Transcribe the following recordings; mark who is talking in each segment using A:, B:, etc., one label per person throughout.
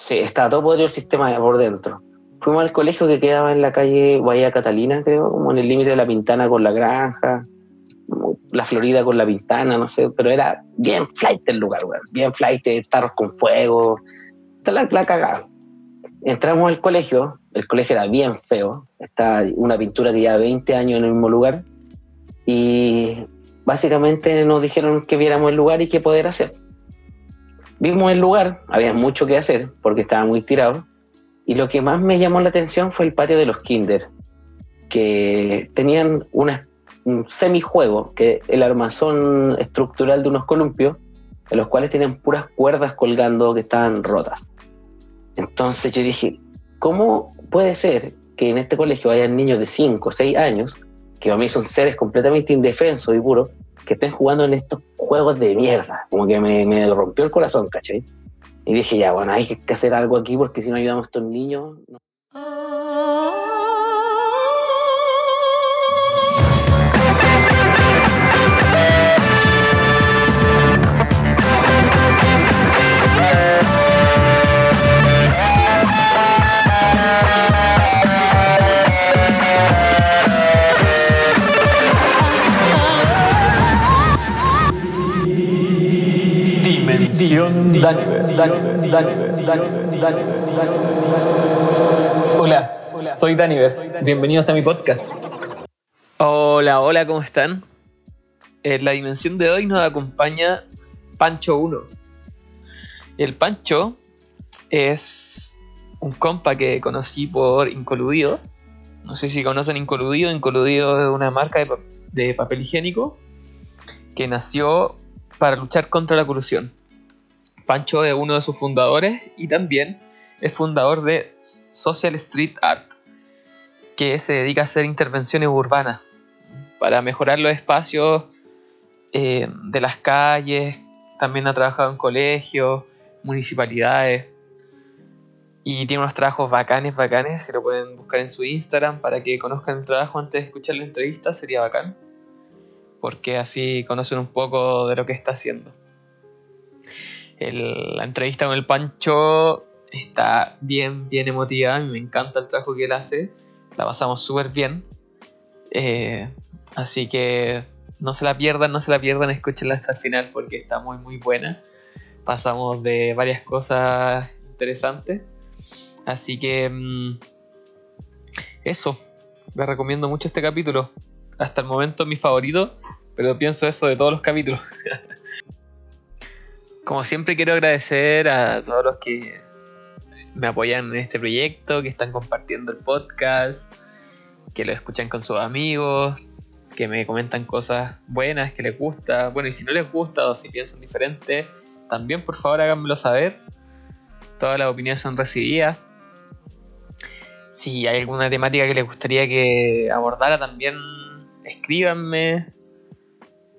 A: Sí, estaba todo podrido el sistema por dentro. Fuimos al colegio que quedaba en la calle Bahía Catalina, creo, como en el límite de la Pintana con la granja, la Florida con la Pintana, no sé, pero era bien flight el lugar, güey. bien flight, tarros con fuego, la, la cagada. Entramos al colegio, el colegio era bien feo, está una pintura que lleva 20 años en el mismo lugar, y básicamente nos dijeron que viéramos el lugar y qué poder hacer. Vimos el lugar, había mucho que hacer porque estaba muy tirado, y lo que más me llamó la atención fue el patio de los Kinder, que tenían un semijuego, que el armazón estructural de unos columpios, en los cuales tenían puras cuerdas colgando que estaban rotas. Entonces yo dije, ¿cómo puede ser que en este colegio hayan niños de 5 o 6 años, que para mí son seres completamente indefensos y puros, que estén jugando en estos juegos de mierda? Como que me, me rompió el corazón, ¿cachai? Y dije, ya, bueno, hay que hacer algo aquí porque si no ayudamos a estos niños... No.
B: Hola, soy Daniver. Bienvenidos a mi podcast. Hola, hola, ¿cómo están? En la dimensión de hoy nos acompaña Pancho 1. El Pancho es un compa que conocí por Incoludido. No sé si conocen Incoludido. Incoludido es una marca de, de papel higiénico que nació para luchar contra la corrupción. Pancho es uno de sus fundadores y también es fundador de Social Street Art, que se dedica a hacer intervenciones urbanas para mejorar los espacios eh, de las calles. También ha trabajado en colegios, municipalidades. Y tiene unos trabajos bacanes, bacanes. Se lo pueden buscar en su Instagram para que conozcan el trabajo antes de escuchar la entrevista. Sería bacán. Porque así conocen un poco de lo que está haciendo la entrevista con el Pancho está bien, bien emotiva. A mí me encanta el trabajo que él hace. La pasamos súper bien. Eh, así que no se la pierdan, no se la pierdan, escúchenla hasta el final porque está muy, muy buena. Pasamos de varias cosas interesantes. Así que mm, eso, les recomiendo mucho este capítulo. Hasta el momento mi favorito, pero pienso eso de todos los capítulos. Como siempre quiero agradecer a todos los que me apoyan en este proyecto, que están compartiendo el podcast, que lo escuchan con sus amigos, que me comentan cosas buenas, que les gusta. Bueno, y si no les gusta o si piensan diferente, también por favor háganmelo saber. Todas las opiniones son recibidas. Si hay alguna temática que les gustaría que abordara, también escríbanme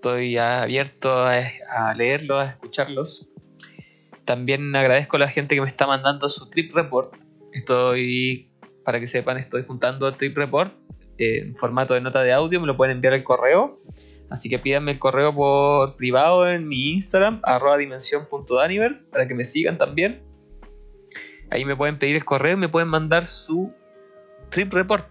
B: estoy abierto a, leerlos, a escucharlos. También agradezco a la gente que me está mandando su trip report. Estoy, para que sepan, estoy juntando el trip report en formato de nota de audio. Me lo pueden enviar al correo. Así que pídanme el correo por privado en mi Instagram, arroba dimensión.daniver, para que me sigan también. Ahí me pueden pedir el correo y me pueden mandar su trip report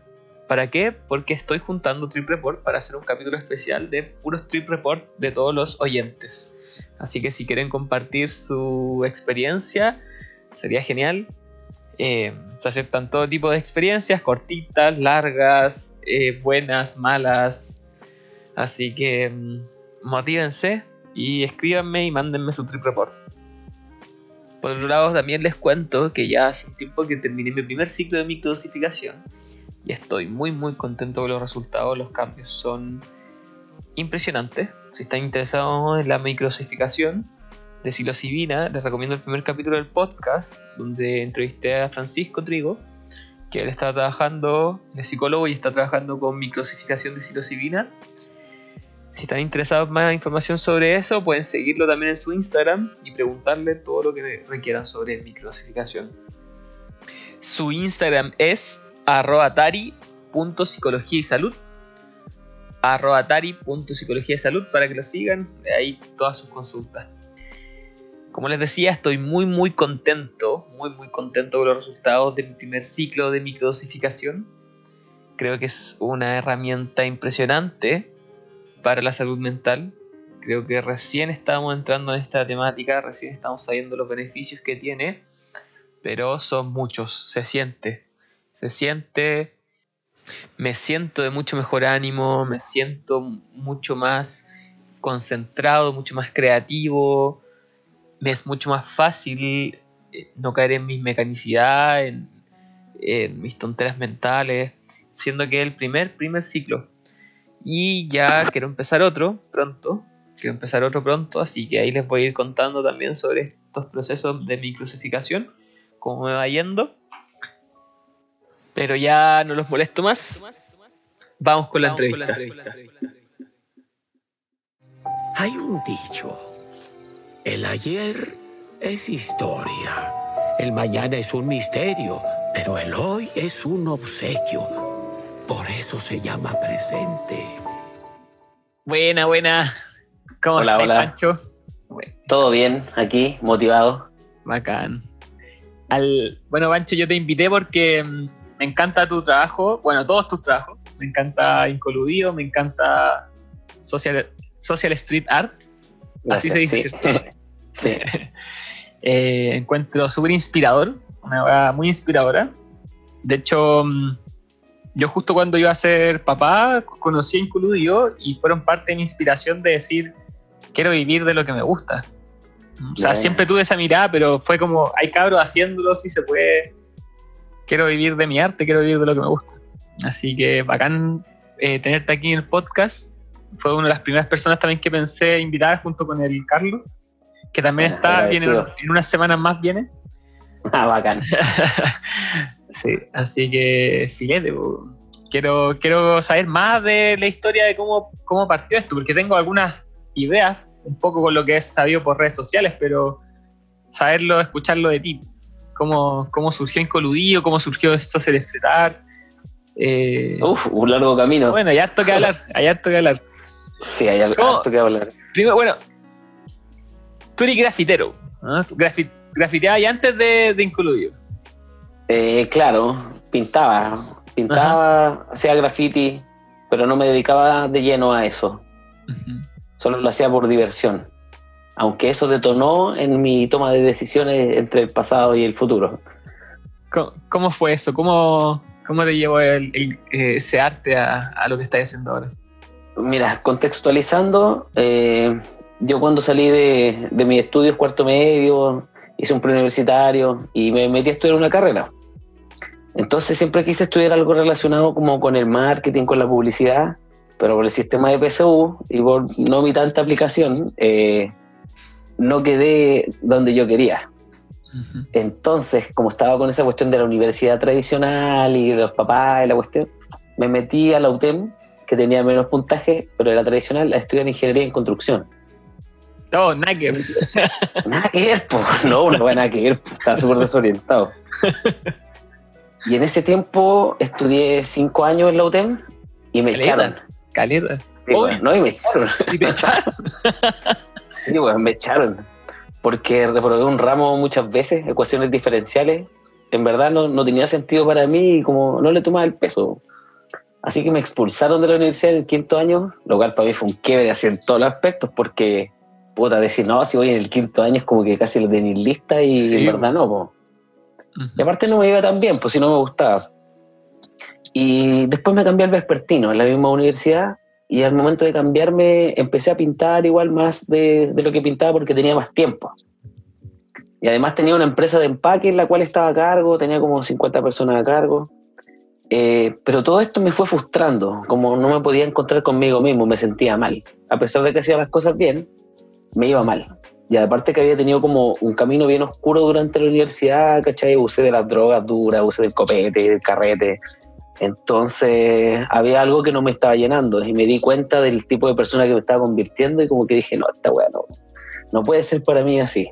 B: ¿Para qué? Porque estoy juntando Trip Report para hacer un capítulo especial de puros Trip Report de todos los oyentes. Así que si quieren compartir su experiencia, sería genial. Eh, se aceptan todo tipo de experiencias, cortitas, largas, eh, buenas, malas. Así que mm, motívense y escríbanme y mándenme su trip report. Por otro lado, también les cuento que ya hace un tiempo que terminé mi primer ciclo de microdosificación y estoy muy muy contento con los resultados, los cambios son impresionantes. Si están interesados en la microsificación de psilocibina, les recomiendo el primer capítulo del podcast donde entrevisté a Francisco Trigo, que él está trabajando de psicólogo y está trabajando con microsificación de psilocibina. Si están interesados en más información sobre eso, pueden seguirlo también en su Instagram y preguntarle todo lo que requieran sobre microsificación. Su Instagram es arroba tari.psicología y salud arroba tari.psicología y salud para que lo sigan, ahí todas sus consultas. como les decía, estoy muy muy contento, muy muy contento con los resultados de mi primer ciclo de microdosificación. Creo que es una herramienta impresionante para la salud mental. Creo que recién estamos entrando en esta temática, recién estamos sabiendo los beneficios que tiene, pero son muchos, se siente, se siente, me siento de mucho mejor ánimo, me siento mucho más concentrado, mucho más creativo, me es mucho más fácil eh, no caer en mi mecanicidad, en, mis tonteras mentales, siendo que es el primer, primer ciclo. Y ya quiero empezar otro pronto, quiero empezar otro pronto, así que ahí les voy a ir contando también sobre estos procesos de mi crucificación, cómo me va yendo. Pero ya no los molesto más. Vamos con la, entrevista.
C: Hay un dicho. El ayer es historia. El mañana es un misterio. Pero el hoy es un obsequio. Por eso se llama presente.
B: Buena, buena.
A: ¿Cómo hola, estás, hola. Pancho? Todo bien, aquí, motivado.
B: Bacán. Al, bueno, Pancho, yo te invité porque mm, me encanta tu trabajo, bueno, todos tus trabajos. Me encanta Incoludido, me encanta Social, Social Street Art. Así se dice,
A: sí. sí.
B: eh, encuentro súper inspirador, una obra muy inspiradora. De hecho, mm, yo justo cuando iba a ser papá, conocí a Includio y fueron parte de mi inspiración de decir, quiero vivir de lo que me gusta. O sea, siempre tuve esa mirada, pero fue como, hay cabros haciéndolo, si se puede. Quiero vivir de mi arte, quiero vivir de lo que me gusta. Así que bacán eh, tenerte aquí en el podcast fue una de las primeras personas también que pensé invitar junto con el Carlos, que también está, viene en unas semanas más viene.
A: Ah, bacán.
B: sí, así que filete, quiero, quiero saber más de la historia de cómo, cómo partió esto, porque tengo algunas ideas, un poco con lo que he sabido por redes sociales, pero saberlo, escucharlo de ti. Cómo, cómo surgió Incoludido, cómo surgió esto Celestetar.
A: Eh, Uf, un largo camino.
B: Bueno, hay harto que hablar, hay harto que hablar.
A: Sí, hay algo que hablar.
B: Primero, bueno, tú eres grafitero, ¿no? grafiteabas ya antes de, de.
A: Eh, claro, pintaba, pintaba, hacía graffiti, pero no me dedicaba de lleno a eso. Solo lo hacía por diversión. Aunque eso detonó en mi toma de decisiones entre el pasado y el futuro.
B: ¿Cómo, fue eso? ¿Cómo, cómo te llevó el, ese arte a, a, lo que estás haciendo ahora?
A: Mira, contextualizando, eh, yo cuando salí de, de mis estudios cuarto medio, hice un preuniversitario y me metí a estudiar una carrera. Entonces siempre quise estudiar algo relacionado como con el marketing, con la publicidad, pero por el sistema de PSU y por no mi tanta aplicación, eh, no quedé donde yo quería. Entonces, como estaba con esa cuestión de la universidad tradicional y de los papás y la cuestión, me metí a la UTEM que tenía menos puntaje, pero era tradicional, a estudiar ingeniería en construcción.
B: No, nada que
A: ver. Nada que ver, No, una buena que ver, estaba súper desorientado. Y en ese tiempo estudié cinco años en la UTEM y me echaron.
B: Caleta.
A: Sí, no, y me echaron. ¿Y me echaron? sí, bueno, me echaron. Porque reprobé un ramo muchas veces, ecuaciones diferenciales. En verdad no, no tenía sentido para mí y como no le tomaba el peso. Así que me expulsaron de la universidad en el quinto año, lo cual para mí fue un quiebre así en todos los aspectos, porque, puta, decir, no, si voy en el quinto año es como que casi lo tenéis lista y en verdad no, Y aparte no me iba tan bien, pues si no me gustaba. Y después me cambié al vespertino en la misma universidad y al momento de cambiarme empecé a pintar igual más de, de lo que pintaba porque tenía más tiempo. Y además tenía una empresa de empaque en la cual estaba a cargo, tenía como 50 personas a cargo. Eh, pero todo esto me fue frustrando, como no me podía encontrar conmigo mismo, me sentía mal. A pesar de que hacía las cosas bien, me iba mal. Y aparte que había tenido como un camino bien oscuro durante la universidad, ¿cachai? Usé de las drogas duras, usé del copete, del carrete. Entonces había algo que no me estaba llenando y me di cuenta del tipo de persona que me estaba convirtiendo y como que dije, no, está bueno, no puede ser para mí así.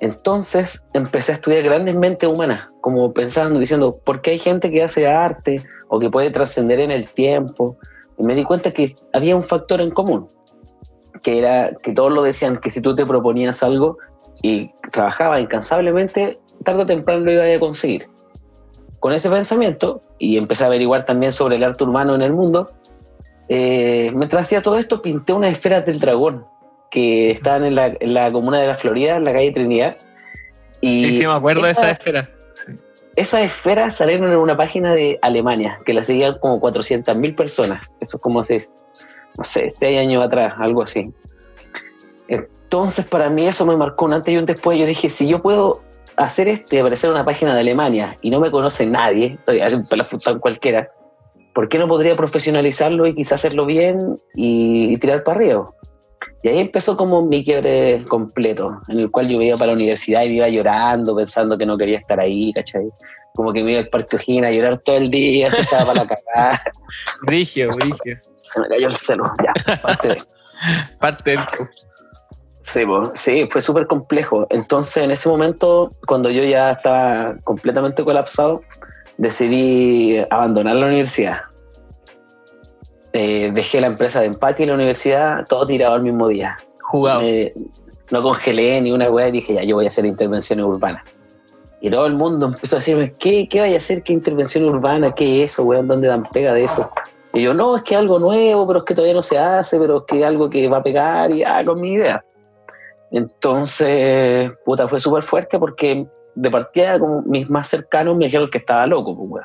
A: Entonces empecé a estudiar grandes mentes humanas, como pensando, diciendo, ¿por qué hay gente que hace arte o que puede trascender en el tiempo? Y me di cuenta que había un factor en común, que era que todos lo decían, que si tú te proponías algo, y trabajaba incansablemente, tarde o temprano lo iba a conseguir. Con ese pensamiento, y empecé a averiguar también sobre el arte urbano en el mundo, eh, mientras hacía todo esto, pinté unas esferas del dragón que estaban en la, comuna de la Florida, en la calle Trinidad.
B: Y sí, me acuerdo de esa esfera.
A: Esas esferas salieron en una página de Alemania, que la seguían como 400.000 personas. Eso es como hace, no sé, seis años atrás, algo así. Entonces, para mí eso me marcó un antes y un después. Yo dije, si yo puedo hacer esto y aparecer en una página de Alemania y no me conoce nadie, estoy haciendo la en cualquiera, ¿por qué no podría profesionalizarlo y quizás hacerlo bien y, tirar para arriba? Y ahí empezó como mi quiebre completo, en el cual yo iba para la universidad y me iba llorando, pensando que no quería estar ahí, ¿cachai? Como que me iba al parque Ojina a llorar todo el día, se estaba para la cagada.
B: Rigio, rigio.
A: Se me cayó el celo, ya, parte de.
B: parte del show.
A: Sí, sí, fue súper complejo. Entonces, en ese momento, cuando yo ya estaba completamente colapsado, decidí abandonar la universidad. Eh, dejé la empresa de empaque y la universidad, todo tirado al mismo día.
B: Jugado.
A: no congelé ni una weá y dije, ya, yo voy a hacer intervenciones urbanas. Y todo el mundo empezó a decirme, ¿qué, qué vaya a hacer? ¿Qué intervención urbana? ¿Qué es eso, weón? ¿Dónde dan pega de eso? Y yo, no, es que algo nuevo, pero es que todavía no se hace, pero es que algo que va a pegar y ah, con mi idea. Entonces, puta, fue súper fuerte porque de partida, como mis más cercanos me dijeron que estaba loco, pues,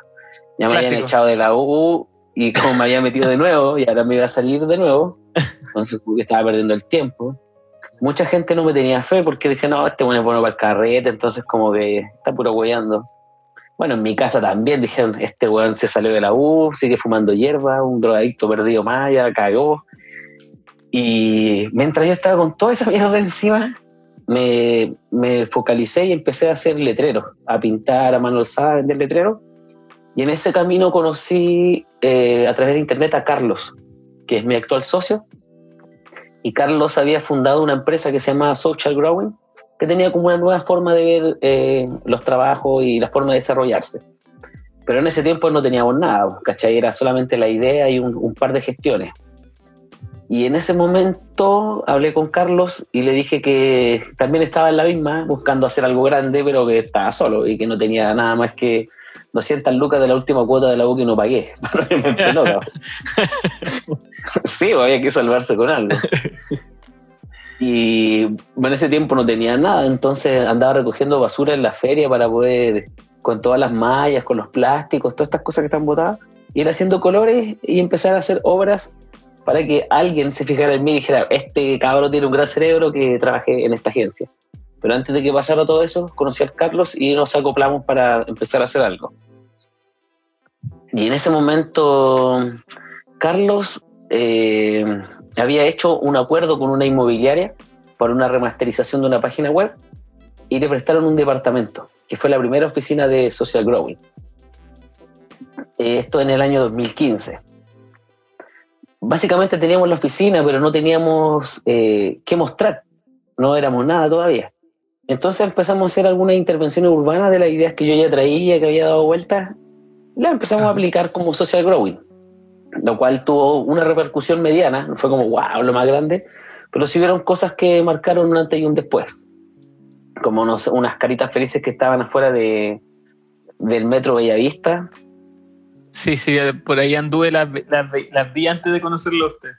A: Ya me habían echado de la U y como me había metido de nuevo y ahora me iba a salir de nuevo, entonces estaba perdiendo el tiempo. Mucha gente no me tenía fe porque decía, no, este bueno es bueno para el carrete, entonces como que está puro hueando. Bueno, en mi casa también dijeron, este weón se salió de la U, sigue fumando hierba, un drogadicto perdido más, ya cagó. Y mientras yo estaba con toda esa mierda encima, me, me, focalicé y empecé a hacer letreros, a pintar a mano alzada, a vender letreros. Y en ese camino conocí eh, a través de internet a Carlos, que es mi actual socio. Y Carlos había fundado una empresa que se llama Social Growing, que tenía como una nueva forma de ver eh, los trabajos y la forma de desarrollarse. Pero en ese tiempo no teníamos nada, ¿cachai? Era solamente la idea y un par de gestiones. Y en ese momento hablé con Carlos y le dije que también estaba en la misma, buscando hacer algo grande, pero que estaba solo y que no tenía nada más que 200 lucas de la última cuota de la U que no pagué. sí, pues, había que salvarse con algo. Y en ese tiempo no tenía nada, entonces andaba recogiendo basura en la feria para poder, con todas las mallas, con los plásticos, todas estas cosas que están botadas, ir haciendo colores y empezar a hacer obras para que alguien se fijara en mí y dijera, este cabrón tiene un gran cerebro que trabajé en esta agencia. Pero antes de que pasara todo eso, conocí a Carlos y nos acoplamos para empezar a hacer algo. Y en ese momento, Carlos eh, había hecho un acuerdo con una inmobiliaria para una remasterización de una página web y le prestaron un departamento, que fue la primera oficina de Social Growing. Esto en el año 2015 básicamente teníamos la oficina, pero no teníamos eh, qué mostrar. No éramos nada todavía. Entonces empezamos a hacer algunas intervenciones urbanas de las ideas que yo ya traía, que había dado vueltas. Las empezamos a aplicar como social growing, lo cual tuvo una repercusión mediana. No fue como, wow, lo más grande, pero sí hubieron cosas que marcaron un antes y un después. Como unas caritas felices que estaban afuera de, del metro Bellavista,
B: Sí, sí, por ahí anduve las, las, las vi antes de conocerlo a usted.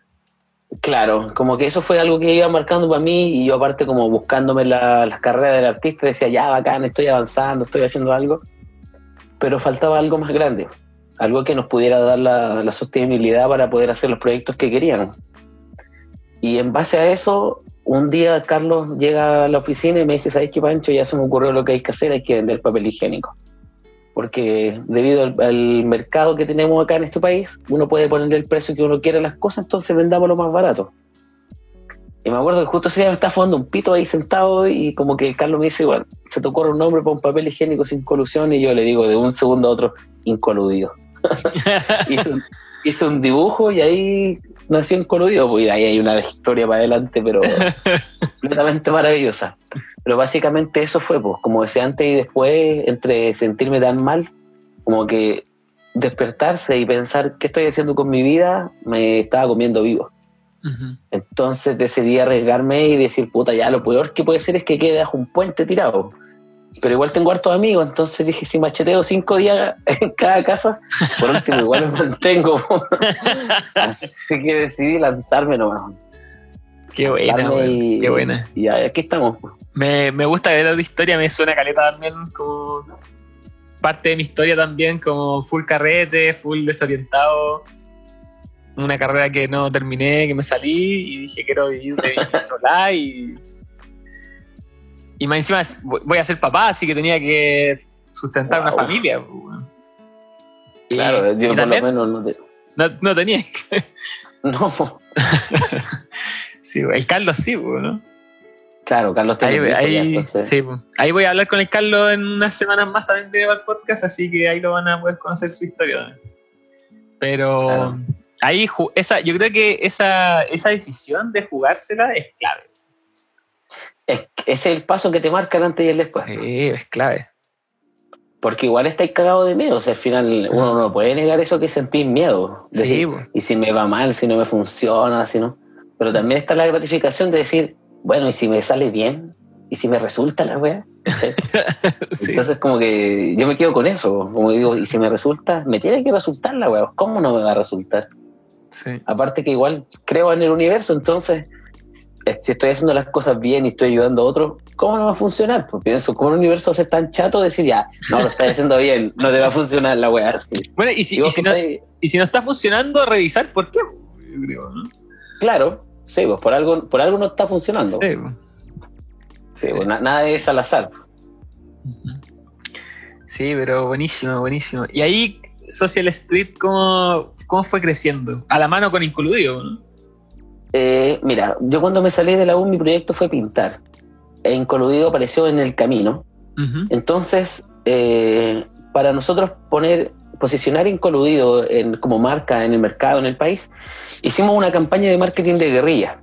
A: Claro, como que eso fue algo que iba marcando para mí y yo aparte como buscándome las carreras del artista decía, ya bacán, estoy avanzando, estoy haciendo algo, pero faltaba algo más grande, algo que nos pudiera dar la, la sostenibilidad para poder hacer los proyectos que queríamos. Y en base a eso, un día Carlos llega a la oficina y me dice, ¿sabes qué, Pancho? Ya se me ocurrió lo que hay que hacer, hay que vender papel higiénico porque debido al, mercado que tenemos acá en este país, uno puede ponerle el precio que uno quiera a las cosas, entonces vendamos lo más barato. Y me acuerdo que justo ese día me estaba fumando un pito ahí sentado y como que Carlos me dice, bueno, se te ocurre un nombre para un papel higiénico sin colusión y yo le digo de un segundo a otro, incoludido. hice, un, dibujo y ahí nació incoludido, pues ahí hay una historia para adelante, pero completamente maravillosa. Pero básicamente eso fue, pues, como decía antes y después, entre sentirme tan mal, como que despertarse y pensar qué estoy haciendo con mi vida, me estaba comiendo vivo. Entonces decidí arriesgarme y decir, puta, ya lo peor que puede ser es que quede bajo un puente tirado. Pero igual tengo hartos amigos, entonces dije, si macheteo cinco días en cada casa, por último igual me mantengo. Así que decidí lanzarme nomás.
B: Qué buena, y, qué buena.
A: Y aquí estamos.
B: Me, me gusta ver la historia, me suena caleta también como parte de mi historia también, como full carrete, full desorientado. Una carrera que no terminé, que me salí y dije quiero vivir de lado y. Y más encima voy a ser papá, así que tenía que sustentar una familia. Pues,
A: claro, yo por lo menos no,
B: no, no tenía.
A: no.
B: sí, el Carlos sí, ¿no?
A: Claro, Carlos
B: ahí, ahí, sí, ahí, voy a hablar con el Carlos en unas semanas más también de el podcast, así que ahí lo van a poder conocer su historia. Pero ahí esa, yo creo que esa, esa decisión de jugársela es clave.
A: Es, es el paso que te marca el antes y el después.
B: Sí, es clave.
A: Porque igual estáis cagado de miedo. O sea, al final uno no puede negar eso que sentís miedo. sí, y si me va mal, si no me funciona, si no. Pero también está la gratificación de decir, bueno, ¿y si me sale bien? ¿Y si me resulta la weá? Entonces como que yo me quedo con eso, como digo, ¿y si me resulta? Me tiene que resultar la weá, ¿cómo no me va a resultar? Aparte que igual creo en el universo, entonces eh, si estoy haciendo las cosas bien y estoy ayudando a otros, ¿cómo no va a funcionar? Pues pienso, ¿cómo el universo hace tan chato decir ya, no, lo estás haciendo bien, no te va a funcionar la weá?
B: Bueno, y si, no, y si no está funcionando, revisar por qué, creo, ¿no?
A: Claro, Sí, pues por algo, por algo no está funcionando. Sí, sí, Pues, nada es al azar.
B: Sí, pero buenísimo, buenísimo. Y ahí Social Street, ¿cómo, cómo fue creciendo? A la mano con Incluido, ¿no?
A: Eh, mira, yo cuando me salí de la U mi proyecto fue pintar. E Incoludido apareció en el camino. Entonces, eh, para nosotros poner, posicionar Incoludido como marca en el mercado, en el país, hicimos una campaña de marketing de guerrilla,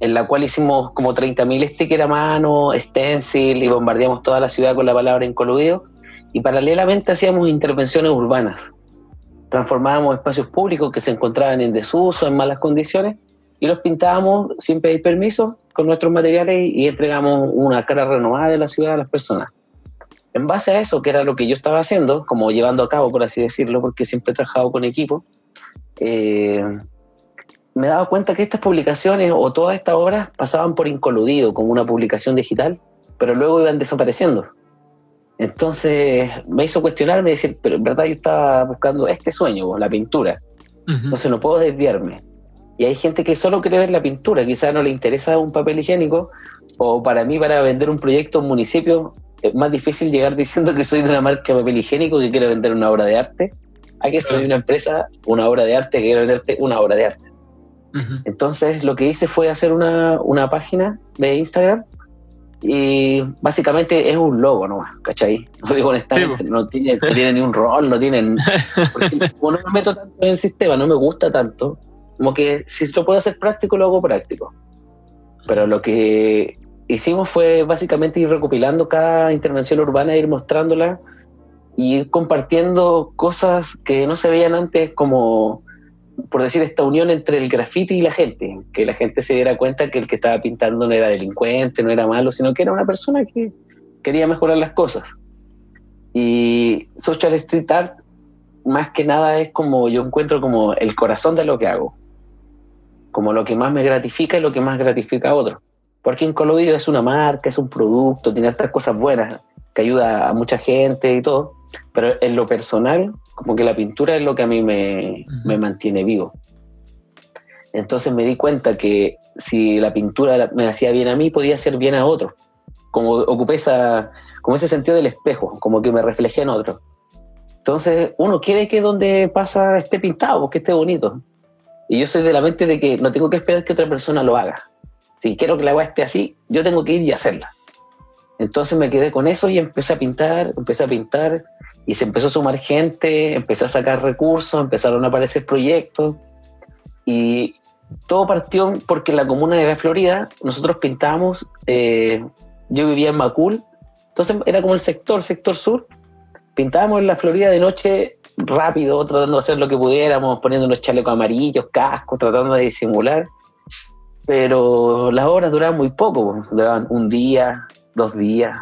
A: en la cual hicimos como 30.000 stickers a mano, stencil y bombardeamos toda la ciudad con la palabra incoluido. Y paralelamente hacíamos intervenciones urbanas. Transformábamos espacios públicos que se encontraban en desuso, en malas condiciones, y los pintábamos sin pedir permiso con nuestros materiales y entregamos una cara renovada de la ciudad a las personas. En base a eso, que era lo que yo estaba haciendo, como llevando a cabo, por así decirlo, porque siempre he trabajado con equipo, eh, me daba cuenta que estas publicaciones o todas estas obras pasaban por incoludido, como una publicación digital, pero luego iban desapareciendo. Entonces me hizo cuestionarme y decir, pero en verdad yo estaba buscando este sueño, la pintura. Entonces no puedo desviarme. Y hay gente que solo quiere ver la pintura, quizás no le interesa un papel higiénico, o para mí, para vender un proyecto a un municipio, es más difícil llegar diciendo que soy de una marca de papel higiénico que quiero vender una obra de arte, a que soy una empresa, una obra de arte que quiero venderte una obra de arte. Entonces lo que hice fue hacer una, una, página de Instagram y básicamente es un logo nomás, ¿cachai? Lo digo honestamente, no, tiene, no tiene ni un rol, no tienen... Como no me meto tanto en el sistema, no me gusta tanto, como que si lo puedo hacer práctico, lo hago práctico. Pero lo que hicimos fue básicamente ir recopilando cada intervención urbana, ir mostrándola y ir compartiendo cosas que no se veían antes como, por decir, esta unión entre el graffiti y la gente, que la gente se diera cuenta que el que estaba pintando no era delincuente, no era malo, sino que era una persona que quería mejorar las cosas. Y Social Street Art, más que nada, es como yo encuentro como el corazón de lo que hago, como lo que más me gratifica y lo que más gratifica a otros. Porque Incoludido es una marca, es un producto, tiene estas cosas buenas, que ayuda a mucha gente y todo, pero en lo personal, como que la pintura es lo que a mí me, me mantiene vivo. Entonces me di cuenta que si la pintura me hacía bien a mí, podía hacer bien a otros. Como ocupé esa, como ese sentido del espejo, como que me reflejé en otro. Entonces uno quiere que donde pasa esté pintado, que esté bonito. Y yo soy de la mente de que no tengo que esperar que otra persona lo haga. Si quiero que la agua esté así, yo tengo que ir y hacerla. Entonces me quedé con eso y empecé a pintar, empecé a pintar y se empezó a sumar gente, empecé a sacar recursos, empezaron a aparecer proyectos y todo partió porque en la comuna de la Florida nosotros pintábamos, eh, yo vivía en Macul, entonces era como el sector, sector sur, pintábamos en la Florida de noche rápido, tratando de hacer lo que pudiéramos, poniendo unos chalecos amarillos, cascos, tratando de disimular. Pero las horas duraban muy poco, duraban un día, dos días.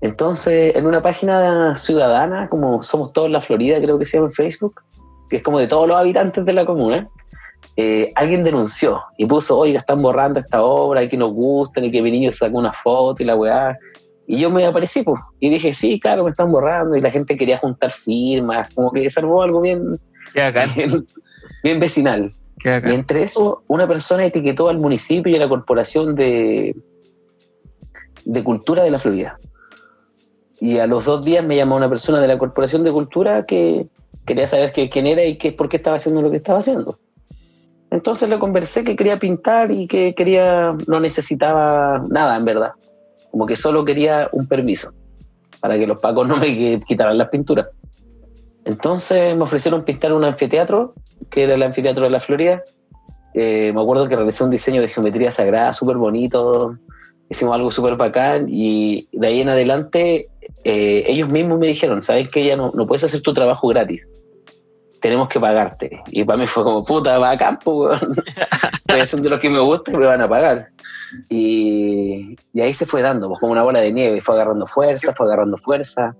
A: Entonces, en una página ciudadana, como Somos Todos la Florida, creo que se llama en Facebook, que es como de todos los habitantes de la comuna, eh, alguien denunció y puso, oiga, están borrando esta obra, y que nos gusta, y que mi niño sacó una foto y la weá. Y yo me aparecí, pues, y dije, sí, claro, me están borrando, y la gente quería juntar firmas, como que se armó algo bien, bien, bien, vecinal. Y entre eso, una persona etiquetó al municipio y a la corporación de, de cultura de la Florida. Y a los dos días me llamó una persona de la corporación de cultura que quería saber quién era y qué, por qué estaba haciendo lo que estaba haciendo. Entonces le conversé que quería pintar y que quería, no necesitaba nada en verdad, como que solo quería un permiso para que los pacos no me quitaran las pinturas. Entonces me ofrecieron pintar un anfiteatro, que era el anfiteatro de la Florida. Eh, me acuerdo que realicé un diseño de geometría sagrada súper bonito, hicimos algo súper bacán y de ahí en adelante eh, ellos mismos me dijeron, ¿sabes que ya no, no puedes hacer tu trabajo gratis? tenemos que pagarte. Y para mí fue como, puta, va a campo, Estoy haciendo lo que me gusta y me van a pagar. Y, y, ahí se fue dando, pues como una bola de nieve, fue agarrando fuerza, fue agarrando fuerza.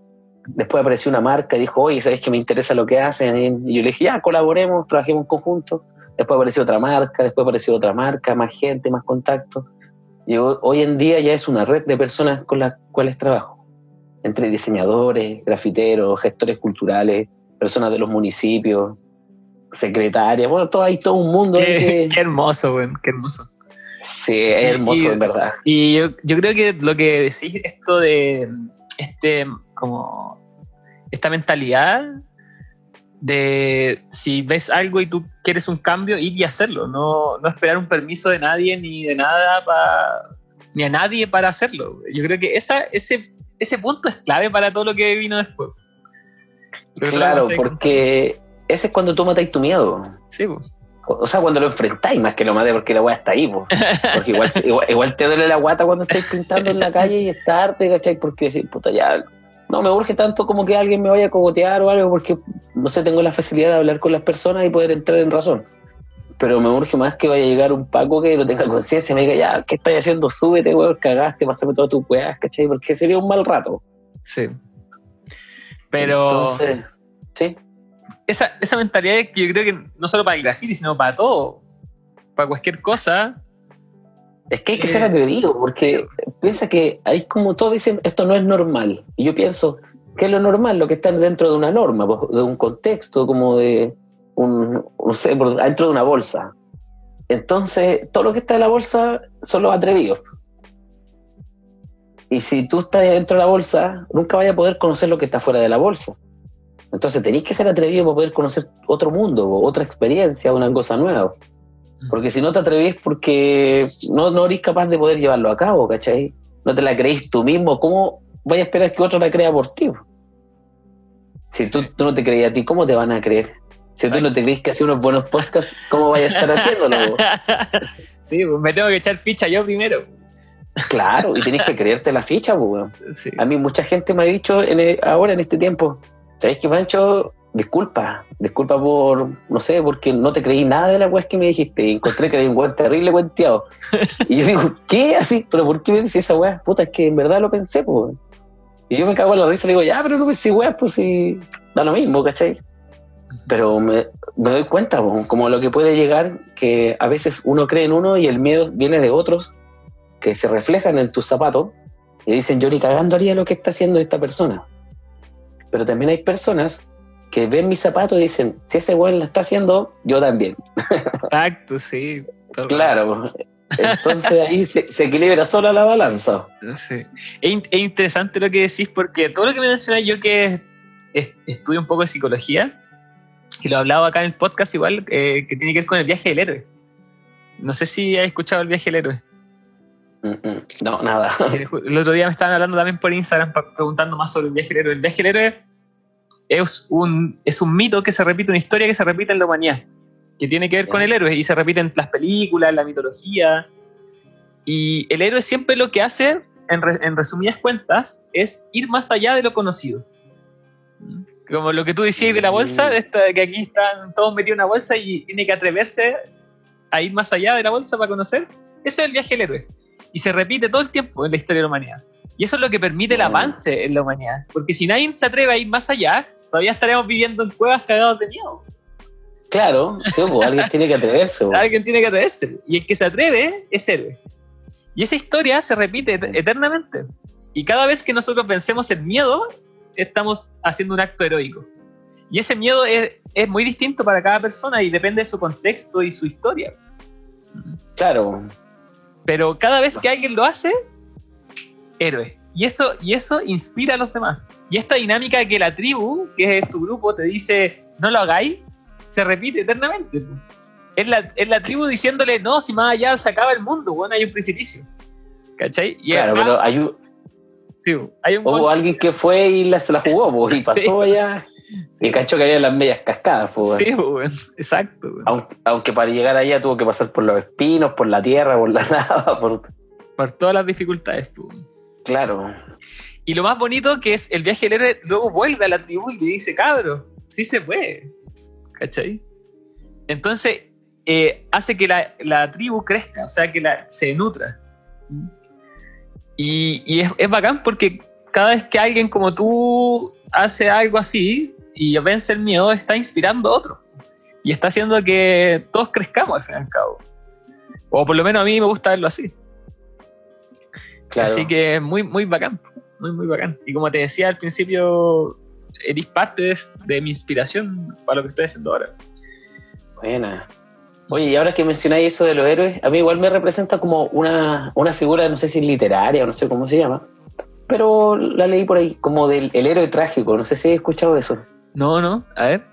A: Después apareció una marca y dijo, oye, ¿sabes que me interesa lo que hacen? Y yo le dije, ya, colaboremos, trabajemos en conjunto. Después apareció otra marca, después apareció otra marca, más gente, más contacto. Y hoy en día ya es una red de personas con las cuales trabajo, entre diseñadores, grafiteros, gestores culturales, personas de los municipios, secretarias, bueno, todo hay todo un mundo.
B: Qué, hermoso, güey, qué hermoso.
A: Sí, es hermoso, en verdad.
B: Y yo, yo, creo que lo que decís, esto de este, como, esta mentalidad de si ves algo y tú quieres un cambio, ir y hacerlo, no, no esperar un permiso de nadie ni de nada para ni a nadie para hacerlo. Yo creo que esa, ese, ese punto es clave para todo lo que vino después
A: claro, porque ese es cuando tú matáis tu miedo.
B: Sí, pues.
A: O sea, cuando lo enfrentáis más que lo maté porque la weá está ahí. Porque igual, igual, te duele la guata cuando estáis pintando en la calle y es tarde, ¿cachai? Porque decir, puta, ya no me urge tanto como que alguien me vaya a cogotear o algo, porque no sé, tengo la facilidad de hablar con las personas y poder entrar en razón. Pero me urge más que vaya a llegar un Paco que no tenga conciencia y me diga, ya, ¿qué estás haciendo? Súbete, weón, cagaste, pásame todas tus weas, ¿cachai? Porque sería un mal rato.
B: Sí. Pero.
A: Entonces, sí.
B: Esa, esa mentalidad que yo creo que no solo para el graffiti, sino para todo. Para cualquier cosa.
A: Es que hay que ser eh, atrevido, porque piensa que ahí como todos dicen, esto no es normal. Y yo pienso, ¿qué es lo normal? Lo que está dentro de una norma, de un contexto, como de un, no sé, dentro de una bolsa. Entonces, todo lo que está en la bolsa son los atrevidos. Y si tú estás dentro de la bolsa, nunca vayas a poder conocer lo que está fuera de la bolsa. Entonces tenéis que ser atrevido para poder conocer otro mundo, otra experiencia, una cosa nueva. Porque si no te atrevís porque no, no eres capaz de poder llevarlo a cabo, ¿cachai? No te la creís tú mismo, ¿cómo vayas a esperar que otro la crea por ti? Si tú, tú no te creías a ti, ¿cómo te van a creer? Si tú no te crees que haces unos buenos podcasts, ¿cómo vayas a estar haciéndolo?
B: sí, pues me tengo que echar ficha yo primero.
A: Claro, y tenés que creerte la ficha, pues, A mí mucha gente me ha dicho e, ahora en este tiempo, ¿sabes qué, Pancho? Disculpa, disculpa por, no sé, porque no te creí nada de la weá que me dijiste. Encontré que era un weón terrible cuenteado. Y yo digo, ¿qué? Así, pero ¿por qué me decís esa weá? Puta, es que en verdad lo pensé, pues. Y yo me cago en la risa y digo, ya, pero no pensé weá, pues si da lo mismo, ¿cachai? Pero me, doy cuenta, como lo que puede llegar, que a veces uno cree en uno y el miedo viene de otros que se reflejan en tus zapatos y dicen, yo ni cagando haría lo que está haciendo esta persona. Pero también hay personas que ven mis zapatos y dicen, si ese weón lo está haciendo, yo también.
B: Exacto, sí.
A: Claro. Entonces ahí se, equilibra sola la balanza.
B: Sí. Es, interesante lo que decís porque todo lo que me mencionas yo que estudio un poco de psicología, y lo he hablado acá en el podcast igual, eh, que tiene que ver con el viaje del héroe. No sé si has escuchado el viaje del héroe.
A: No, nada.
B: El otro día me estaban hablando también por Instagram preguntando más sobre el viaje del héroe. El viaje del héroe es un, es un mito que se repite, una historia que se repite en la humanidad, que tiene que ver con el héroe y se repite en las películas, en la mitología. Y el héroe siempre lo que hace, en, resumidas cuentas, es ir más allá de lo conocido. Como lo que tú decías de la bolsa, de esta, que aquí están todos metidos en una bolsa y tiene que atreverse a ir más allá de la bolsa para conocer. Eso es el viaje del héroe. Y se repite todo el tiempo en la historia de la humanidad. Y eso es lo que permite el avance en la humanidad. Porque si nadie se atreve a ir más allá, todavía estaremos viviendo en cuevas cagados de miedo.
A: Claro, pues, alguien tiene que atreverse.
B: Alguien tiene que atreverse. Y el que se atreve es héroe. Y esa historia se repite eternamente. Y cada vez que nosotros vencemos el miedo, estamos haciendo un acto heroico. Y ese miedo es, es muy distinto para cada persona y depende de su contexto y su historia.
A: Claro.
B: Pero cada vez que alguien lo hace, héroe. Y eso, y eso inspira a los demás. Y esta dinámica que la tribu, que es tu grupo, te dice, no lo hagáis, se repite eternamente. Es la, es la tribu diciéndole, no, si más allá se acaba el mundo, bueno, hay un precipicio. ¿Cachai?
A: claro, pero hay un, sí, hay un Hubo alguien que fue y se la jugó, y pasó allá. Y cachó que había las medias cascadas, pues.
B: Sí, exacto.
A: Aunque, para llegar allá tuvo que pasar por los espinos, por la tierra, por la nada, por...
B: por todas las dificultades, pues.
A: Claro.
B: Y lo más bonito que es el viaje del héroe luego vuelve a la tribu y le dice, cabro, sí se puede. ¿Cachai? Entonces, eh, hace que la, tribu crezca, o sea, que la, se nutra. Y, es, es, bacán porque cada vez que alguien como tú hace algo así y vence el miedo, está inspirando a otros. Y está haciendo que todos crezcamos al fin y al cabo. O por lo menos a mí me gusta verlo así. Así que es muy, muy bacán. Muy, muy bacán. Y como te decía al principio, eres parte de, mi inspiración para lo que estoy haciendo ahora.
A: Buena. Oye, y ahora que mencionáis eso de los héroes, a mí igual me representa como una, una figura, no sé si literaria o no sé cómo se llama, pero la leí por ahí, como del el héroe trágico, no sé si he escuchado eso.
B: No, no, a ver.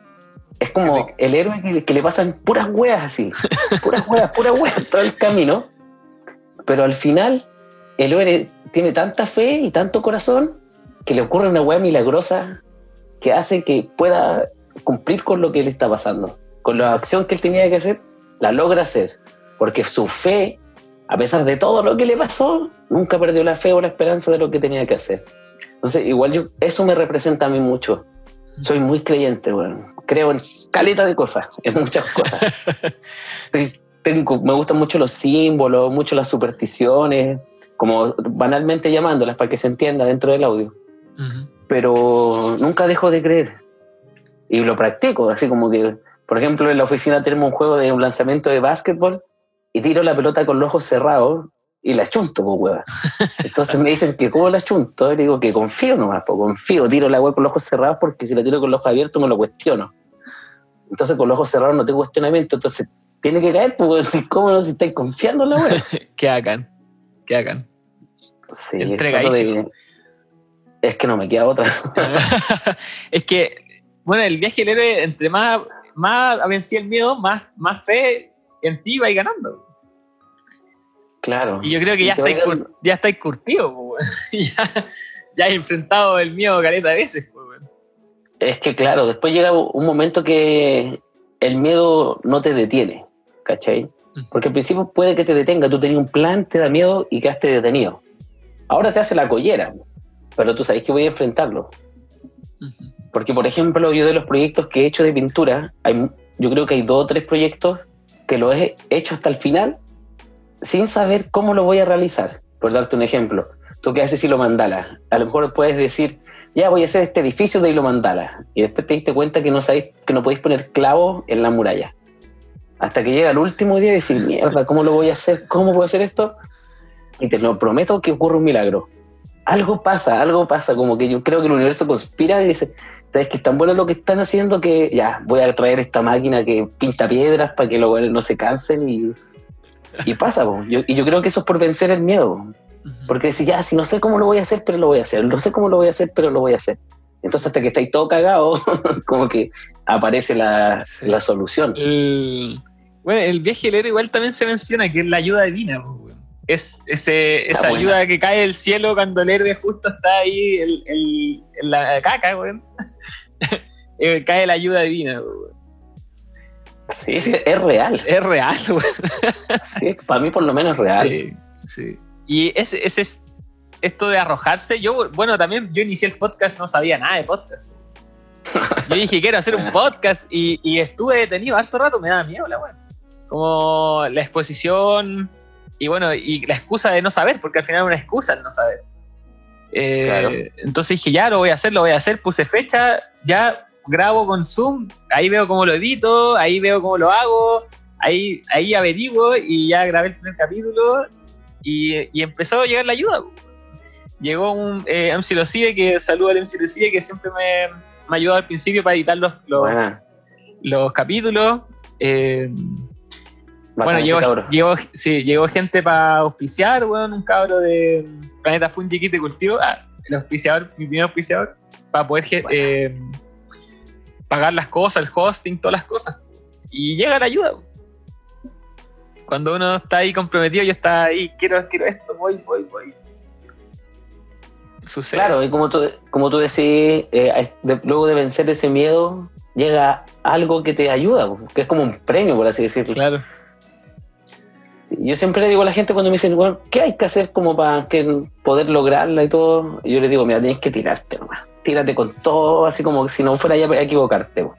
A: Es como el héroe que, le pasan puras weas así, puras weas, puras weas todo el camino, pero al final el héroe tiene tanta fe y tanto corazón que le ocurre una wea milagrosa que hace que pueda cumplir con lo que le está pasando. Con la acción que él tenía que hacer, la logra hacer. Porque su fe, a pesar de todo lo que le pasó, nunca perdió la fe o la esperanza de lo que tenía que hacer. Entonces, igual yo, eso me representa a mí mucho. Soy muy creyente, bueno. Creo en caleta de cosas, en muchas cosas. me gustan mucho los símbolos, mucho las supersticiones, como banalmente llamándolas para que se entienda dentro del audio pero nunca dejo de creer. Y lo practico, así como que, por ejemplo, en la oficina tenemos un juego de un lanzamiento de básquetbol y tiro la pelota con los ojos cerrados y la chunto, pues, hueva. Entonces me dicen que cómo la chunto, y digo que confío nomás, pues confío, tiro la hueva con los ojos cerrados porque si la tiro con los ojos abiertos me lo cuestiono. Entonces con los ojos cerrados no tengo cuestionamiento, entonces tiene que caer, pues, ¿cómo no si estáis confiando en la hueva?
B: ¿Qué hagan? ¿Qué hagan?
A: Sí, es que no me queda otra.
B: es que, bueno, el viaje del héroe, entre más, más vencí el miedo, más, más fe en ti va ganando.
A: Claro.
B: Y yo creo que ya estáis, ya estáis curtido, ya, ya enfrentado el miedo caleta de veces.
A: Es que, claro, después llega un momento que el miedo no te detiene, ¿cachai? Porque al principio puede que te detenga, tú tenías un plan, te da miedo y quedaste detenido. Ahora te hace la collera pero tú sabes que voy a enfrentarlo. Porque, por ejemplo, yo de los proyectos que he hecho de pintura, hay, yo creo que hay dos o tres proyectos que lo he hecho hasta el final sin saber cómo lo voy a realizar. Por darte un ejemplo, tú que haces hilo mandala, a lo mejor puedes decir, ya voy a hacer este edificio de hilo mandala, y después te diste cuenta que no sabéis, que no podéis poner clavos en la muralla. Hasta que llega el último día y decir, mierda, ¿cómo lo voy a hacer? ¿Cómo puedo hacer esto? Y te lo prometo que ocurre un milagro algo pasa, algo pasa, como que yo creo que el universo conspira y dice, ¿sabes que es tan bueno lo que están haciendo que ya, voy a traer esta máquina que pinta piedras para que los no se cansen y, y pasa, y yo creo que eso es por vencer el miedo, porque si ya, si no sé cómo lo voy a hacer, pero lo voy a hacer, no sé cómo lo voy a hacer, pero lo voy a hacer. Entonces hasta que estáis todo cagado, como que aparece la, solución.
B: bueno, el viaje del igual también se menciona que es la ayuda divina, es ese, esa ayuda que cae del cielo cuando el héroe justo está ahí en la caca, weón. Eh, cae la ayuda divina, weón.
A: Sí, es real.
B: Es real, weón.
A: Sí, para mí por lo menos es real.
B: Sí, sí. Y ese, ese es esto de arrojarse. Yo, bueno, también yo inicié el podcast, no sabía nada de podcast. Yo dije, quiero hacer un podcast y, y estuve detenido harto rato, me daba miedo la weá. Como la exposición y bueno, y la excusa de no saber, porque al final es una excusa el no saber. Eh,
A: Claro.
B: Entonces dije, ya lo voy a hacer, lo voy a hacer, puse fecha, ya grabo con Zoom, ahí veo cómo lo edito, ahí veo cómo lo hago, ahí, ahí averiguo y ya grabé el primer capítulo y, y empezó a llegar la ayuda. Llegó un eh, MC Locibe, que saluda al MC Locibe, que siempre me, me ayudó al principio para editar los, los, capítulos. Eh, bueno,
A: Bacán
B: llegó, llegó, sí, llegó gente para auspiciar, weón, un cabro de Planeta Fungi Kit de Cultivo, ah, el auspiciador, mi primer auspiciador, para poder
A: Bueno.
B: eh, pagar las cosas, el hosting, todas las cosas. Y llega la ayuda. Cuando uno está ahí comprometido, yo está ahí, quiero, quiero esto, voy, voy, voy. Sucede.
A: Claro, y como tú, como tú decís, eh, de- luego de vencer ese miedo, llega algo que te ayuda, que es como un premio, por así decirlo.
B: Claro.
A: Yo siempre le digo a la gente cuando me dicen, bueno, ¿qué hay que hacer como para que poder lograrla y todo? Yo les digo, mira, tienes que tirarte nomás. Tírate con todo, así como si no fuera ya a equivocarte. po.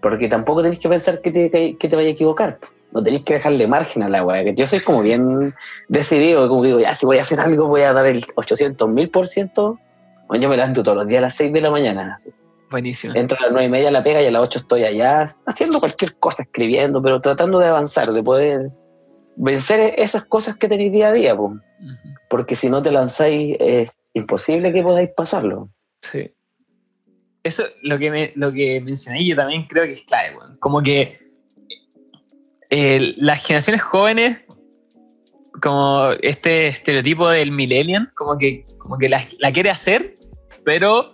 A: Porque tampoco tenés que pensar que te, que te vaya a equivocar. po. No tenés que dejarle margen a la weá. que Yo soy como bien decidido, como que digo, ya, si voy a hacer algo, voy a dar el 800 mil por ciento. Bueno, yo me levanto todos los días a las 6 de la mañana. así.
B: Buenísimo.
A: Entro a las 9 y media la pega y a las 8 estoy allá haciendo cualquier cosa, escribiendo, pero tratando de avanzar, de poder vencer esas cosas que tenéis día a día, po. Porque si no te lanzáis es imposible que podáis pasarlo.
B: Sí. Eso, lo que, me, lo que mencioné, yo también creo que es clave. Como que eh, las generaciones jóvenes, como este estereotipo del millennial, como que, como que la, la quiere hacer, pero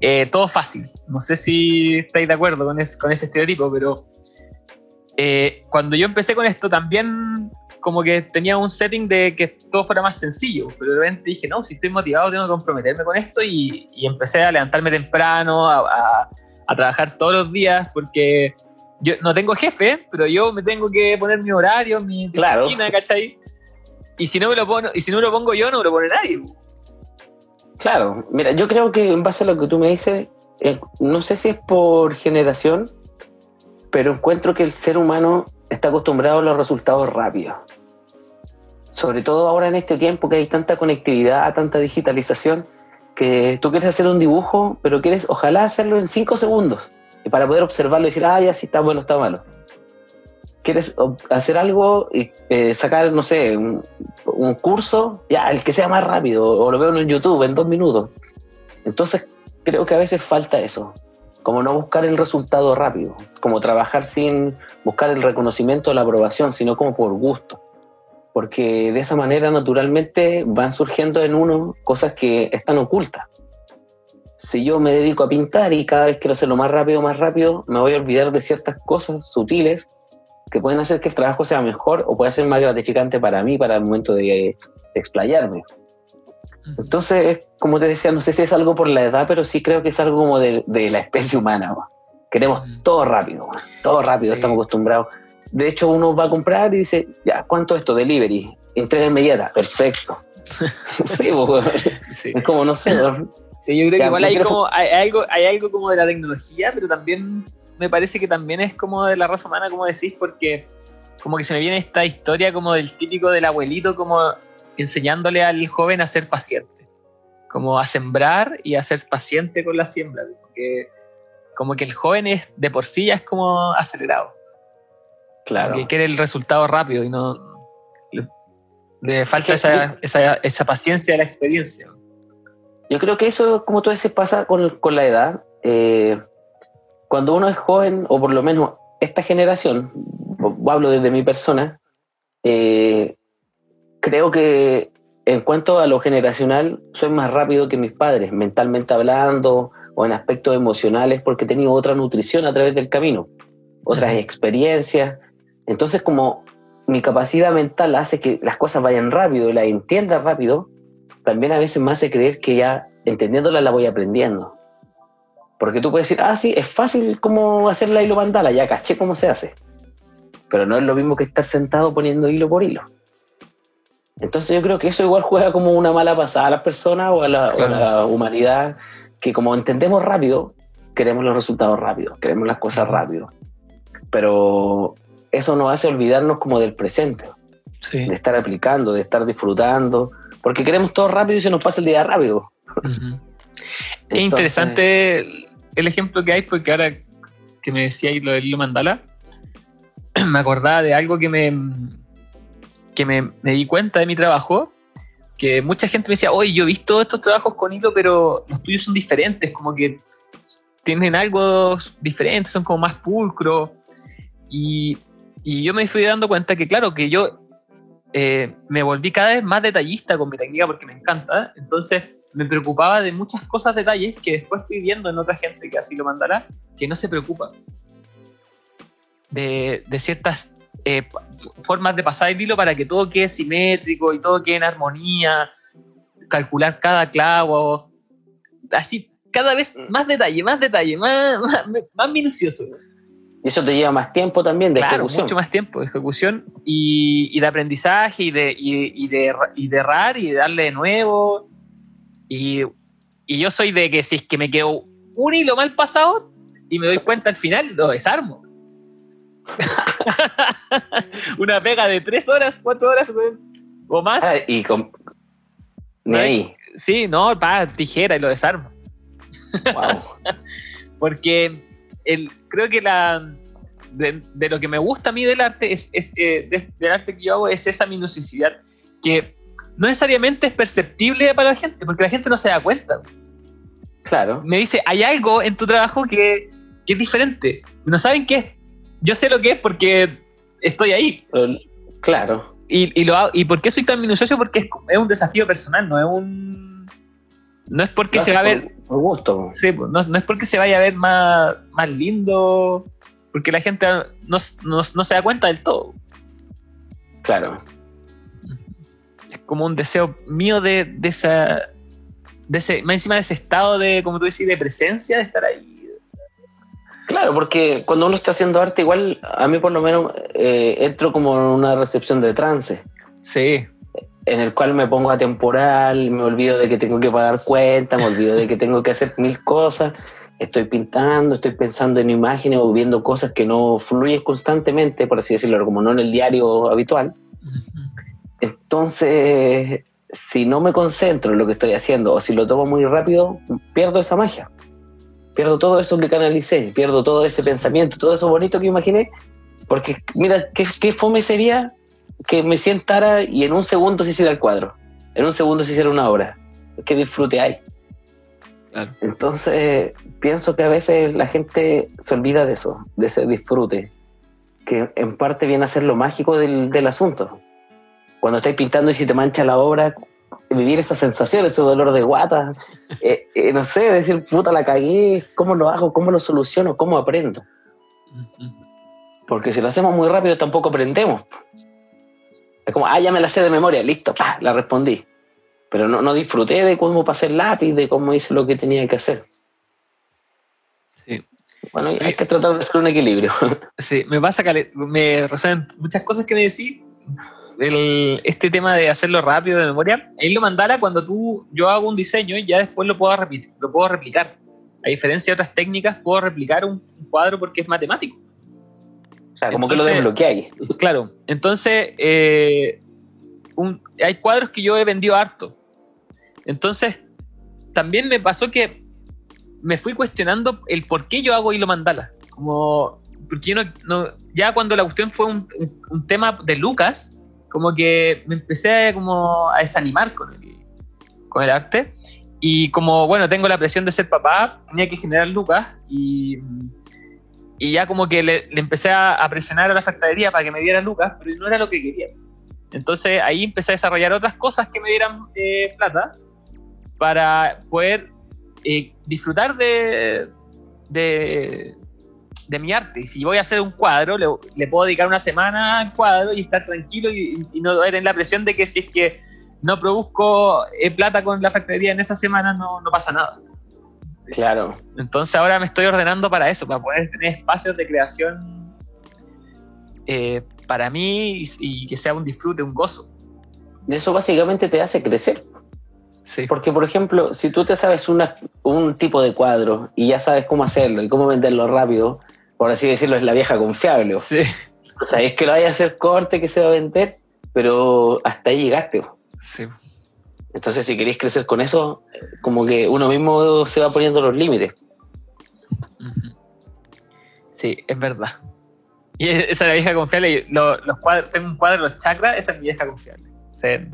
B: eh, todo fácil. No sé si estáis de acuerdo con, es- con ese estereotipo, pero eh, cuando yo empecé con esto también como que tenía un setting de que todo fuera más sencillo, pero de repente dije, no, si estoy motivado tengo que comprometerme con esto y, y empecé a levantarme temprano, a, a- a trabajar todos los días, porque yo no tengo jefe, pero yo me tengo que poner mi horario, mi
A: Claro.
B: disciplina, ¿cachai? Y si no me lo pongo, y si no me lo pongo yo, no me lo pone nadie.
A: Claro, mira, yo creo que en base a lo que tú me dices, eh, no sé si es por generación, pero encuentro que el ser humano está acostumbrado a los resultados rápidos. Sobre todo ahora en este tiempo que hay tanta conectividad, tanta digitalización, que tú quieres hacer un dibujo, pero quieres ojalá hacerlo en cinco segundos, para poder observarlo y decir, ah, ya si está bueno, está malo. Quieres hacer algo y eh, sacar, no sé, un, un curso, ya, el que sea más rápido, o lo veo en YouTube en dos minutos. Entonces, creo que a veces falta eso, como no buscar el resultado rápido, como trabajar sin buscar el reconocimiento o la aprobación, sino como por gusto. Porque de esa manera, naturalmente, van surgiendo en uno cosas que están ocultas. Si yo me dedico a pintar y cada vez quiero hacerlo más rápido, más rápido, me voy a olvidar de ciertas cosas sutiles que pueden hacer que el trabajo sea mejor o pueda ser más gratificante para mí para el momento de, de explayarme. Entonces, como te decía, no sé si es algo por la edad, pero sí creo que es algo como de, de la especie humana. ¿no? Queremos
B: Mm.
A: todo rápido, ¿no? todo rápido,
B: Sí.
A: estamos acostumbrados. De hecho, uno va a comprar y dice, ya, ¿cuánto es esto? Delivery, entrega inmediata, perfecto. sí,
B: Sí.
A: es como, no sé.
B: Sí, yo creo
A: Ya,
B: que igual como, hay algo, hay algo como de la tecnología, pero también me parece que también es como de la raza humana, como decís, porque como que se me viene esta historia como del típico del abuelito, como enseñándole al joven a ser paciente, como a sembrar y a ser paciente con la siembra, como que, como que el joven es de por sí ya es como acelerado,
A: claro.
B: que quiere el resultado rápido y no... Le, le falta
A: que-
B: esa, esa, esa paciencia de la experiencia.
A: Yo creo que eso, como tú dices, pasa con, con la edad. Eh, cuando uno es joven, o por lo menos esta generación, hablo desde mi persona, eh, creo que en cuanto a lo generacional, soy más rápido que mis padres, mentalmente hablando o en aspectos emocionales, porque he tenido otra nutrición a través del camino, otras
B: Ujú.
A: experiencias. Entonces, como mi capacidad mental hace que las cosas vayan rápido y las entienda rápido, también a veces me hace creer que ya entendiéndola la voy aprendiendo. Porque tú puedes decir, ah, sí, es fácil como hacer la hilo mandala, ya caché cómo se hace. Pero no es lo mismo que estar sentado poniendo hilo por hilo. Entonces yo creo que eso igual juega como una mala pasada a las personas o a la, o a la humanidad, que como entendemos rápido, queremos los resultados rápidos, queremos las cosas rápido. Pero eso nos hace olvidarnos como del presente, de estar aplicando, de estar disfrutando, porque queremos todo rápido y se nos pasa el día rápido.
B: es interesante el ejemplo que hay, porque ahora que me decía lo del hilo mandala, me acordaba de algo que me, que me, me, di cuenta de mi trabajo, que mucha gente me decía, oye, yo he visto estos trabajos con hilo, pero los tuyos son diferentes, como que tienen algo diferente, son como más pulcros. Y, y yo me fui dando cuenta que, claro, que yo eh, me volví cada vez más detallista con mi técnica porque me encanta. Entonces me preocupaba de muchas cosas, detalles que después fui viendo en otra gente que así lo mandará, que no se preocupa de, de ciertas eh, formas de pasar el hilo para que todo quede simétrico y todo quede en armonía, calcular cada clavo, así cada vez más detalle, más detalle, más, más, minucioso.
A: Y eso te lleva más tiempo también de
B: claro,
A: ejecución.
B: mucho más tiempo de ejecución y, y de aprendizaje y de, y, y, de, y de errar y de darle de nuevo. Y, y yo soy de que si es que me quedo un hilo mal pasado y me doy cuenta al final, lo desarmo. Una pega de tres horas, cuatro horas o más.
A: Ah, y con... Ni ahí.
B: Sí, no, pa, tijera y lo desarmo.
A: Wow.
B: Porque el, creo que la de, de, lo que me gusta a mí del arte es, es eh, de, del arte que yo hago es esa minuciosidad que no necesariamente es perceptible para la gente, porque la gente no se da cuenta.
A: Claro.
B: Me dice, hay algo en tu trabajo que, que es diferente. No saben qué es. Yo sé lo que es porque estoy ahí.
A: Claro.
B: Y, y, lo hago, ¿Y por qué soy tan minucioso? Porque es, es un desafío personal, no es un. No es porque se va a ver.
A: Por, gusto.
B: Sí, pues, no, no es porque se vaya a ver más, más lindo, porque la gente no, no, no se da cuenta del todo.
A: Claro.
B: Es como un deseo mío de, de esa. De ese, más encima de ese estado de, como tú decís, de presencia, de estar ahí.
A: Claro, porque cuando uno está haciendo arte, igual a mí por lo menos eh, entro como en una recepción de trance.
B: Sí.
A: En el cual me pongo atemporal, me olvido de que tengo que pagar cuenta, me olvido de que tengo que hacer mil cosas. Estoy pintando, estoy pensando en imágenes o viendo cosas que no fluyen constantemente, por así decirlo, como no en el diario habitual. Entonces, si no me concentro en lo que estoy haciendo o si lo tomo muy rápido, pierdo esa magia pierdo todo eso que canalicé, pierdo todo ese pensamiento, todo eso bonito que imaginé, porque mira, qué, qué fome sería que me sentara y en un segundo se hiciera el cuadro, en un segundo se hiciera una obra, qué disfrute hay. Claro. Entonces, pienso que a veces la gente se olvida de eso, de ese disfrute, que en parte viene a ser lo mágico del, del asunto. Cuando estáis pintando y si te mancha la obra, vivir esa sensación, ese dolor de guata, eh, eh, no sé, decir, puta, la cagué, ¿cómo lo hago? ¿Cómo lo soluciono? ¿Cómo aprendo? Porque si lo hacemos muy rápido tampoco aprendemos. Es como, ah, ya me la sé de memoria, listo, pa, la respondí. Pero no, no disfruté de cómo pasé el lápiz, de cómo hice lo que tenía que hacer.
B: Sí.
A: Bueno, hay que tratar de hacer un equilibrio.
B: Sí, me pasa que me resuenan muchas cosas que me decís el, este tema de hacerlo rápido de memoria, ahí lo mandala cuando tú, yo hago un diseño y ya después lo puedo, repetir, lo puedo replicar. A diferencia de otras técnicas, puedo replicar un, un cuadro porque es matemático.
A: O sea, como entonces, que lo desbloqueáis.
B: Claro, entonces eh, un, hay cuadros que yo he vendido harto. Entonces, también me pasó que me fui cuestionando el por qué yo hago hilo mandala. Como, porque yo no, no, ya cuando la cuestión fue un, un, un tema de Lucas, como que me empecé a, como a desanimar con el, con el arte. Y como, bueno, tengo la presión de ser papá, tenía que generar lucas y, y ya como que le, empecé a presionar a la factadería para que me diera lucas, pero no era lo que quería. Entonces ahí empecé a desarrollar otras cosas que me dieran eh, plata para poder eh, disfrutar de, de mi arte. Y si voy a hacer un cuadro, le, le puedo dedicar una semana al cuadro y estar tranquilo y, y no tener la presión de que si es que no produzco eh, plata con la factoría en esa semana, no, no, pasa nada.
A: Claro.
B: Entonces ahora me estoy ordenando para eso, para poder tener espacios de creación eh, para mí y, y, que sea un disfrute, un gozo.
A: Eso básicamente te hace crecer.
B: Sí.
A: Porque, por ejemplo, si tú te sabes una- un tipo de cuadro y ya sabes cómo hacerlo y cómo venderlo rápido, por así decirlo, es la vieja confiable.
B: Sí.
A: O sea, es que lo vaya a hacer corte que se va a vender, pero hasta ahí llegaste.
B: Sí.
A: Entonces, si queréis crecer con eso, como que uno mismo se va poniendo los límites.
B: Sí, es verdad. Y es- esa es la vieja confiable. los cuadros, tengo un cuadro de los chakras, esa es mi vieja confiable. O sea,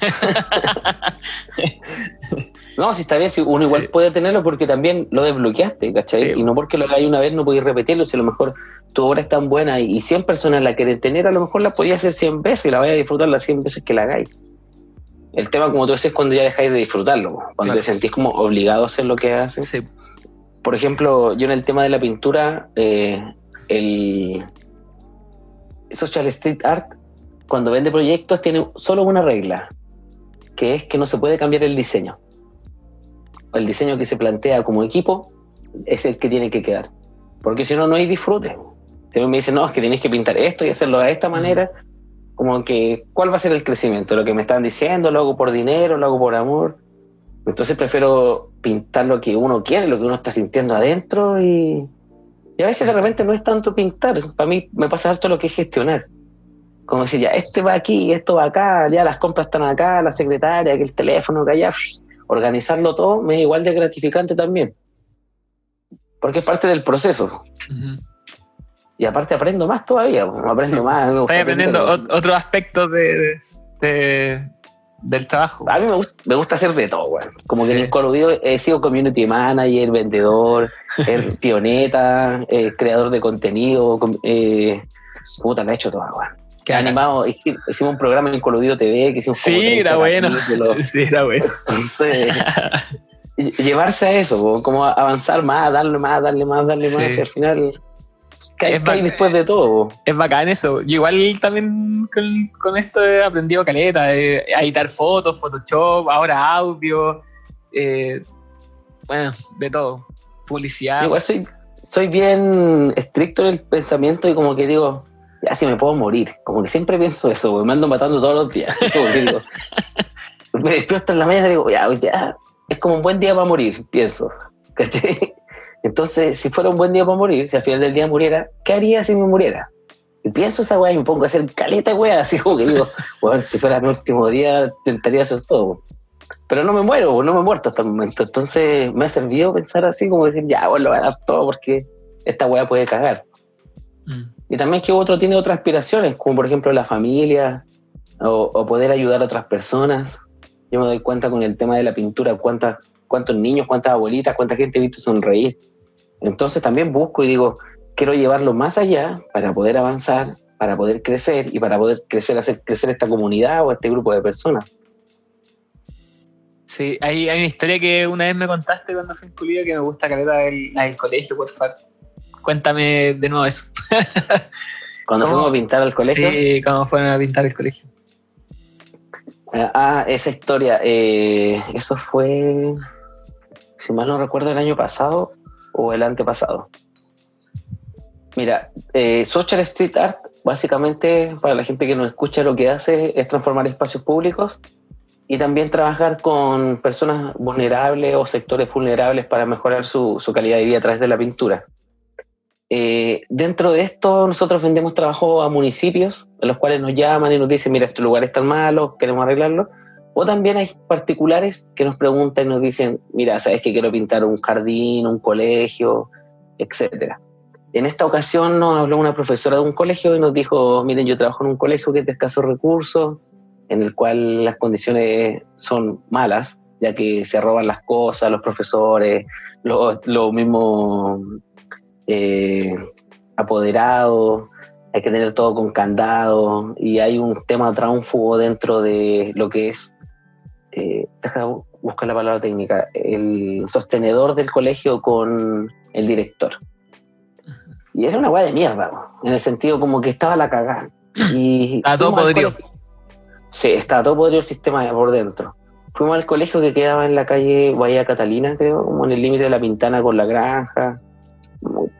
A: No, si está bien, si uno igual
B: Sí.
A: puede tenerlo porque también lo desbloqueaste, ¿cachai?
B: Sí.
A: Y no porque lo hagáis una vez no podéis repetirlo, si a lo mejor tu obra es tan buena y, y 100 personas la quieren tener, a lo mejor la podías hacer 100 veces y la vais a disfrutar las 100 veces que la hagáis. El tema, como tú dices, es cuando ya dejáis de disfrutarlo, cuando
B: Claro.
A: te sentís como obligado a hacer lo que haces.
B: sí.
A: Por ejemplo, yo en el tema de la pintura, eh, el Social Street Art, cuando vende proyectos, tiene solo una regla, que es que no se puede cambiar el diseño. El diseño que se plantea como equipo es el que tiene que quedar. Porque si no, no hay disfrute. Si me dicen, no, es que tienes que pintar esto y hacerlo de esta manera, como que, ¿cuál va a ser el crecimiento? Lo que me están diciendo, lo hago por dinero, lo hago por amor. Entonces prefiero pintar lo que uno quiere, lo que uno está sintiendo adentro y, y a veces de repente no es tanto pintar. Para mí me pasa harto lo que es gestionar. Como decir, ya, este va aquí, esto va acá, ya las compras están acá, la secretaria, que el teléfono, que allá. Organizarlo todo me es igual de gratificante también. Porque es parte del proceso. Y aparte aprendo más todavía, aprendo
B: Sí.
A: más.
B: Estás aprendiendo otros aspectos de, de- de- del trabajo.
A: A mí me gusta, me gusta hacer de todo, weón. Como que en el Coludido he sido community manager, vendedor, eh, pioneta, eh, creador de contenido. eh, puta, me he hecho todo, weón.
B: Qué
A: He animado, hici- hicimos un programa en el Coludido TV que hicimos
B: Sí,
A: 30
B: era bueno. Sí, era bueno.
A: Entonces, ll- llevarse a eso, como avanzar más, darle más, darle más, darle más, y al final, ¿qué hay,
B: Es
A: qué hay
B: bacán.
A: después de todo?
B: Es bacán eso. Yo igual también con, con esto he aprendido caleta, eh, a editar fotos, Photoshop, ahora audio, eh, bueno, de todo. Publicidad.
A: Igual soy, soy bien estricto en el pensamiento y como que digo, ya si me puedo morir. Como que siempre pienso eso, weón, me ando matando todos los días. Digo, me despierto en la mañana y digo, ya, ya, es como un buen día para morir, pienso. ¿Cachai? Entonces, si fuera un buen día para morir, si al final del día muriera, ¿qué haría si me muriera? Y pienso esa weá y me pongo a hacer caleta weá, así como que digo, bueno, si fuera mi último día, intentaría hacer todo. Pero no me muero, no me he muerto hasta el momento. Entonces me ha servido pensar así, como decir, ya, bueno, lo voy a dar todo porque esta weá puede cagar.
B: Mm.
A: Y también que otro tiene otras aspiraciones, como por ejemplo la familia o, poder ayudar a otras personas. Yo me doy cuenta con el tema de la pintura, cuántas, cuántos niños, cuántas abuelitas, cuánta gente he visto sonreír. Entonces también busco y digo, quiero llevarlo más allá para poder avanzar, para poder crecer y para poder crecer, hacer crecer esta comunidad o este grupo de personas.
B: Sí, hay, hay una historia que una vez me contaste cuando fui incluido que me gusta caleta del, la del colegio, por favor. Cuéntame de nuevo eso.
A: Cuando
B: ¿Cómo?
A: fuimos a pintar al colegio,
B: Sí, cómo fueron a pintar el colegio.
A: Ah, esa historia. eh, eso fue, si mal no recuerdo, el año pasado o el antepasado. Mira, eh, Social Street Art, básicamente, para la gente que nos escucha, lo que hace es transformar espacios públicos y también trabajar con personas vulnerables o sectores vulnerables para mejorar su, su calidad de vida a través de la pintura. Eh, dentro de esto, nosotros vendemos trabajo a municipios, en los cuales nos llaman y nos dicen, mira, este lugar está malo, queremos arreglarlo. O también hay particulares que nos preguntan y nos dicen, mira, sabes que quiero pintar un jardín, un colegio, etcétera. En esta ocasión nos habló una profesora de un colegio y nos dijo, miren, yo trabajo en un colegio que es de escasos recursos, en el cual las condiciones son malas, ya que se roban las cosas, los profesores, los, los mismos eh, apoderados, hay que tener todo con candado y hay un tema tránfugo dentro de lo que es, eh, deja buscar la palabra técnica, el sostenedor del colegio con el director. Y era una weá de mierda, ¿no? en el sentido como que estaba la cagada. Y
B: Estaba todo podrido.
A: Sí, estaba todo podrido el sistema por dentro. Fuimos al colegio que quedaba en la calle Bahía Catalina, creo, como en el límite de la Pintana con la granja,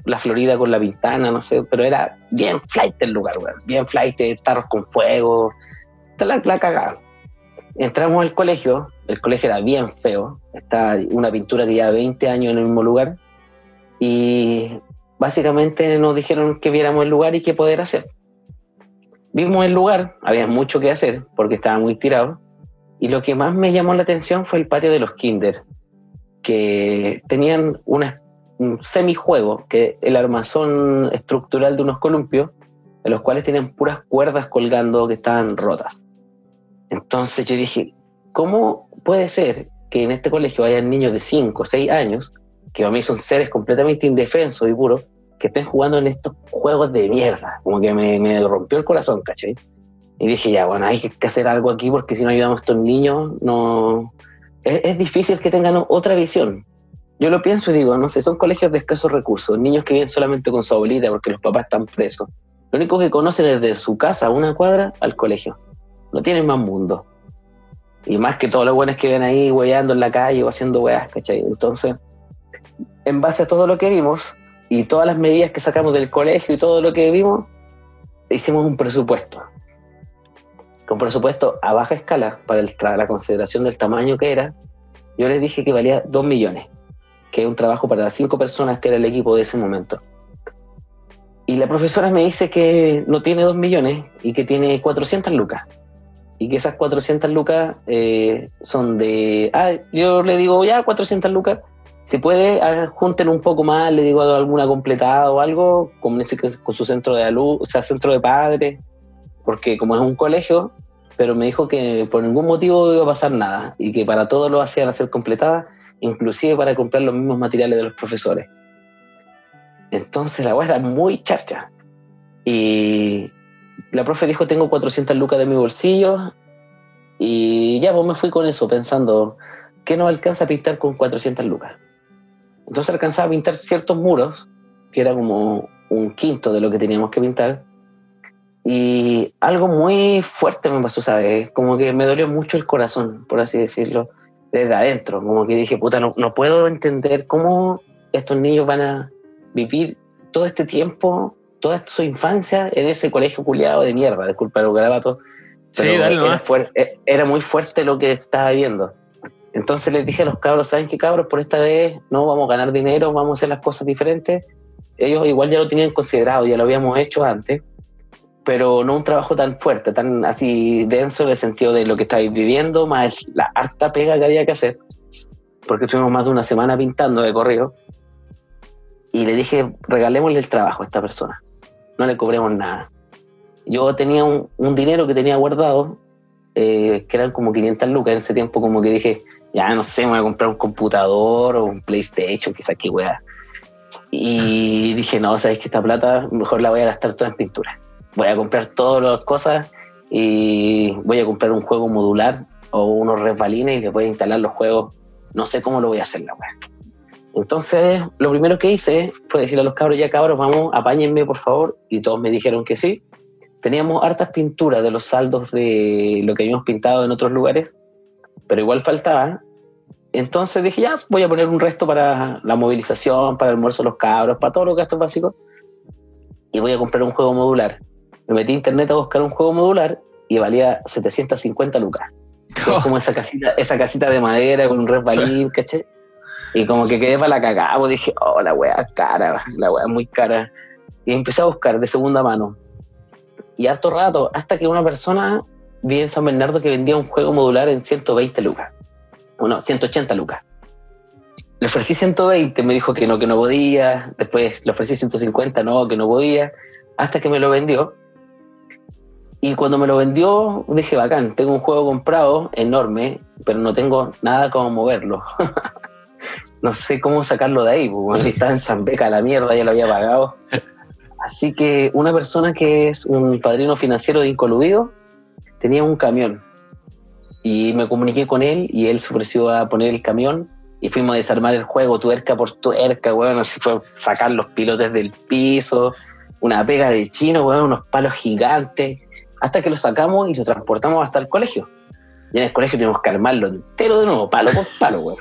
A: la Florida con la Pintana, no sé, pero era bien flight el lugar. Bien flight, tarros con fuego, toda la, la. Entramos al colegio, el colegio era bien feo, está una pintura que lleva 20 años en el mismo lugar, y básicamente nos dijeron que viéramos el lugar y qué poder hacer. Vimos el lugar, había mucho que hacer porque estaba muy tirado, y lo que más me llamó la atención fue el patio de los kinder, que tenían una, un semijuego, que el armazón estructural de unos columpios, en los cuales tenían puras cuerdas colgando que estaban rotas. Entonces yo dije, ¿cómo puede ser que en este colegio hayan niños de 5 o 6 años, que para mí son seres completamente indefensos y puros, que estén jugando en estos juegos de mierda? Como que me, me rompió el corazón, ¿cachai? Y dije, ya, bueno, hay que hacer algo aquí porque si no ayudamos a estos niños, no... Es, es difícil que tengan otra visión. Yo lo pienso y digo, no sé, son colegios de escasos recursos, niños que viven solamente con su abuelita porque los papás están presos. Lo único que conocen es de su casa una cuadra al colegio. No tienen más mundo. Y más que todos los buenos que ven ahí hueando en la calle o haciendo weas, ¿cachai? Entonces, en base a todo lo que vimos y todas las medidas que sacamos del colegio y todo lo que vimos, hicimos un presupuesto con presupuesto a baja escala para la consideración del tamaño que era, yo les dije que valía 2 millones, que es un trabajo para las cinco personas que era el equipo de ese momento. Y la profesora me dice que no tiene 2 millones y que tiene 400 lucas. Y que esas 400 lucas eh, son de... Ah, yo le digo, ya, 400 lucas. Si puede, ah, junten un poco más, le digo alguna completada o algo, con, su centro de alumnos, o sea, centro de padres, porque como es un colegio, pero me dijo que por ningún motivo iba a pasar nada y que para todo lo hacían hacer completada, inclusive para comprar los mismos materiales de los profesores. Entonces la weá era muy charcha. Y la profe dijo, tengo 400 lucas de mi bolsillo. Y ya, pues me fui con eso, pensando, ¿qué no alcanza pintar con 400 lucas? Entonces alcanzaba a pintar ciertos muros, que era como un quinto de lo que teníamos que pintar, y algo muy fuerte me pasó, ¿sabes? Como que me dolió mucho el corazón, por así decirlo, desde adentro. Como que dije, puta, no, no puedo entender cómo estos niños van a vivir todo este tiempo, toda su infancia en ese colegio culiado de mierda, disculpa el garabato. Pero sí, dale, era, eh, era, muy fuerte lo que estaba viendo. Entonces les dije a los cabros, ¿saben qué cabros? Por esta vez no vamos a ganar dinero, vamos a hacer las cosas diferentes. Ellos igual ya lo tenían considerado, ya lo habíamos hecho antes pero no un trabajo tan fuerte, tan así denso en el sentido de lo que estáis viviendo, más la harta pega que había que hacer, porque estuvimos más de una semana pintando de correo, y le dije, regalémosle el trabajo a esta persona, no le cobremos nada. Yo tenía un, dinero que tenía guardado, eh, que eran como 500 lucas en ese tiempo, como que dije, ya no sé, me voy a comprar un computador o un PlayStation, quizás qué weá. Y dije, no, sabes que esta plata mejor la voy a gastar toda en pintura voy a comprar todas las cosas y voy a comprar un juego modular o unos resbalines y les voy a instalar los juegos. No sé cómo lo voy a hacer la weá. Entonces, lo primero que hice fue decirle a los cabros, ya cabros, vamos, apáñenme por favor. Y todos me dijeron que sí. Teníamos hartas pinturas de los saldos de lo que habíamos pintado en otros lugares, pero igual faltaba. Entonces dije, ya, voy a poner un resto para la movilización, para el almuerzo de los cabros, para todos los gastos básicos. Y voy a comprar un juego modular me metí a internet a buscar un juego modular y valía 750 lucas. como esa casita, esa casita de madera con un resbalín, ¿caché? Y como que quedé para la cagada, pues dije, oh, la weá cara, la weá muy cara. Y empecé a buscar de segunda mano. Y harto rato, hasta que una persona vi en San Bernardo que vendía un juego modular en 120 lucas. Bueno, 180 lucas. Le ofrecí 120, me dijo que no, que no podía. Después le ofrecí 150, no, que no podía. Hasta que me lo vendió. Y cuando me lo vendió, dije, bacán, tengo un juego comprado enorme, pero no tengo nada como moverlo. no sé cómo sacarlo de ahí, porque estaba en Zambeca la mierda, ya lo había pagado. Así que una persona que es un padrino financiero de Incoludido tenía un camión. Y me comuniqué con él y él se ofreció a poner el camión y fuimos a desarmar el juego tuerca por tuerca, bueno, así fue sacar los pilotes del piso, una pega de chino, bueno, unos palos gigantes hasta que lo sacamos y lo transportamos hasta el colegio. Y en el colegio tenemos que armarlo entero de nuevo, palo por palo, güey.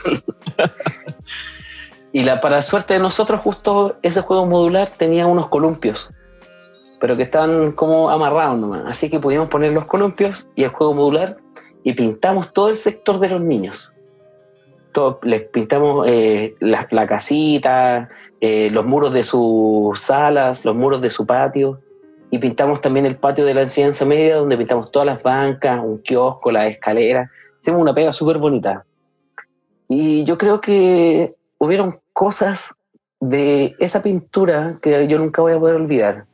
A: y la, para suerte de nosotros, justo ese juego modular tenía unos columpios, pero que estaban como amarrados nomás. Así que pudimos poner los columpios y el juego modular y pintamos todo el sector de los niños. Todo, les pintamos eh, la casita, eh, los muros de sus salas, los muros de su patio, y pintamos también el patio de la enseñanza media, donde pintamos todas las bancas, un kiosco, las escaleras. Hicimos una pega súper bonita. Y yo creo que hubieron cosas de esa pintura que yo nunca voy a poder olvidar.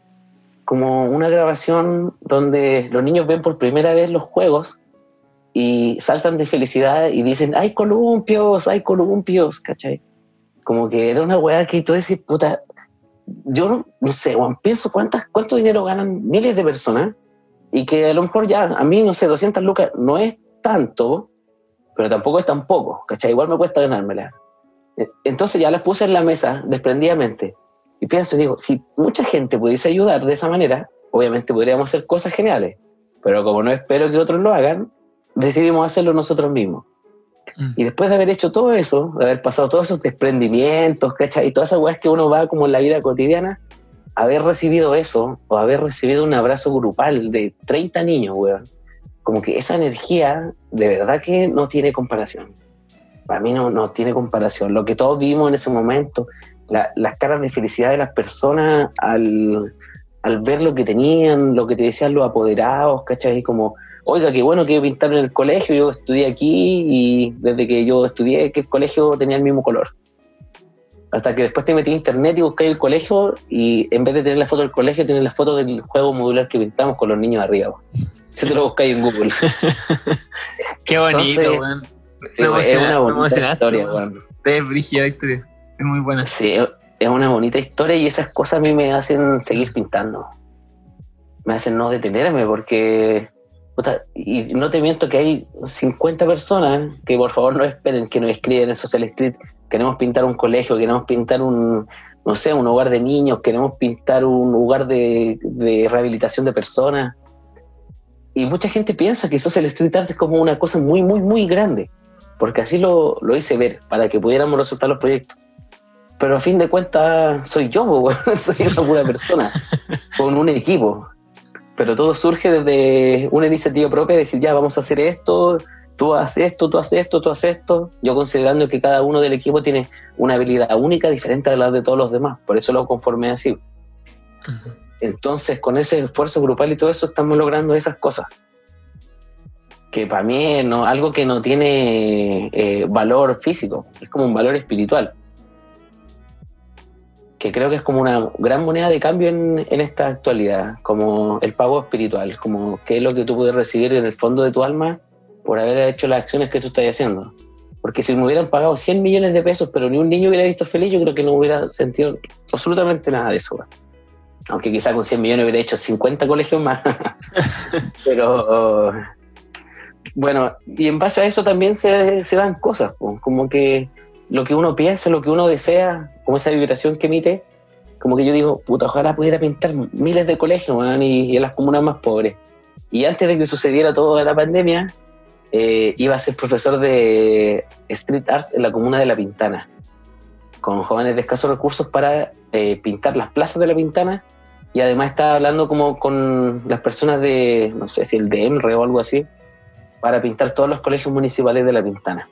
A: Como una grabación donde los niños ven por primera vez los juegos y saltan de felicidad y dicen, hay columpios, hay columpios, ¿cachai? Como que era una weá que tú decís, puta, yo no, sé, Juan, pienso cuántas, cuánto dinero ganan miles de personas y que a lo mejor ya, a mí, no sé, 200 lucas no es tanto, pero tampoco es tan poco, ¿cachai? Igual me cuesta ganármela. E, entonces ya las puse en la mesa desprendidamente y pienso, digo, si mucha gente pudiese ayudar de esa manera, obviamente podríamos hacer cosas geniales, pero como no espero que otros lo hagan, decidimos hacerlo nosotros mismos. Mm. Y después de haber hecho todo eso, de haber pasado todos esos desprendimientos, ¿cachai? Y todas esas weas que uno va como en la vida cotidiana, haber recibido eso, o haber recibido un abrazo grupal de 30 niños, weón, como que esa energía de verdad que no tiene comparación. Para mí no, no tiene comparación. Lo que todos vimos en ese momento, las caras de felicidad de las personas al, al ver lo que tenían, lo que te decían los apoderados, ¿cachai? Como oiga, qué bueno que pintar en el colegio, yo estudié aquí y desde que yo estudié que el colegio tenía el mismo color. Hasta que después te metí en internet y busqué el colegio y en vez de tener la foto del colegio, tienes la foto del juego modular que pintamos con los niños arriba. Si te lo buscáis en Google.
B: qué bonito, weón.
A: es una bonita historia,
B: weón. Es brígida historia. Es muy buena.
A: Sí, es una bonita historia y esas cosas a mí me hacen seguir pintando. Me hacen no detenerme porque y no te miento que hay 50 personas que por favor no esperen que nos escriben en Social Street. Queremos pintar un colegio, queremos pintar un, no sé, un hogar de niños, queremos pintar un lugar de, rehabilitación de personas. Y mucha gente piensa que Social Street Art es como una cosa muy, muy, muy grande, porque así lo, lo hice ver, para que pudiéramos resultar los proyectos. Pero a fin de cuentas soy yo, soy una pura persona, con un equipo pero todo surge desde una iniciativa propia, de decir, ya, vamos a hacer esto, tú haces esto, tú haces esto, tú haces esto, yo considerando que cada uno del equipo tiene una habilidad única, diferente a la de todos los demás, por eso lo conformé así. Entonces, con ese esfuerzo grupal y todo eso, estamos logrando esas cosas. Que para mí es algo que no tiene eh, valor físico, es como un valor espiritual que creo que es como una gran moneda de cambio en, esta actualidad, como el pago espiritual, como qué es lo que tú puedes recibir en el fondo de tu alma por haber hecho las acciones que tú estás haciendo. Porque si me hubieran pagado 100 millones de pesos, pero ni un niño hubiera visto feliz, yo creo que no hubiera sentido absolutamente nada de eso. Aunque quizá con 100 millones hubiera hecho 50 colegios más. pero bueno, y en base a eso también se, se dan cosas, como que lo que uno piensa, lo que uno desea, como esa vibración que emite, como que yo digo, puta, ojalá pudiera pintar miles de colegios y, en las comunas más pobres. Y antes de que sucediera toda la pandemia, eh, iba a ser profesor de street art en la comuna de La Pintana, con jóvenes de escasos recursos para eh, pintar las plazas de La Pintana y además estaba hablando como con las personas de, no sé si el de EMRE o algo así, para pintar todos los colegios municipales de La Pintana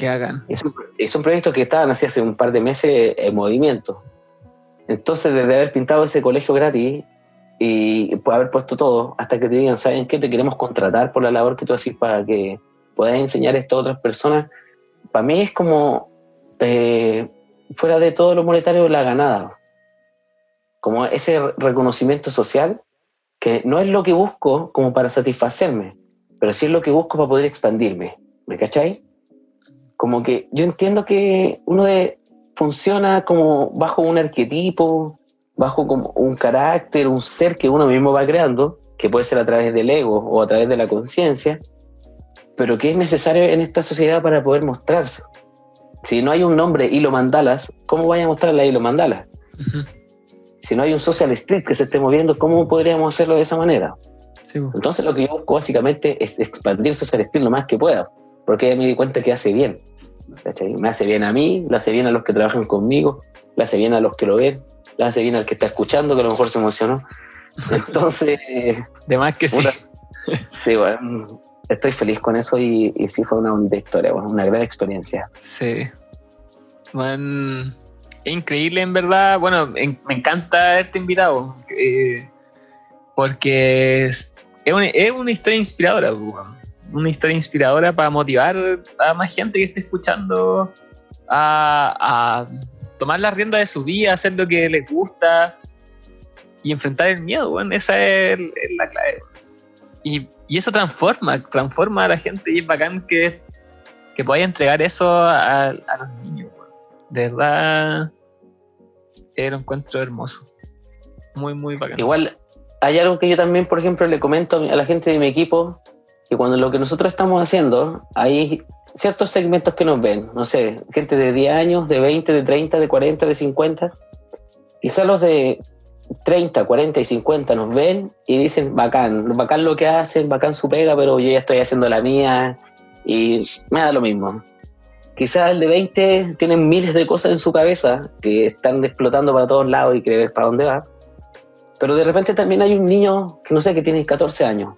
B: que hagan.
A: Es un, proyecto que estaban así hace un par de meses en movimiento. Entonces, desde haber pintado ese colegio gratis y pues haber puesto todo, hasta que te digan, ¿saben qué? Te queremos contratar por la labor que tú haces para que puedas enseñar esto a otras personas. Para mí es como, eh, fuera de todo lo monetario, la ganada. Como ese reconocimiento social, que no es lo que busco como para satisfacerme, pero sí es lo que busco para poder expandirme. ¿Me cacháis? Como que yo entiendo que uno de, funciona como bajo un arquetipo, bajo como un carácter, un ser que uno mismo va creando, que puede ser a través del ego o a través de la conciencia, pero que es necesario en esta sociedad para poder mostrarse. Si no hay un nombre hilo mandalas, ¿cómo vaya a mostrar la hilo mandalas? Si no hay un social street que se esté moviendo, ¿cómo podríamos hacerlo de esa manera? Entonces lo que yo busco básicamente es expandir social street lo más que pueda, porque me di cuenta que hace bien. Me hace bien a mí, le hace bien a los que trabajan conmigo, le hace bien a los que lo ven, le hace bien al que está escuchando, que a lo mejor se emocionó. Entonces.
B: de más que sí.
A: sí, bueno. estoy feliz con eso y, y sí fue una bonita historia, bueno, una gran experiencia.
B: Sí. Bueno, es increíble en verdad. Bueno, en- me encanta este invitado. eh, porque es, es una, es una historia inspiradora. Una historia inspiradora para motivar a más gente que esté escuchando a, a tomar la rienda de su vida, hacer lo que les gusta y enfrentar el miedo. weón. Esa es, es la clave. Y, y eso transforma, transforma a la gente y es bacán que, que podáis entregar eso a, a los niños. De verdad, era un encuentro hermoso. Muy, muy bacán.
A: Igual hay algo que yo también, por ejemplo, le comento a la gente de mi equipo, que cuando lo que nosotros estamos haciendo, hay ciertos segmentos que nos ven, no sé, gente de 10 años, de 20, de 30, de 40, de 50, quizás los de 30, 40 y 50 nos ven y dicen, bacán, bacán lo que hacen, bacán su pega, pero yo ya estoy haciendo la mía y me da lo mismo. Quizás el de 20 tiene miles de cosas en su cabeza que están explotando para todos lados y quiere ver para dónde va. Pero de repente también hay un niño que no sé, que tiene 14 años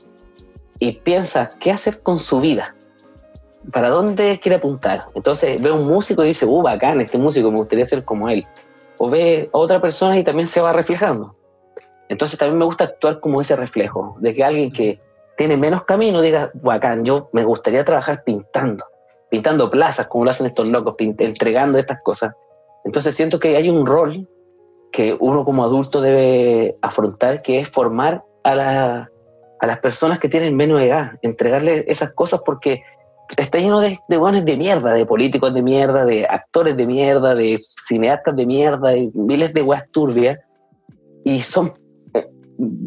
A: y piensa qué hacer con su vida, para dónde quiere apuntar. Entonces ve un músico y dice, uh, bacán, este músico, me gustaría ser como él. O ve a otra persona y también se va reflejando. Entonces también me gusta actuar como ese reflejo, de que alguien que tiene menos camino diga, bacán, yo me gustaría trabajar pintando, pintando plazas, como lo hacen estos locos, entregando estas cosas. Entonces siento que hay un rol que uno como adulto debe afrontar, que es formar a, la- a las personas que tienen menos edad, entregarles esas cosas porque está lleno de, de buenos de mierda, de políticos de mierda, de actores de mierda, de cineastas de mierda, de miles de weas turbias, y son eh,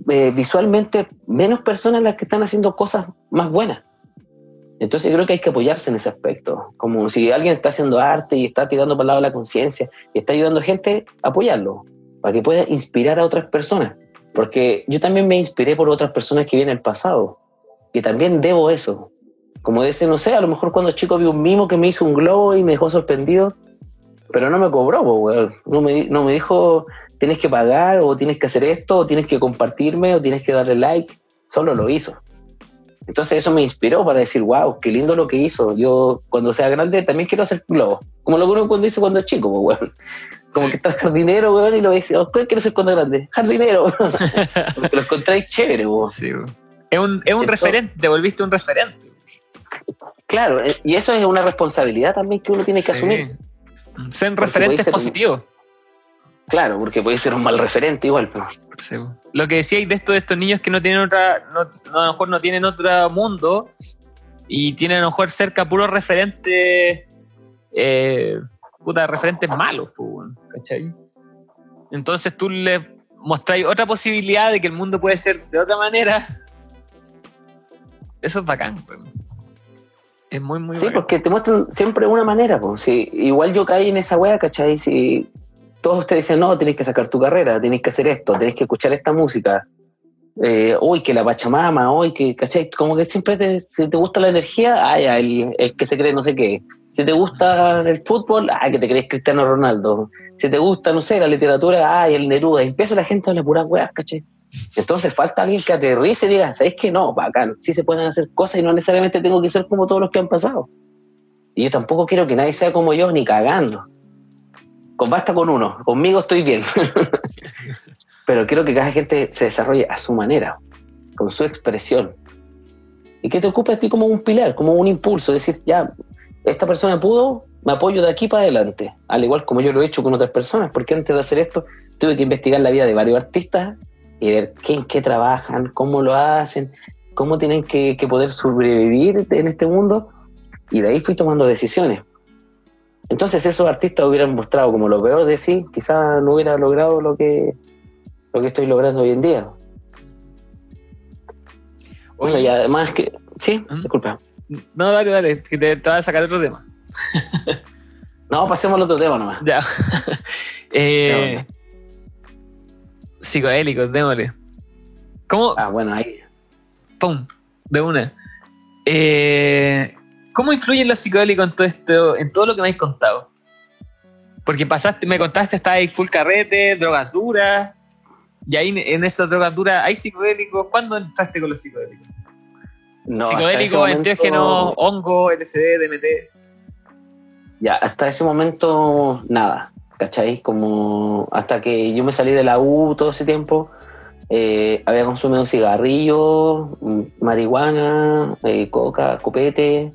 A: eh, visualmente menos personas las que están haciendo cosas más buenas. Entonces creo que hay que apoyarse en ese aspecto. Como si alguien está haciendo arte y está tirando para el lado de la conciencia y está ayudando a gente, apoyarlo, para que pueda inspirar a otras personas. Porque yo también me inspiré por otras personas que vienen del pasado. Y también debo eso. Como dice, no sé, a lo mejor cuando chico vi un mimo que me hizo un globo y me dejó sorprendido, pero no me cobró, no, me, dijo tienes que pagar o tienes que hacer esto o tienes que compartirme o tienes que darle like, solo lo hizo. Entonces eso me inspiró para decir, wow, qué lindo lo que hizo. Yo cuando sea grande también quiero hacer globo. Como lo que uno cuando dice cuando es chico, weón. Como
B: Sí.
A: que estás jardinero, weón, y lo dice, oh, ¿qué quieres ser cuando grande? Jardinero. Porque lo encontráis chévere, weón.
B: Sí, weón. es un, es un referente, te volviste un referente.
A: Claro, eh, y eso es una responsabilidad también que uno tiene que
B: Sí.
A: asumir. Ser un-
B: positivos.
A: Claro, porque puede ser un mal referente igual, pero
B: Sí. Lo que decíais de esto de estos niños que no tienen otra, no, no, a lo mejor no tienen otro mundo y tienen a lo mejor cerca puros referentes, eh, puta, referentes malos, pues, ¿cachai? Entonces tú le mostráis otra posibilidad de que el mundo puede ser de otra manera. Eso es bacán, weón. Es muy, muy
A: sí,
B: bacán.
A: porque te muestran siempre una manera, pues. Sí, igual yo caí en esa wea, ¿cachai? Si todos te dicen, no, tenés que sacar tu carrera, tenés que hacer esto, tenés que escuchar esta música. Eh, uy, que la Pachamama, uy, que, ¿cachai? Como que siempre te, si te gusta la energía, el, el que se cree no sé qué. Si te gusta el fútbol, ah, que te crees Cristiano Ronaldo. Si te gusta, no sé, la literatura, ah, el Neruda. Y empieza la gente a hablar puras weas, ¿cachai? Entonces falta alguien que aterrice y diga, ¿sabes qué? No, bacán, sí se pueden hacer cosas y no necesariamente tengo que ser como todos los que han pasado. Y yo tampoco quiero que nadie sea como yo, ni cagando. Con basta con uno, conmigo estoy bien. Pero quiero que cada gente se desarrolle a su manera, con su expresión. Y que te ocupe a ti como un pilar, como un impulso, decir, ya, esta persona pudo, me apoyo de aquí para adelante. Al igual como yo lo he hecho con otras personas, porque antes de hacer esto tuve que investigar la vida de varios artistas y ver qué, en qué trabajan, cómo lo hacen, cómo tienen que, que poder sobrevivir en este mundo. Y de ahí fui tomando decisiones. Entonces esos artistas hubieran mostrado como lo peor de sí, quizás no hubiera logrado lo que, lo que estoy logrando hoy en día. Bueno, y además que... Sí,
B: ¿Mm?
A: disculpa.
B: No, dale, dale, que te, te vas a sacar otro tema.
A: No, pasemos al otro tema nomás.
B: Ya. eh, psicodélicos, démosle. ¿Cómo?
A: Ah, bueno, ahí.
B: ¡Pum! De una. Eh, ¿Cómo influyen los psicodélicos en todo esto, en todo lo que me habéis contado? Porque pasaste, me contaste, estaba ahí full carrete, drogas duras, y ahí en esas drogas duras hay psicodélicos. ¿Cuándo entraste con los psicodélicos?
A: No,
B: Psicodélico, enteógeno, hongo, LSD, DMT.
A: Ya, hasta ese momento nada, ¿cachai? Como hasta que yo me salí de la U todo ese tiempo, eh, había consumido cigarrillos, mm, marihuana, eh, coca, copete,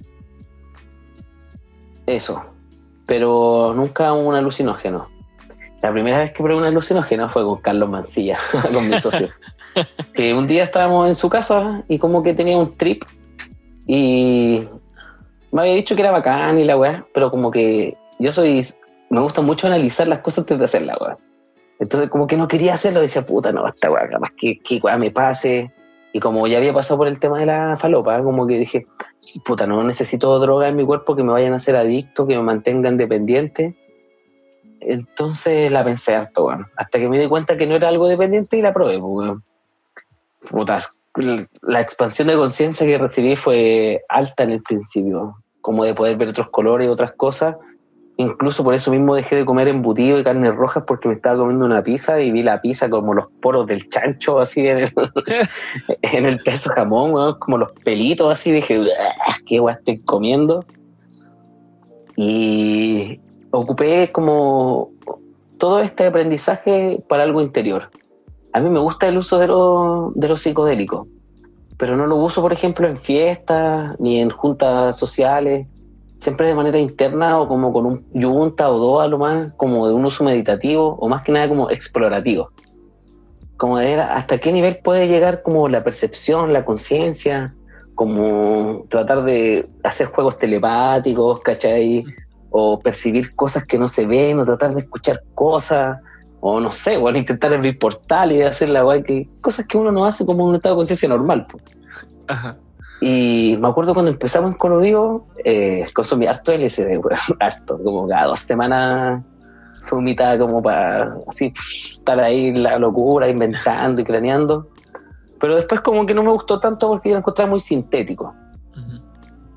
A: eso, pero nunca un alucinógeno. La primera vez que probé un alucinógeno fue con Carlos Mancilla, con mi socio. que un día estábamos en su casa y como que tenía un trip y me había dicho que era bacán y la weá, pero como que yo soy, me gusta mucho analizar las cosas antes de hacerla, weá. Entonces como que no quería hacerlo, decía, puta, no, esta weá, capaz que, que weá me pase. Y como ya había pasado por el tema de la falopa, como que dije, puta, no necesito droga en mi cuerpo que me vayan a hacer adicto, que me mantengan dependiente. Entonces la pensé harto, weón. Hasta que me di cuenta que no era algo dependiente y la probé, pues, weón. La expansión de conciencia que recibí fue alta en el principio, como de poder ver otros colores y otras cosas. Incluso por eso mismo dejé de comer embutido y carnes rojas porque me estaba comiendo una pizza y vi la pizza como los poros del chancho así en el, en el peso jamón, como los pelitos así. Dije, "Uah, ¿qué guay estoy comiendo? Y ocupé como todo este aprendizaje para algo interior. A mí me gusta el uso de los de los psicodélicos, pero no lo uso, por ejemplo, en fiestas ni en juntas sociales. Siempre de manera interna o como con un yunta o dos a lo más, como de un uso meditativo o más que nada como explorativo. Como de ver hasta qué nivel puede llegar como la percepción, la conciencia, como tratar de hacer juegos telepáticos, ¿cachai? O percibir cosas que no se ven, o tratar de escuchar cosas, o no sé, bueno, intentar abrir portales y hacer la guay que cosas que uno no hace como en un estado de conciencia normal.
B: Ajá.
A: Y me acuerdo cuando empezamos en Colodivo, eh, consumí harto LSD, weón, harto, como cada dos semanas su mitad como para así estar ahí en la locura, inventando y craneando. Pero después como que no me gustó tanto porque yo lo encontraba muy sintético.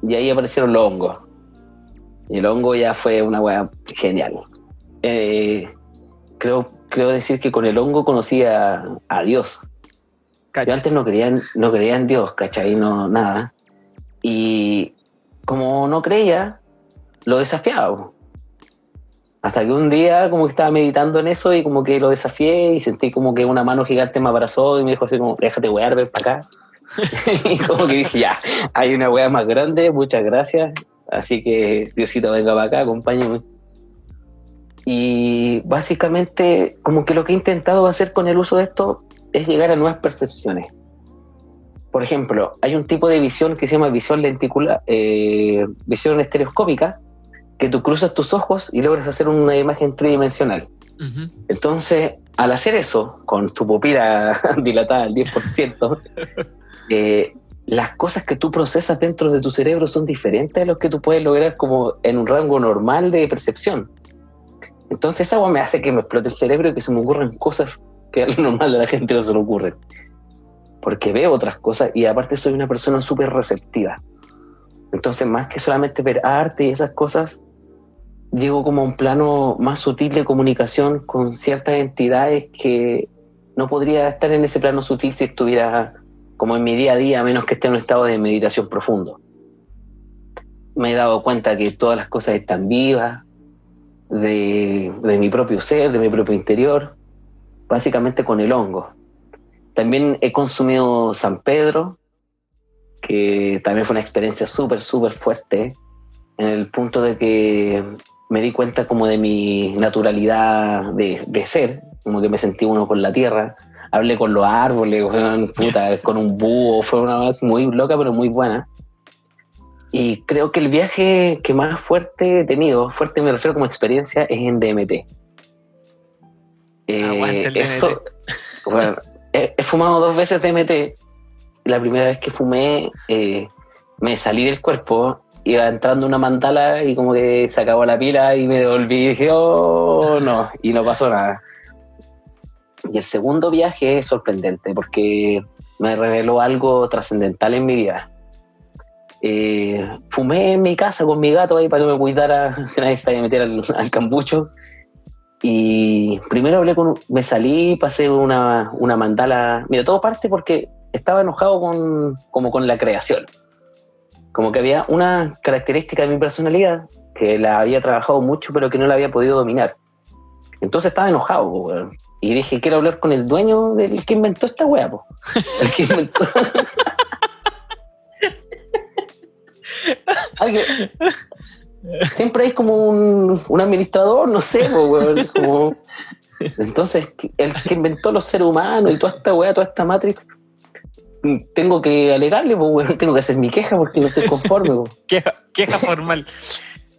A: Y ahí aparecieron los hongos. Y el hongo ya fue una weá genial. Eh, creo, creo decir que con el hongo conocí a, a Dios.
B: Cacha.
A: Yo antes no creía, en- no creía en Dios, ¿cachai? No, nada. Y como no creía, lo desafiaba. Hasta que un día como que estaba meditando en eso y como que lo desafié y sentí como que una mano gigante me abrazó y me dijo así como, déjate wear, ven para acá. y como que dije, ya, hay una wea más grande, muchas gracias. Así que Diosito, venga para acá, acompáñame. Y básicamente como que lo que he intentado hacer con el uso de esto es llegar a nuevas percepciones. Por ejemplo, hay un tipo de visión que se llama visión lenticular, eh, visión estereoscópica, que tú cruzas tus ojos y logras hacer una imagen tridimensional. Entonces, al hacer eso, con tu pupila dilatada al 10%, eh, las cosas que tú procesas dentro de tu cerebro son diferentes a los que tú puedes lograr como en un rango normal de percepción. Entonces, esa agua me hace que me explote el cerebro y que se me ocurran cosas que a lo normal de la gente no se le ocurren. Porque veo otras cosas y aparte soy una persona súper receptiva. Entonces, más que solamente ver arte y esas cosas, llego como a un plano más sutil de comunicación con ciertas entidades que no podría estar en ese plano sutil si estuviera como en mi día a día, a menos que esté en un estado de meditación profundo. Me he dado cuenta que todas las cosas están vivas, de, de mi propio ser, de mi propio interior, básicamente con el hongo. También he consumido San Pedro, que también fue una experiencia súper, súper fuerte, en el punto de que me di cuenta como de mi naturalidad de, de ser, como que me sentí uno con la tierra, hablé con los árboles, weón, puta, con un búho, fue una vez muy loca pero muy buena. Y creo que el viaje que más fuerte he tenido, fuerte me refiero como experiencia, es en DMT. Eh,
B: el
A: eso, bueno, he, he fumado dos veces DMT. La primera vez que fumé, eh, me salí del cuerpo, iba entrando una mandala y como que se acabó la pila y me devolví y dije, oh, no, y no pasó nada. Y el segundo viaje es sorprendente porque me reveló algo trascendental en mi vida. Eh, fumé en mi casa con mi gato ahí para que me cuidara, que nadie se vaya a meter al, al cambucho. Y primero hablé con, me salí, pasé una, una mandala. Mira, todo parte porque estaba enojado con, como con la creación. como que había una característica de mi personalidad que la había trabajado mucho, pero que no la había podido dominar. Entonces estaba enojado. Y dije, quiero hablar con el dueño del que inventó esta weá. El que inventó. Alguien- Siempre hay como un, un administrador, no sé, weón, como- Entonces, el que inventó los seres humanos y toda esta weá, toda esta Matrix, tengo que alegarle, weón, tengo que hacer mi queja porque no estoy conforme. po.
B: Queja, queja formal.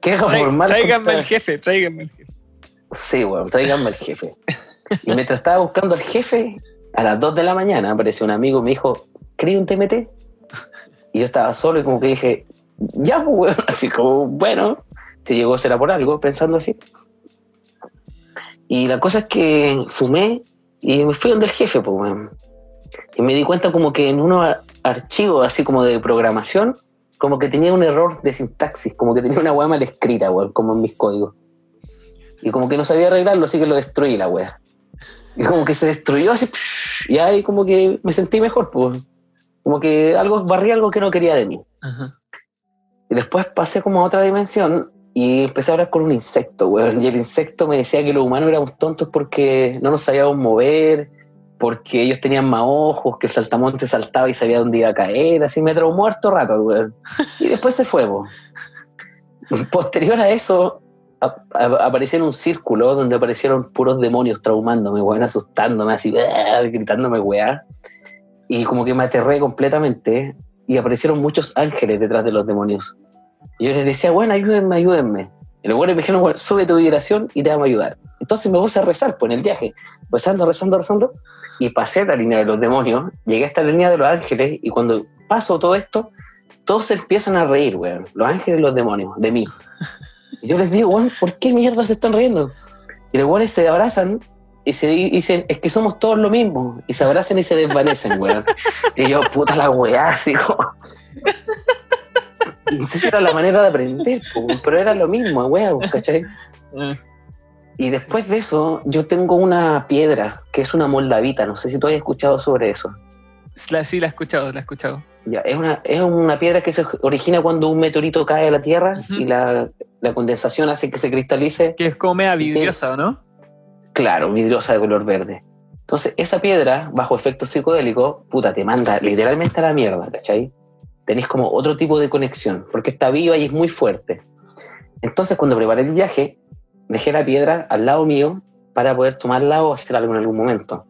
A: Queja formal.
B: Tráiganme
A: contra-
B: al jefe, tráiganme al jefe.
A: Sí, weón, tráiganme al jefe. Y mientras estaba buscando al jefe, a las 2 de la mañana apareció un amigo y me dijo, ¿quería un TMT? Y yo estaba solo y como que dije, ya, pues. Así como, bueno, si llegó será por algo, pensando así. Y la cosa es que fumé y me fui donde el jefe, pues, weón. Y me di cuenta como que en unos ar- archivos así como de programación, como que tenía un error de sintaxis, como que tenía una weá mal escrita, weón, como en mis códigos. Y como que no sabía arreglarlo, así que lo destruí la wea. Y como que se destruyó así, y ahí como que me sentí mejor, pues. Como que algo, barrí algo que no quería de mí.
B: Ajá.
A: Después pasé como a otra dimensión y empecé a hablar con un insecto, weón. Y el insecto me decía que los humanos éramos tontos porque no nos sabíamos mover, porque ellos tenían más ojos, que el saltamonte saltaba y sabía dónde iba a caer. Así me traumó harto rato, weón. Y después se fue, po. Posterior a eso, aparecí en un círculo donde aparecieron puros demonios traumándome, weón, asustándome, así, ¡ah! gritándome, weá. Y como que me aterré completamente y aparecieron muchos ángeles detrás de los demonios. Y yo les decía, bueno, ayúdenme, ayúdenme. Y los buenos me dijeron, bueno, sube tu vibración y te vamos a ayudar. Entonces me puse a rezar pues, en el viaje, rezando, rezando, rezando, y pasé la línea de los demonios, llegué hasta la línea de los ángeles, y cuando paso todo esto, todos se empiezan a reír, weón, los ángeles y los demonios, de mí. Y yo les digo, weón, ¿por qué mierda se están riendo? Y los weones se abrazan y se di- dicen, es que somos todos lo mismo, y se abrazan y se desvanecen, weón. Y yo, puta la weá, así como... Y si era la manera de aprender, pero era lo mismo, weón, ¿cachai?
B: Ah,
A: Y después de eso, yo tengo una piedra, que es una moldavita, no sé si tú has escuchado sobre eso.
B: la- sí, la he escuchado, la he escuchado.
A: Ya, es, una, es una piedra que se origina cuando un meteorito cae a la Tierra
B: Ujú.
A: y la, la condensación hace que se cristalice,
B: Que es como media vidriosa, ¿o no?
A: claro, vidriosa de color verde. Entonces, esa piedra, bajo efecto psicodélico, puta, te manda literalmente a la mierda, ¿cachai? Tenés como otro tipo de conexión, porque está viva y es muy fuerte. Entonces, cuando preparé el viaje, dejé la piedra al lado mío para poder tomarla o hacer en algún momento.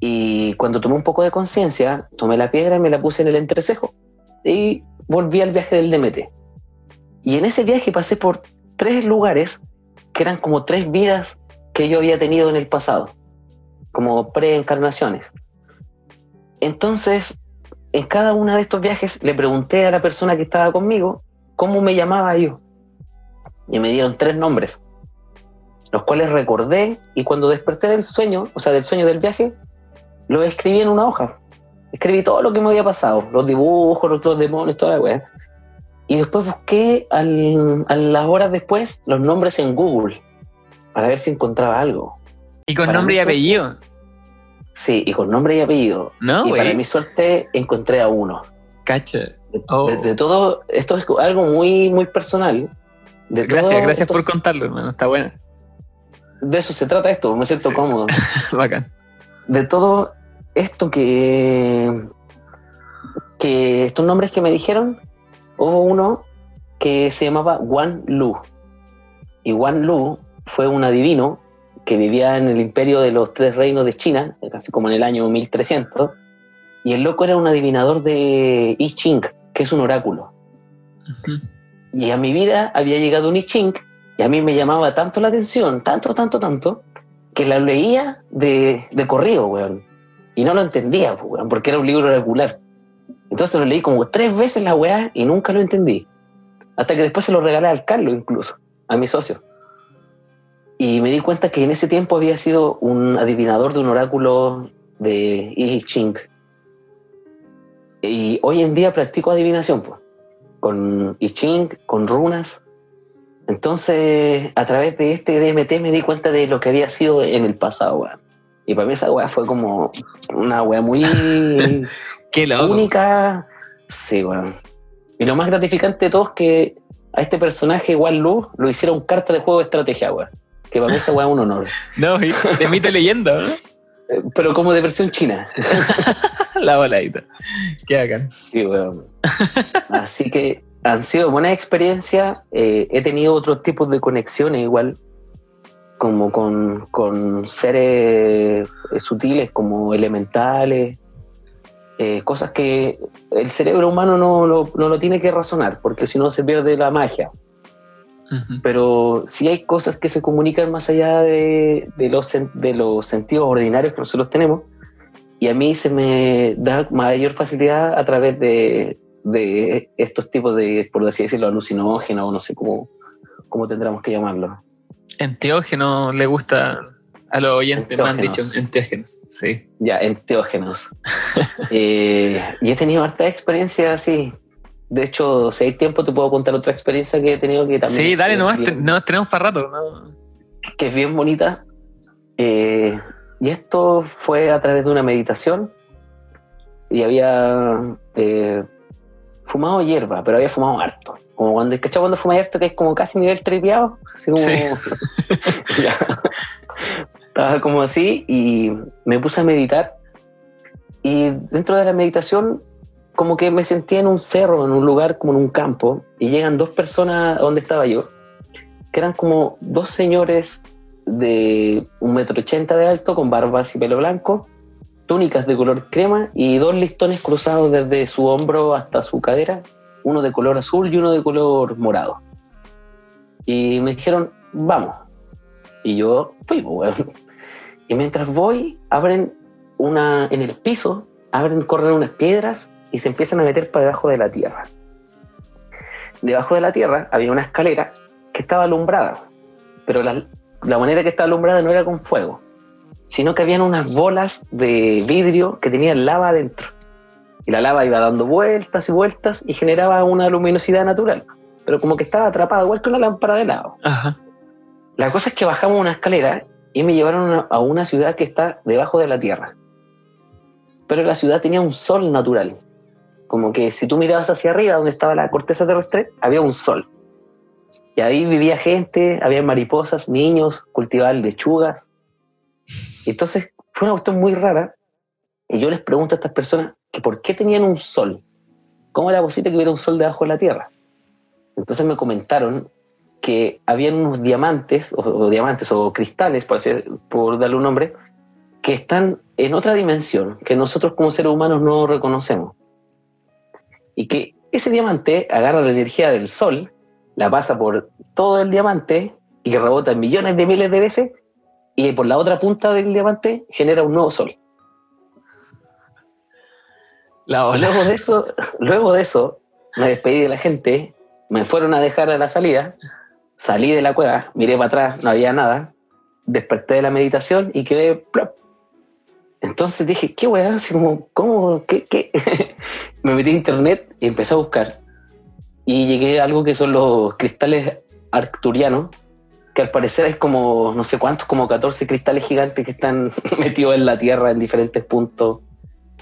A: Y cuando tomé un poco de conciencia, tomé la piedra y me la puse en el entrecejo y volví al viaje del DMT. Y en ese viaje pasé por tres lugares que eran como tres vidas que yo había tenido en el pasado, como preencarnaciones. Entonces, en cada uno de estos viajes le pregunté a la persona que estaba conmigo cómo me llamaba yo. Y me dieron tres nombres, los cuales recordé y cuando desperté del sueño, o sea, del sueño del viaje, lo escribí en una hoja. Escribí todo lo que me había pasado, los dibujos, los, los demonios, toda la weá. Y después busqué al- a las horas después los nombres en Google para ver si encontraba algo.
B: Y con
A: Para
B: nombre y apellido,
A: Sí, y con nombre y apellido.
B: ¿no,
A: y para mi suerte encontré a uno.
B: Cacha.
A: De,
B: Oh.
A: de- de todo, esto es algo muy, muy personal. De
B: Gracias, gracias por contarlo, hermano. Está bueno.
A: De eso se trata esto, me siento
B: Sí.
A: cómodo.
B: Bacán.
A: De todo esto que, que estos nombres que me dijeron, hubo uno que se llamaba Wan Lu. Y Wan Lu fue un adivino que vivía en el imperio de los tres reinos de China, casi como en el año 1300. Y el loco era un adivinador de I Ching, que es un oráculo. Y a mi vida había llegado un I Ching y a mí me llamaba tanto la atención, tanto, tanto, tanto, que la leía de, de corrido, weón. Y no lo entendía, pues, weón, porque era un libro oracular. Entonces lo leí como tres veces la weá y nunca lo entendí. Hasta que después se lo regalé al Carlos incluso, a mi socio. Y me di cuenta que en ese tiempo había sido un adivinador de un oráculo de I Ching. Y hoy en día practico adivinación, pues con I Ching, con runas. Entonces, a través de este DMT me di cuenta de lo que había sido en el pasado, weón. Y para mí esa weá fue como una weá muy
B: Qué
A: única, Sí, weón. Y lo más gratificante de todo es que a este personaje, igual Luz, lo hicieron carta de juego de estrategia, weón. Que para mí esa weón es un honor.
B: No, y de mito y leyenda, ¿no?
A: Eh, Pero como de versión china.
B: La voladita. Qué bacán.
A: Sí, weón. Así que han sido buenas experiencias. Eh, he tenido otros tipos de conexiones igual, como con, con seres eh, sutiles, como elementales, eh, cosas que el cerebro humano no, lo- no lo tiene que razonar, porque si no se pierde la magia. Pero sí hay cosas que se comunican más allá de, de los, de los sentidos ordinarios que nosotros tenemos. Y a mí se me da mayor facilidad a través de, de estos tipos de, por así decirlo, alucinógenos, o no sé cómo, cómo tendremos que llamarlo.
B: Enteógeno le gusta a los oyentes, me han dicho.
A: Enteógenos.
B: Enteógenos, sí.
A: Ya, enteógenos. Eh, y he tenido harta experiencia así. De hecho, si hay tiempo, te puedo contar otra experiencia que he tenido que también.
B: Sí, dale nomás,
A: bien-
B: te- no, tenemos para rato. ¿no?
A: que es bien bonita. Eh, y esto fue a través de una meditación. Y había eh, fumado hierba, pero había fumado harto. Como cuando, ¿cachai? Cuando fuma harto, que es como casi nivel tripeado. Así como.
B: Sí.
A: Estaba como así y me puse a meditar. Y dentro de la meditación, como que me sentía en un cerro, en un lugar, como en un campo. Y llegan dos personas donde estaba yo que eran como dos señores de un metro ochenta de alto, con barbas y pelo blanco, túnicas de color crema y dos listones cruzados desde su hombro hasta su cadera, uno de color azul y uno de color morado. Y me dijeron, vamos. Y yo fui, pues, weón. Y mientras voy, abren una, en el piso, abren, corren unas piedras y se empiezan a meter para debajo de la tierra. Debajo de la tierra había una escalera que estaba alumbrada, pero la, la manera que estaba alumbrada no era con fuego, sino que habían unas bolas de vidrio que tenían lava adentro. Y la lava iba dando vueltas y vueltas y generaba una luminosidad natural, pero como que estaba atrapada, igual que una lámpara de lado.
B: Ajá.
A: La cosa es que bajamos una escalera y me llevaron a- a una ciudad que está debajo de la tierra. Pero la ciudad tenía un sol natural. Como que si tú mirabas hacia arriba, donde estaba la corteza terrestre, había un sol. Y ahí vivía gente, había mariposas, niños, cultivaban lechugas. Entonces fue una cuestión muy rara. Y yo les pregunto a estas personas que por qué tenían un sol. ¿Cómo era posible que hubiera un sol debajo de la tierra? Entonces me comentaron que habían unos diamantes, o, o diamantes, o cristales, por, así- por darle un nombre, que están en otra dimensión, que nosotros como seres humanos no reconocemos. Y que ese diamante agarra la energía del sol, la pasa por todo el diamante y rebota millones de miles de veces, y por la otra punta del diamante genera un nuevo sol.
B: La.
A: Luego de eso, luego de eso, me despedí de la gente, me fueron a dejar a la salida, salí de la cueva, miré para atrás, no había nada, desperté de la meditación y quedé plop. Entonces dije, ¿qué weá? Así como, ¿cómo? ¿Qué? qué? me metí a internet y empecé a buscar. Y llegué a algo que son los cristales arcturianos, que al parecer es como, no sé cuántos, como 14 cristales gigantes que están metidos en la Tierra en diferentes puntos,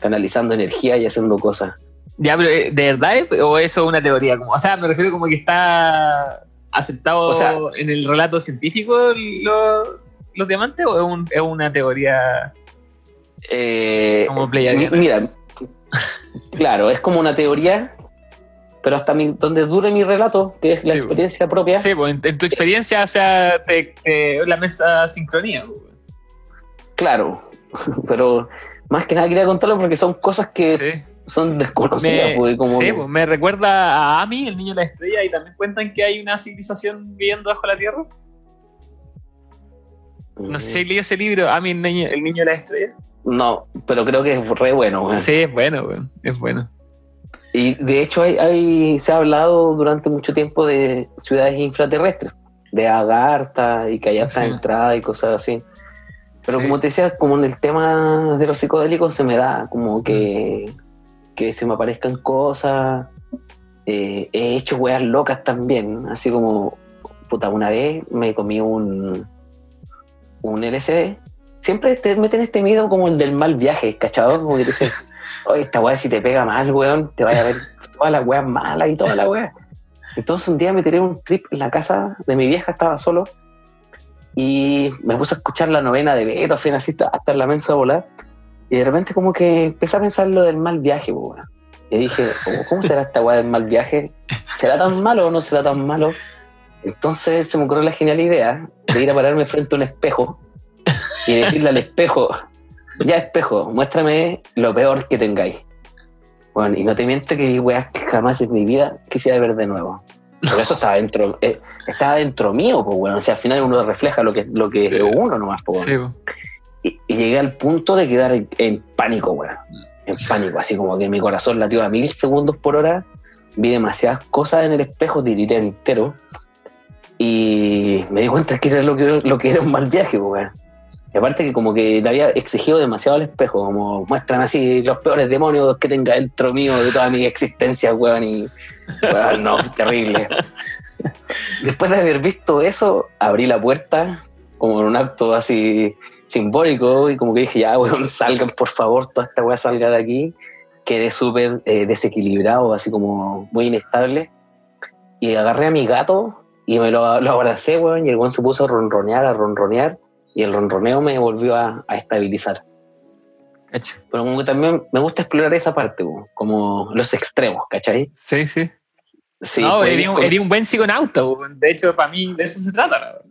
A: canalizando energía y haciendo cosas.
B: Ya, pero eh, ¿de verdad es- o eso es una teoría? Como, o sea, me refiero como que está aceptado
A: O sea-
B: en el relato científico lo- los diamantes o es, un- es una teoría
A: Eh,
B: como
A: mira, claro, es como una teoría, pero hasta mi- donde dure mi relato, que es la
B: Sí,
A: experiencia propia,
B: Sí, pues en, en tu experiencia, o sea, te, te- la mesa sincronía. pues.
A: claro, pero más que nada quería contarlo porque son cosas que
B: Sí.
A: son desconocidas,
B: Me,
A: como
B: sí, pues, me recuerda a Ami, el niño de la estrella, y también cuentan que hay una civilización viviendo bajo la tierra. No sé si leí ese libro, Ami, el niño, el niño de la estrella.
A: No, pero creo que es re bueno.
B: Sí, es bueno, es bueno.
A: Y de hecho hay, hay- se ha hablado durante mucho tiempo de ciudades infraterrestres, de Agartha y que hay harta
B: Sí.
A: entrada y cosas así. Pero
B: Sí.
A: como te decía, como en el tema de los psicodélicos se me da como que, que se me aparezcan cosas. Eh, he hecho weas locas también, así como, puta, una vez me comí un, un LSD. Siempre te meten este miedo como el del mal viaje, ¿cachado? Como que dicen, oye, esta wea si te pega mal, weón, te vaya a ver toda la weá mala y toda la weá. Entonces un día me tiré un trip en la casa de mi vieja, estaba solo, y me puse a escuchar la novena de Beethoven, así hasta en la mensa a volar, y de repente como que empecé a pensar lo del mal viaje, weón. Y dije, ¿cómo, cómo será esta weá del mal viaje? ¿Será tan malo o no será tan malo? Entonces se me ocurrió la genial idea de ir a pararme frente a un espejo y decirle al espejo, ya espejo, muéstrame lo peor que tengáis. Bueno, y no te miento que vi weas que jamás en mi vida quisiera ver de nuevo. Porque eso estaba dentro, eh, estaba dentro mío, pues bueno. O sea, al final uno refleja lo que, lo que es uno nomás, pues
B: Sí, po.
A: y, y llegué al punto de quedar en, en pánico, weón. En pánico, así como que mi corazón latió a mil segundos por hora. Vi demasiadas cosas en el espejo, tirité entero. Y me di cuenta que era lo que, lo que era un mal viaje, weón. Aparte que como que le había exigido demasiado al espejo, como muestran así los peores demonios que tenga dentro mío de toda mi existencia, weón. Y, weón, no, terrible. Después de haber visto eso, abrí la puerta como en un acto así simbólico y como que dije, ya, weón, salgan por favor, toda esta weá salga de aquí. Quedé súper eh, desequilibrado, así como muy inestable. Y agarré a mi gato y me lo, lo abracé, weón, y el weón se puso a ronronear, a ronronear, y el ronroneo me volvió a, a estabilizar. Pero como que también me gusta explorar esa parte, como los extremos, ¿cachai?
B: Sí, sí.
A: Sí,
B: no,
A: pues,
B: eres un,
A: con-
B: un buen psiconauta. De hecho, para mí de eso se trata.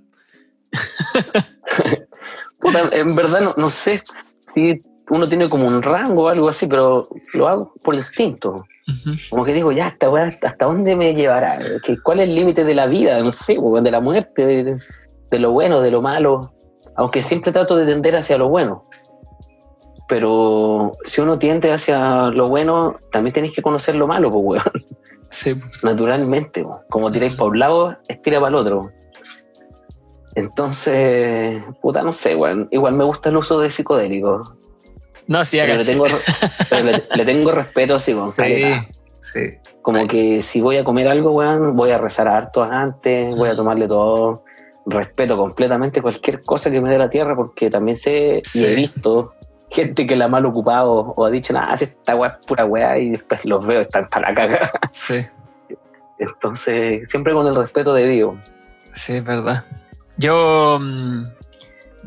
A: Puta, en verdad no, no sé si uno tiene como un rango o algo así, pero lo hago por instinto. Como que digo, ya, ¿hasta hasta dónde me llevará? ¿Qué- ¿Cuál es el límite de la vida? No sé, de la muerte, de, de lo bueno, de lo malo. Aunque siempre trato de tender hacia lo bueno. Pero si uno tiende hacia lo bueno, también tenéis que conocer lo malo, pues, weón.
B: Sí.
A: Naturalmente, weón. Como tiráis para un lado, estira para el otro. Entonces, puta, no sé, weón. Igual me gusta el uso de psicodélicos.
B: No, sí,
A: Pero, le tengo, pero le, le tengo respeto así con
B: Sí,
A: caleta.
B: sí.
A: Como que si voy a comer algo, weón, voy a rezar harto antes, voy a tomarle todo. Respeto completamente cualquier cosa que me dé la tierra, porque también sé
B: Sí.
A: y he visto gente que la ha mal ocupado o ha dicho, nada, si esta weá es pura weá, y después los veo, están para la caga.
B: Sí,
A: Entonces, siempre con el respeto debido.
B: sí, es verdad. Yo mm,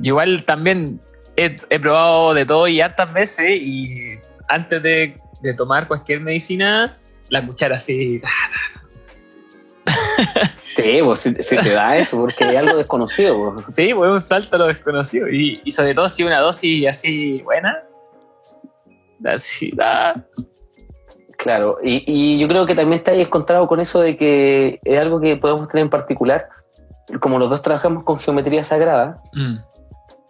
B: igual también he, he probado de todo y hartas veces y antes de, de tomar cualquier medicina, la cuchara así.
A: Sí, pues si te da eso, porque hay algo desconocido. pues.
B: Sí, pues un salto a lo desconocido. Y, y sobre todo si una dosis así buena. Así, ah,
A: Claro, y, y yo creo que también está ahí encontrado con eso de que es algo que podemos tener en particular, como los dos trabajamos con geometría sagrada,
B: mm,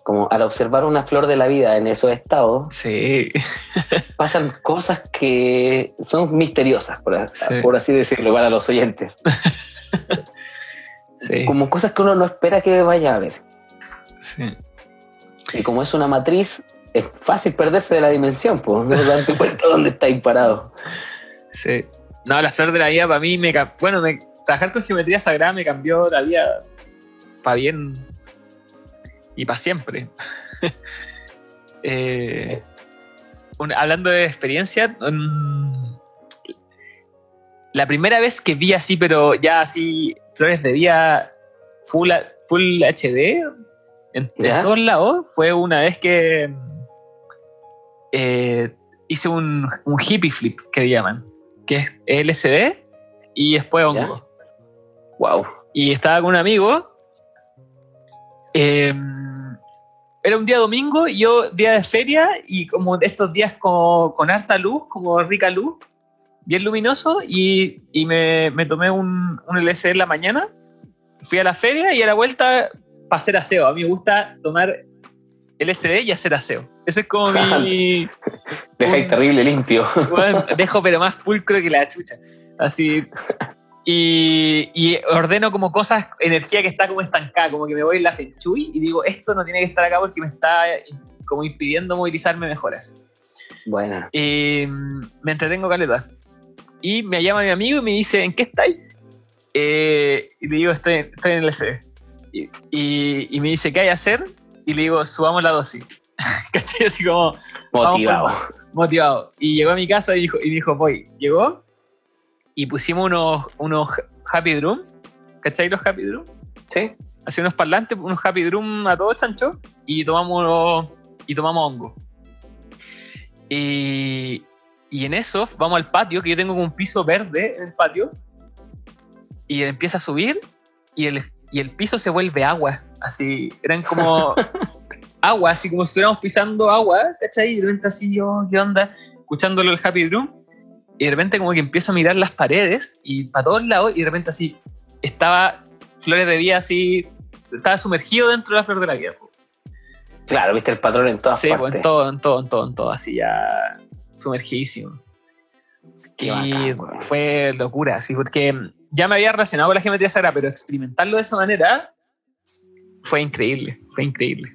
A: como al observar una flor de la vida en esos estados,
B: sí,
A: pasan cosas que son misteriosas, por,
B: Sí.
A: por así decirlo, para los oyentes.
B: sí,
A: Como cosas que uno no espera que vaya a ver.
B: sí.
A: Y como es una matriz, es fácil perderse de la dimensión, pues, no darte cuenta dónde estáis parado.
B: Sí. No, la flor de la vida para mí me Bueno, me- trabajar con geometría sagrada me cambió la vida para bien y para siempre. Eh, un- hablando de experiencia, mm, la primera vez que vi así, pero ya así, flores de vida full, full HD en, todos lados, fue una vez que eh, hice un, un hippie flip, que llaman, que es LCD y después hongo.
A: Wow.
B: Y estaba con un amigo. eh, era un día domingo, yo día de feria y como de estos días como, con harta luz, como rica luz, bien luminoso, y, y me, me tomé un, un LSD en la mañana, fui a la feria y a la vuelta para hacer aseo. A mí me gusta tomar LSD y hacer aseo. Ese es como mi...
A: Dejáis terrible limpio.
B: Bueno, dejo pero más pulcro que la chucha. Así. Y, y ordeno como cosas, energía que está como estancada, como que me voy en la fenchuy y digo, esto no tiene que estar acá porque me está como impidiendo movilizarme mejor así.
A: Buena.
B: Y mm, me entretengo caleta. Y me llama mi amigo y me dice, ¿en qué estáis? Eh, y le digo, estoy, estoy en el SD. Y, y- y me dice, ¿qué hay que hacer? Y le digo, subamos la dosis. ¿Cachai? Así como,
A: Motivado.
B: motivado. Y llegó a mi casa y dijo, y dijo voy. Llegó y pusimos unos, unos Happy Drum. ¿Cachai los Happy Drum?
A: Sí.
B: Así unos parlantes, unos Happy Drum a todo chancho y tomamos, y tomamos hongo. Y, y en eso vamos al patio, que yo tengo como un piso verde en el patio, y empieza a subir y el, y el piso se vuelve agua. Así, eran como agua, así como si estuviéramos pisando agua, ¿cachai? Y de repente así yo, ¿qué onda? Escuchándolo el Happy Drum, y de repente como que empiezo a mirar las paredes y para todos lados, y de repente así estaba Flores de Vida así, estaba sumergido dentro de la flor de la po.
A: Claro, viste el patrón en todas
B: Sí,
A: partes.
B: pues en todo, en todo, en todo, en todo, así ya sumergidísimo.
A: Qué
B: y
A: bacán,
B: fue locura, sí, porque ya me había relacionado con la geometría sagrada, pero experimentarlo de esa manera fue increíble, fue increíble.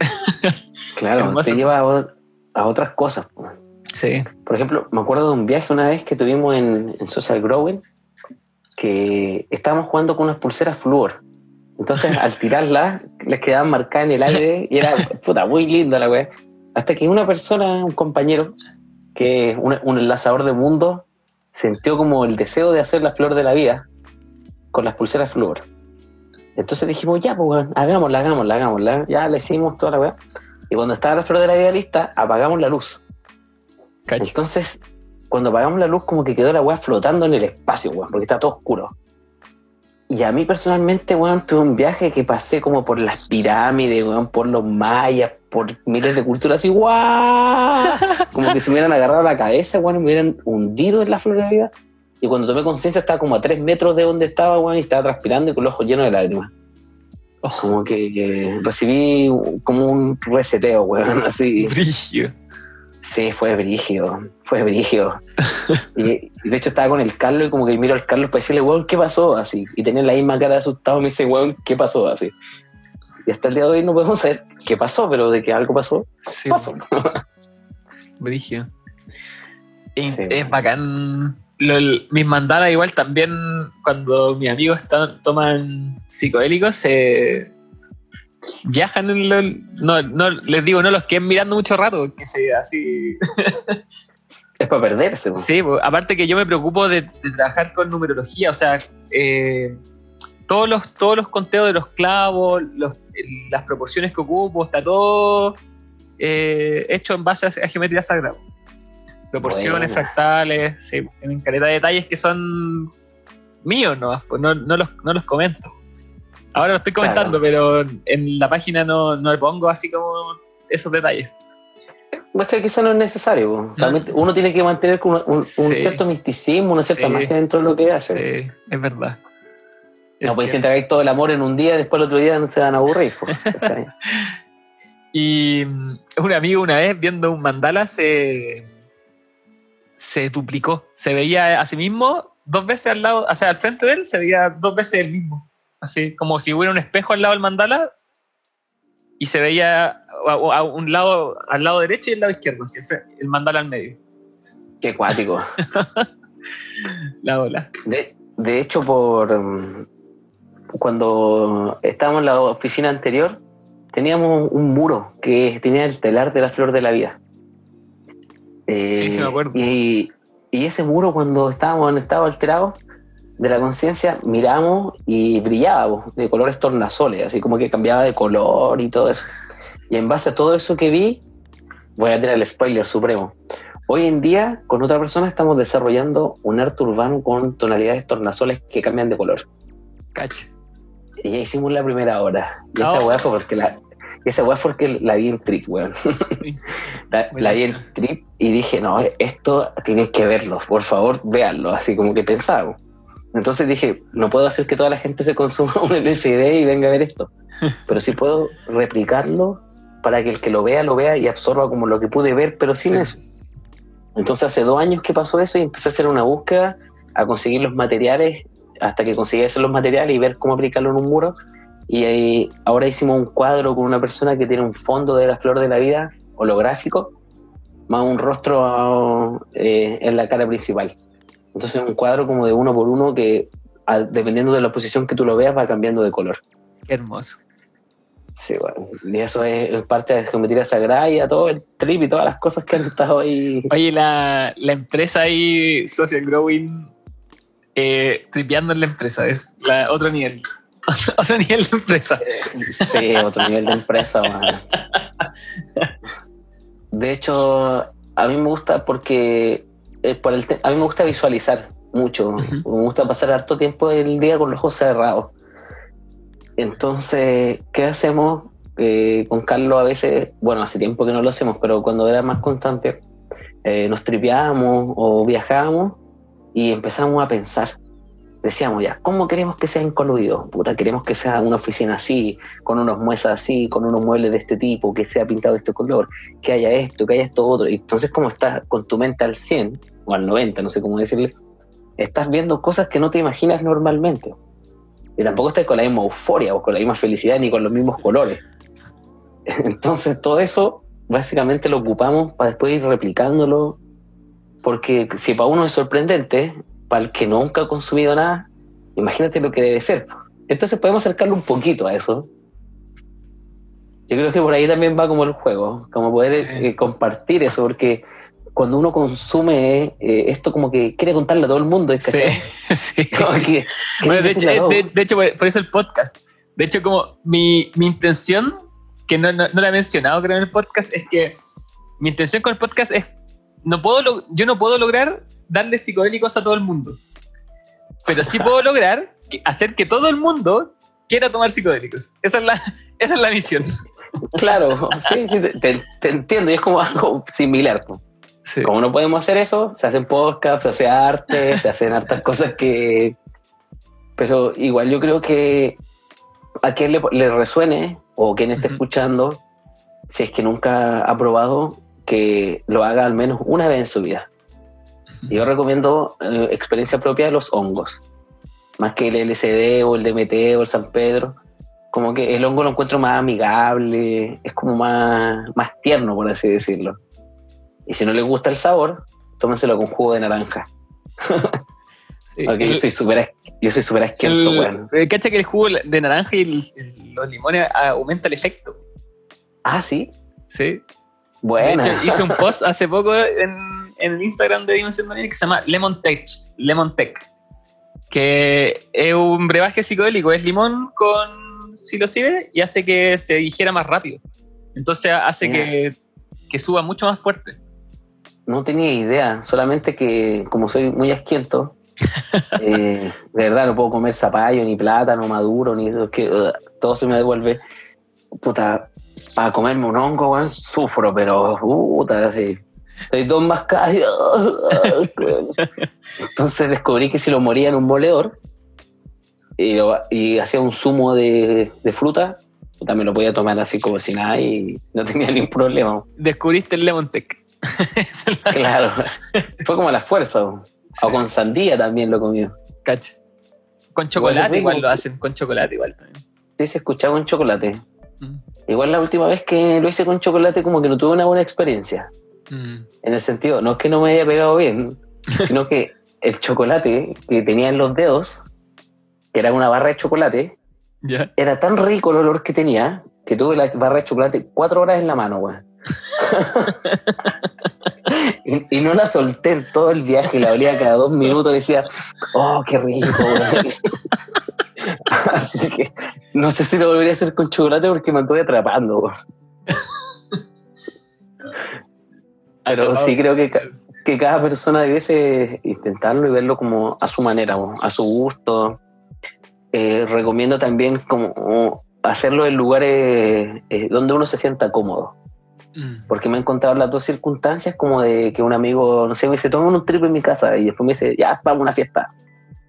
A: Claro, te lleva a, otras cosas.
B: Sí.
A: Por ejemplo, me acuerdo de un viaje una vez que tuvimos en, en Social Growing, que estábamos jugando con unas pulseras flúor. Entonces, al tirarlas, les quedaban marcadas en el aire y era puta, muy linda la weá. Hasta que una persona, un compañero, que es un, un enlazador de mundos, sintió como el deseo de hacer la flor de la vida con las pulseras flúor. Entonces dijimos, ya, pues, hagámosla, hagámosla, hagámosla. Ya le hicimos toda la weá. Y cuando estaba la flor de la vida lista, apagamos la luz.
B: Cacho.
A: Entonces, cuando apagamos la luz, como que quedó la weá flotando en el espacio, weón, porque está todo oscuro. Y a mí personalmente, weón, tuve un viaje que pasé como por las pirámides, weón, por los mayas, por miles de culturas, así, ¡guau! Como que se me hubieran agarrado la cabeza, weón, y me hubieran hundido en la flor de la vida. Y cuando tomé conciencia estaba como a tres metros de donde estaba, weón, y estaba transpirando y con los ojos llenos de lágrimas. Como que eh, recibí como un reseteo, weón, así.
B: Brillo.
A: Sí, fue brígido, fue brígido. y, y de hecho estaba con el Carlos y como que miro al Carlos para decirle, weón, ¿qué pasó? Así. Y tenía la misma cara de asustado y me dice, weón, ¿qué pasó? Así. Y hasta el día de hoy no podemos saber qué pasó, pero de que algo pasó,
B: Sí,
A: pasó. Sí,
B: es bacán. Lo- mis mandalas igual también cuando mis amigos toman psicodélicos se viajan en lo- no, no les digo no los queden mirando mucho rato que se así
A: Es para perderse.
B: sí pues, aparte que yo me preocupo de, de trabajar con numerología o sea eh, todos los todos los conteos de los clavos los- las proporciones que ocupo está todo eh, hecho en base a, a geometría sagrada proporciones, fractales, sí, pues, tienen caleta de detalles que son míos nomás, pues no, no, los, no los comento. Ahora lo estoy comentando, pero en la página no, no le pongo así como esos detalles.
A: Es que quizá no es necesario. También uno tiene que mantener un, un
B: Sí.
A: cierto misticismo, una cierta
B: Sí.
A: magia dentro de lo que hace.
B: Sí, es verdad.
A: No podéis entregar todo el amor en un día y después el otro día no se van a aburrir.
B: Y mm, un amigo una vez viendo un mandala se, se duplicó. Se veía a sí mismo dos veces al lado, o sea, al frente de él se veía dos veces el mismo. Así como si hubiera un espejo al lado del mandala y se veía a, a un lado, al lado derecho y al lado izquierdo, así, el mandala al medio.
A: Qué cuático.
B: La ola.
A: De, de hecho, por mm, cuando estábamos en la oficina anterior, teníamos un muro que tenía el telar de la flor de la vida. Eh,
B: Sí, sí me acuerdo.
A: Y, y ese muro, cuando estábamos en estado alterado de la conciencia, miramos y brillaba de colores tornasoles, así como que cambiaba de color y todo eso. Y en base a todo eso que vi, voy a tener el spoiler supremo. Hoy en día, con otra persona, estamos desarrollando un arte urbano con tonalidades tornasoles que cambian de color.
B: Cacha.
A: Y ya hicimos la primera hora. Y esa
B: Oh.
A: weá fue porque la. Esa weá fue porque la vi en Trip, weón. La, la vi en. Trip y dije, no, esto tienen que verlo, por favor, véanlo. Así como que pensaba. Entonces dije, no puedo hacer que toda la gente se consuma un LCD y venga a ver esto. Pero sí puedo replicarlo para que el que lo vea, lo vea y absorba como lo que pude ver, pero sin
B: Sí.
A: eso. Entonces hace dos años que pasó eso y empecé a hacer una búsqueda, a conseguir los materiales, hasta que conseguí hacer los materiales y ver cómo aplicarlo en un muro. Y ahí- ahora hicimos un cuadro con una persona que tiene un fondo de la flor de la vida holográfico, más un rostro eh, en la cara principal. Entonces un cuadro como de uno por uno que a- dependiendo de la posición que tú lo veas va cambiando de color.
B: Qué hermoso.
A: Sí, bueno, y eso es, es parte de la geometría sagrada y a todo el trip y todas las cosas que han estado ahí.
B: Oye, la, la empresa ahí, Social Growing, eh, tripeando en la empresa, es la, otro nivel. otro nivel de empresa.
A: Sí, otro nivel de empresa. man. De hecho, a mí me gusta porque eh, por el te- a mí me gusta visualizar mucho. Me gusta pasar harto tiempo del día con los ojos cerrados. Entonces, ¿qué hacemos? Eh, con Carlos a veces, bueno, hace tiempo que no lo hacemos, pero cuando era más constante, eh, nos tripeábamos o viajábamos y empezamos a pensar. Decíamos ya, ¿cómo queremos que sea incluido? Puta, queremos que sea una oficina así, con unos muebles así, con unos muebles de este tipo, que sea pintado de este color, que haya esto, que haya esto otro. Y entonces, como estás con tu mente al 100 o al 90, no sé cómo decirle, estás viendo cosas que no te imaginas normalmente. Y tampoco estás con la misma euforia o con la misma felicidad ni con los mismos colores. Entonces, todo eso básicamente lo ocupamos para después ir replicándolo. Porque si para uno es sorprendente, para el que nunca ha consumido nada, imagínate lo que debe ser. Entonces podemos acercarlo un poquito a eso. Yo creo que por ahí también va como el juego, como poder
B: Sí.
A: eh, compartir eso, porque cuando uno consume eh, esto como que quiere contarle a todo el mundo,
B: Sí,
A: ¿cachai?
B: sí.
A: Como que- que
B: Bueno, de, hecho, de- de hecho, por, por eso el podcast. De hecho, como mi, mi intención, que no, no, no la he mencionado creo en el podcast, es que mi intención con el podcast es, no puedo yo no puedo lograr darle psicodélicos a todo el mundo, pero sí puedo lograr que- hacer que todo el mundo quiera tomar psicodélicos. Esa es la, esa es la misión.
A: Claro, sí, sí, te, entiendo, y es como algo similar.
B: Sí.
A: Como no podemos hacer eso, se hacen podcasts, se hace arte, se hacen hartas cosas que... Pero igual yo creo que a quien le, le resuene o quien esté escuchando, si es que nunca ha probado, que lo haga al menos una vez en su vida. Yo recomiendo eh, experiencia propia de los hongos, más que el LSD o el DMT o el San Pedro. Como que el hongo lo encuentro más amigable, es como más, más tierno, por así decirlo. Y si no les gusta el sabor, tómenselo con jugo de naranja.
B: Sí.
A: Porque yo soy súper yo soy asquiento, weón.
B: eh, Cacha que el jugo de naranja y el- el- los limones ah, aumenta el efecto.
A: Ah, sí.
B: Sí.
A: Bueno.
B: De hecho, hice un post hace poco en, en el Instagram de Dimensión Marina que se llama Lemon Tech, Lemon Tech, que es un brebaje psicodélico, es limón con psilocibe y hace que se digiera más rápido. Entonces hace que, que suba mucho más fuerte.
A: No tenía idea, solamente que como soy muy asquiento, eh, de verdad no puedo comer zapallo, ni plátano maduro, ni eso, es que ugh, todo se me devuelve. Puta, para comerme un hongo, weón, sufro, pero puta, así. Soy dos mascadas. y- Entonces descubrí que si lo moría en un moledor y, hacía un zumo de, de fruta, también lo podía tomar así como si nada y no tenía ningún problema.
B: Descubriste el Lemon Tech.
A: Claro, fue como a la fuerza. O
B: Sí,
A: con sandía también lo he comido.
B: cacha. Con chocolate igual lo hacen, con chocolate igual también.
A: Sí, se escuchaba con chocolate.
B: Mm.
A: Igual la última vez que lo hice con chocolate como que no tuve una buena experiencia.
B: Mm.
A: En el sentido, no es que no me haya pegado bien, sino que el chocolate que tenía en los dedos, que era una barra de chocolate, era tan rico el olor que tenía que tuve la barra de chocolate cuatro horas en la mano, weón. y, y no la solté en todo el viaje, la olía cada dos minutos y decía, oh, qué rico. Así que no sé si lo volvería a hacer con chocolate porque me estuve atrapando. Pero sí creo que, que cada persona debe intentarlo y verlo como a su manera, a su gusto. Eh, recomiendo también como hacerlo en lugares eh, donde uno se sienta cómodo.
B: Mm.
A: Porque me he encontrado las dos circunstancias como de que un amigo, no sé, me dice, toma un trip en mi casa y después me dice, ya, vamos a una fiesta.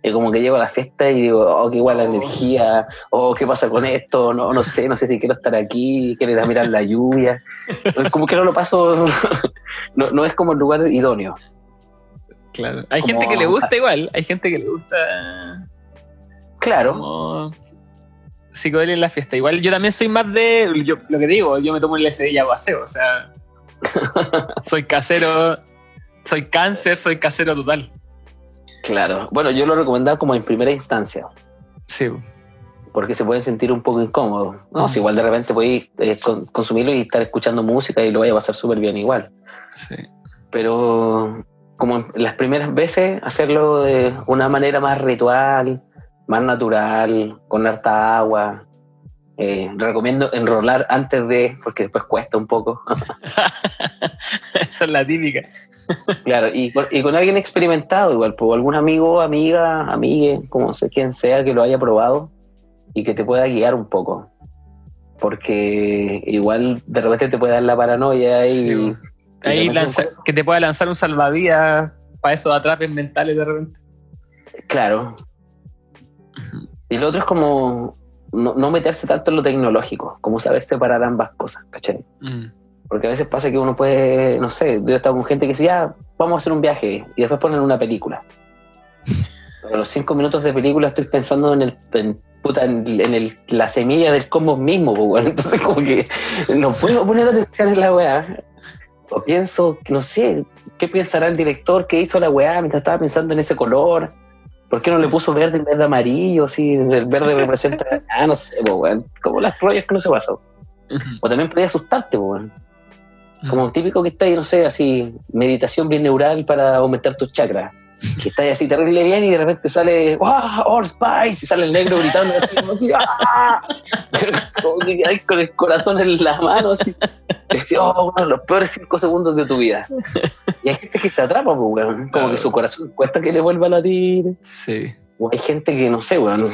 A: Y como que llego a la fiesta y digo, oh, qué igual la
B: Oh.
A: energía, oh, qué pasa con esto, no, no sé, no sé si quiero estar aquí, quiero ir a mirar la lluvia. como que no lo paso, no, no es como el lugar idóneo.
B: Claro. Hay
A: Como-
B: gente que le gusta igual, hay gente que le gusta
A: Claro,
B: como psicodelia en la fiesta. Igual yo también soy más de, yo, lo que digo, yo me tomo el LSD y hago aseo, o sea, soy casero, soy cáncer, soy casero total.
A: claro. Bueno, yo lo recomendaba como en primera instancia.
B: Sí,
A: porque se pueden sentir un poco incómodos. No, si igual de repente podéis eh, con- consumirlo y estar escuchando música y lo vaya a pasar súper bien igual.
B: sí.
A: Pero como las primeras veces, hacerlo de una manera más ritual, más natural, con harta agua. Eh, recomiendo enrolar antes de, porque después cuesta un poco.
B: Esa es la típica.
A: claro, y con, y con alguien experimentado, igual, por algún amigo, amiga, amigue, como sé quien sea que lo haya probado y que te pueda guiar un poco. Porque igual de repente te puede dar la paranoia y.
B: Sí, Ahí lanza, que te pueda lanzar un salvavidas para esos atrapes mentales de repente.
A: Claro. Y lo otro es como no, no, meterse tanto en lo tecnológico, como saber separar ambas cosas, ¿cachai? Mm. Porque a veces pasa que uno puede, no sé, yo he estado con gente que dice, ya, vamos a hacer un viaje, y después ponen una película. Pero a los cinco minutos de película estoy pensando en el en, puta, en, en el, la semilla del combo mismo, pues, bueno. entonces como que no puedo poner atención en la weá o pienso, no sé, ¿qué pensará el director que hizo la weá mientras estaba pensando en ese color? ¿Por qué no le puso verde en vez de amarillo? Si el verde representa. Ah, no sé, pues, weón. Como las rollas que no se pasó. O también podía asustarte, pues, weón. Como típico que está ahí, no sé, así, meditación bien neural para aumentar tus chakras. Que está ahí así terrible bien y de repente sale, ¡Wow! ¡Old Spice! Y sale el negro gritando así, como así, ¡Ah! como que con el corazón en las manos, así. Decía, oh, de los peores cinco segundos de tu vida. Y hay gente que se atrapa, pues, weón. Como que su corazón cuesta que le vuelva a latir.
B: Sí.
A: O hay gente que, no sé, weón,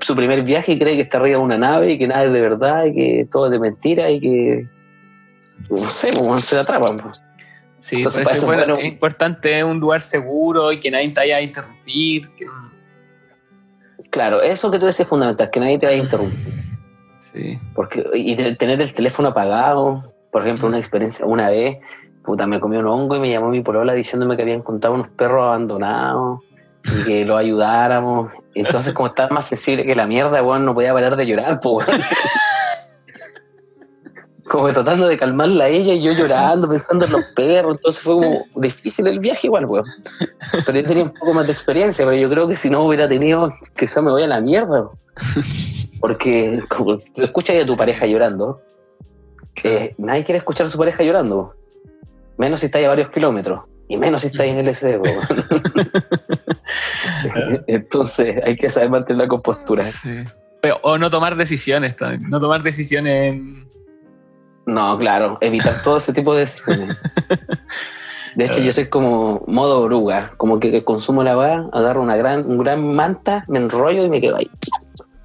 A: su primer viaje y cree que está arriba de una nave y que nada es de verdad y que todo es de mentira y que, no sé, pues, se atrapan, pues.
B: Sí, Entonces, por eso, es, bueno, es importante un lugar seguro y que nadie te vaya a interrumpir. Que...
A: Claro, eso que tú decís es fundamental, que nadie te vaya a interrumpir.
B: Sí.
A: Porque, y tener el teléfono apagado, por ejemplo, una experiencia, una vez, puta, me comió un hongo y me llamó mi polola diciéndome que habían encontrado unos perros abandonados y que los ayudáramos. Entonces, como estaba más sensible que la mierda, bueno, no podía parar de llorar, pues, como tratando de calmarla a ella y yo llorando, pensando en los perros, entonces fue como difícil el viaje igual, weón. Pero yo tenía un poco más de experiencia, pero yo creo que si no hubiera tenido, quizá me voy a la mierda. Porque como tú escuchas a tu pareja llorando, eh, nadie quiere escuchar a su pareja llorando, menos si está a varios kilómetros, y menos si está en el SD, Entonces hay que saber mantener la compostura.
B: Sí. O no tomar decisiones también, no tomar decisiones en
A: no, claro, evitar todo ese tipo de decisiones. De hecho, yo soy como modo oruga, como que consumo la va, agarro una gran, un gran manta, me enrollo y me quedo ahí.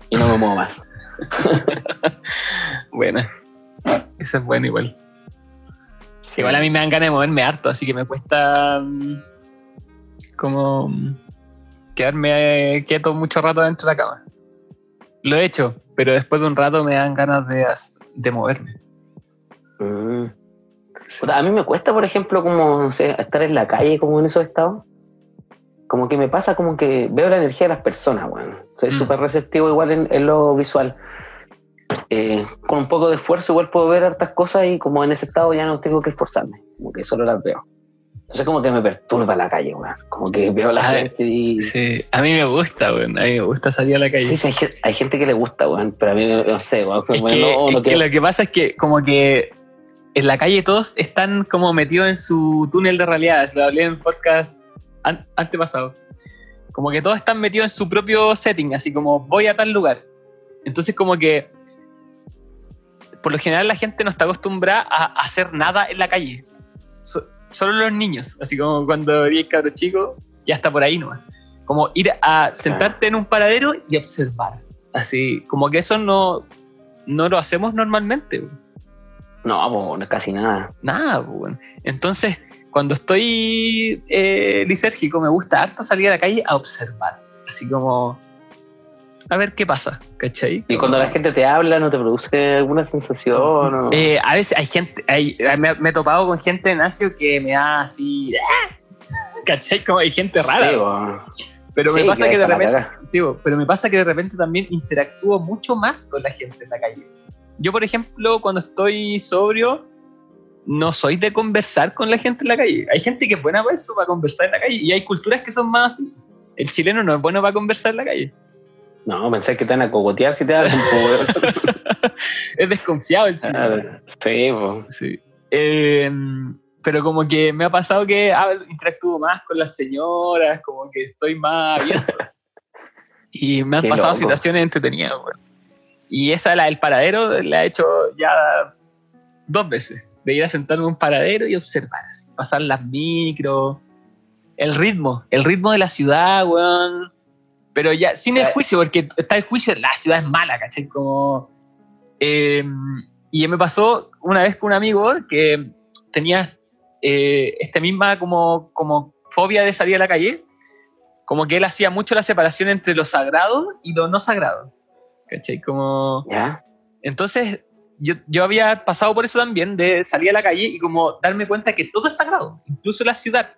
A: Y no me muevo más.
B: Buena. Eso es bueno igual. Igual a mí me dan ganas de moverme harto, así que me cuesta mm, como mm, quedarme quieto mucho rato dentro de la cama. Lo he hecho, pero después de un rato me dan ganas de, de moverme.
A: Mm. A mí me cuesta, por ejemplo, como, no sé, estar en la calle como en esos estados. Como que me pasa como que veo la energía de las personas, bueno. Soy mm. súper receptivo igual en, lo visual. Eh, con un poco de esfuerzo igual puedo ver hartas cosas y como en ese estado ya no tengo que esforzarme, como que solo las veo. Entonces como que me perturba la calle, weón. Como que veo a la gente y...
B: Sí, a mí me gusta, weón. A mí me gusta salir a la calle.
A: Sí, hay, gente que le gusta, weón, pero a mí no sé, weón.
B: Es, que, lo que pasa es que como que en la calle todos están como metidos en su túnel de realidad. Lo hablé en podcast antepasado. Como que todos están metidos en su propio setting, así como voy a tal lugar. Entonces como que por lo general la gente no está acostumbrada a hacer nada en la calle. solo los niños, así como cuando eres cabro chico, ya está por ahí nomás. Como ir a sentarte en un paradero y observar. Así, como que eso no, no lo hacemos normalmente.
A: No, pues casi nada.
B: Nada, pues Entonces, cuando estoy eh, lisérgico, me gusta harto salir a la calle a observar. Así como a ver qué pasa, ¿cachai?
A: Y cuando la gente te habla, ¿no te produce alguna sensación?
B: Eh, a veces hay gente, hay, me, he topado con gente en Asia que me da así, ¡ah! ¿cachai? Como hay gente rara. pero me pasa que de repente, sí, pero me pasa que de repente también interactúo mucho más con la gente en la calle. Yo, por ejemplo, cuando estoy sobrio, no soy de conversar con la gente en la calle. Hay gente que es buena para eso, para conversar en la calle, y hay culturas que son más así. El chileno no es bueno para conversar en la calle.
A: No, pensé que te van a cogotear si te hablan.
B: es desconfiado el chileno.
A: sí, pues.
B: sí. Eh, pero como que me ha pasado que hablo- interactúo más con las señoras, como que estoy más abierto. y me han
A: Qué
B: pasado
A: loco.
B: situaciones entretenidas, weón. Y esa, la del paradero, la he hecho ya dos veces. De ir a sentarme en un paradero y observar, así, pasar las micros, el ritmo, el ritmo de la ciudad, weón. Pero ya, sin el juicio, porque está el juicio, la ciudad es mala, ¿cachai? Como. eh, y me pasó una vez con un amigo que tenía eh, esta misma como, como fobia de salir a la calle, como que él hacía mucho la separación entre lo sagrado y lo no sagrado. ¿Cachai? Como.
A: ¿Ya?
B: Entonces, yo, yo había pasado por eso también, de salir a la calle y como darme cuenta que todo es sagrado, incluso la ciudad.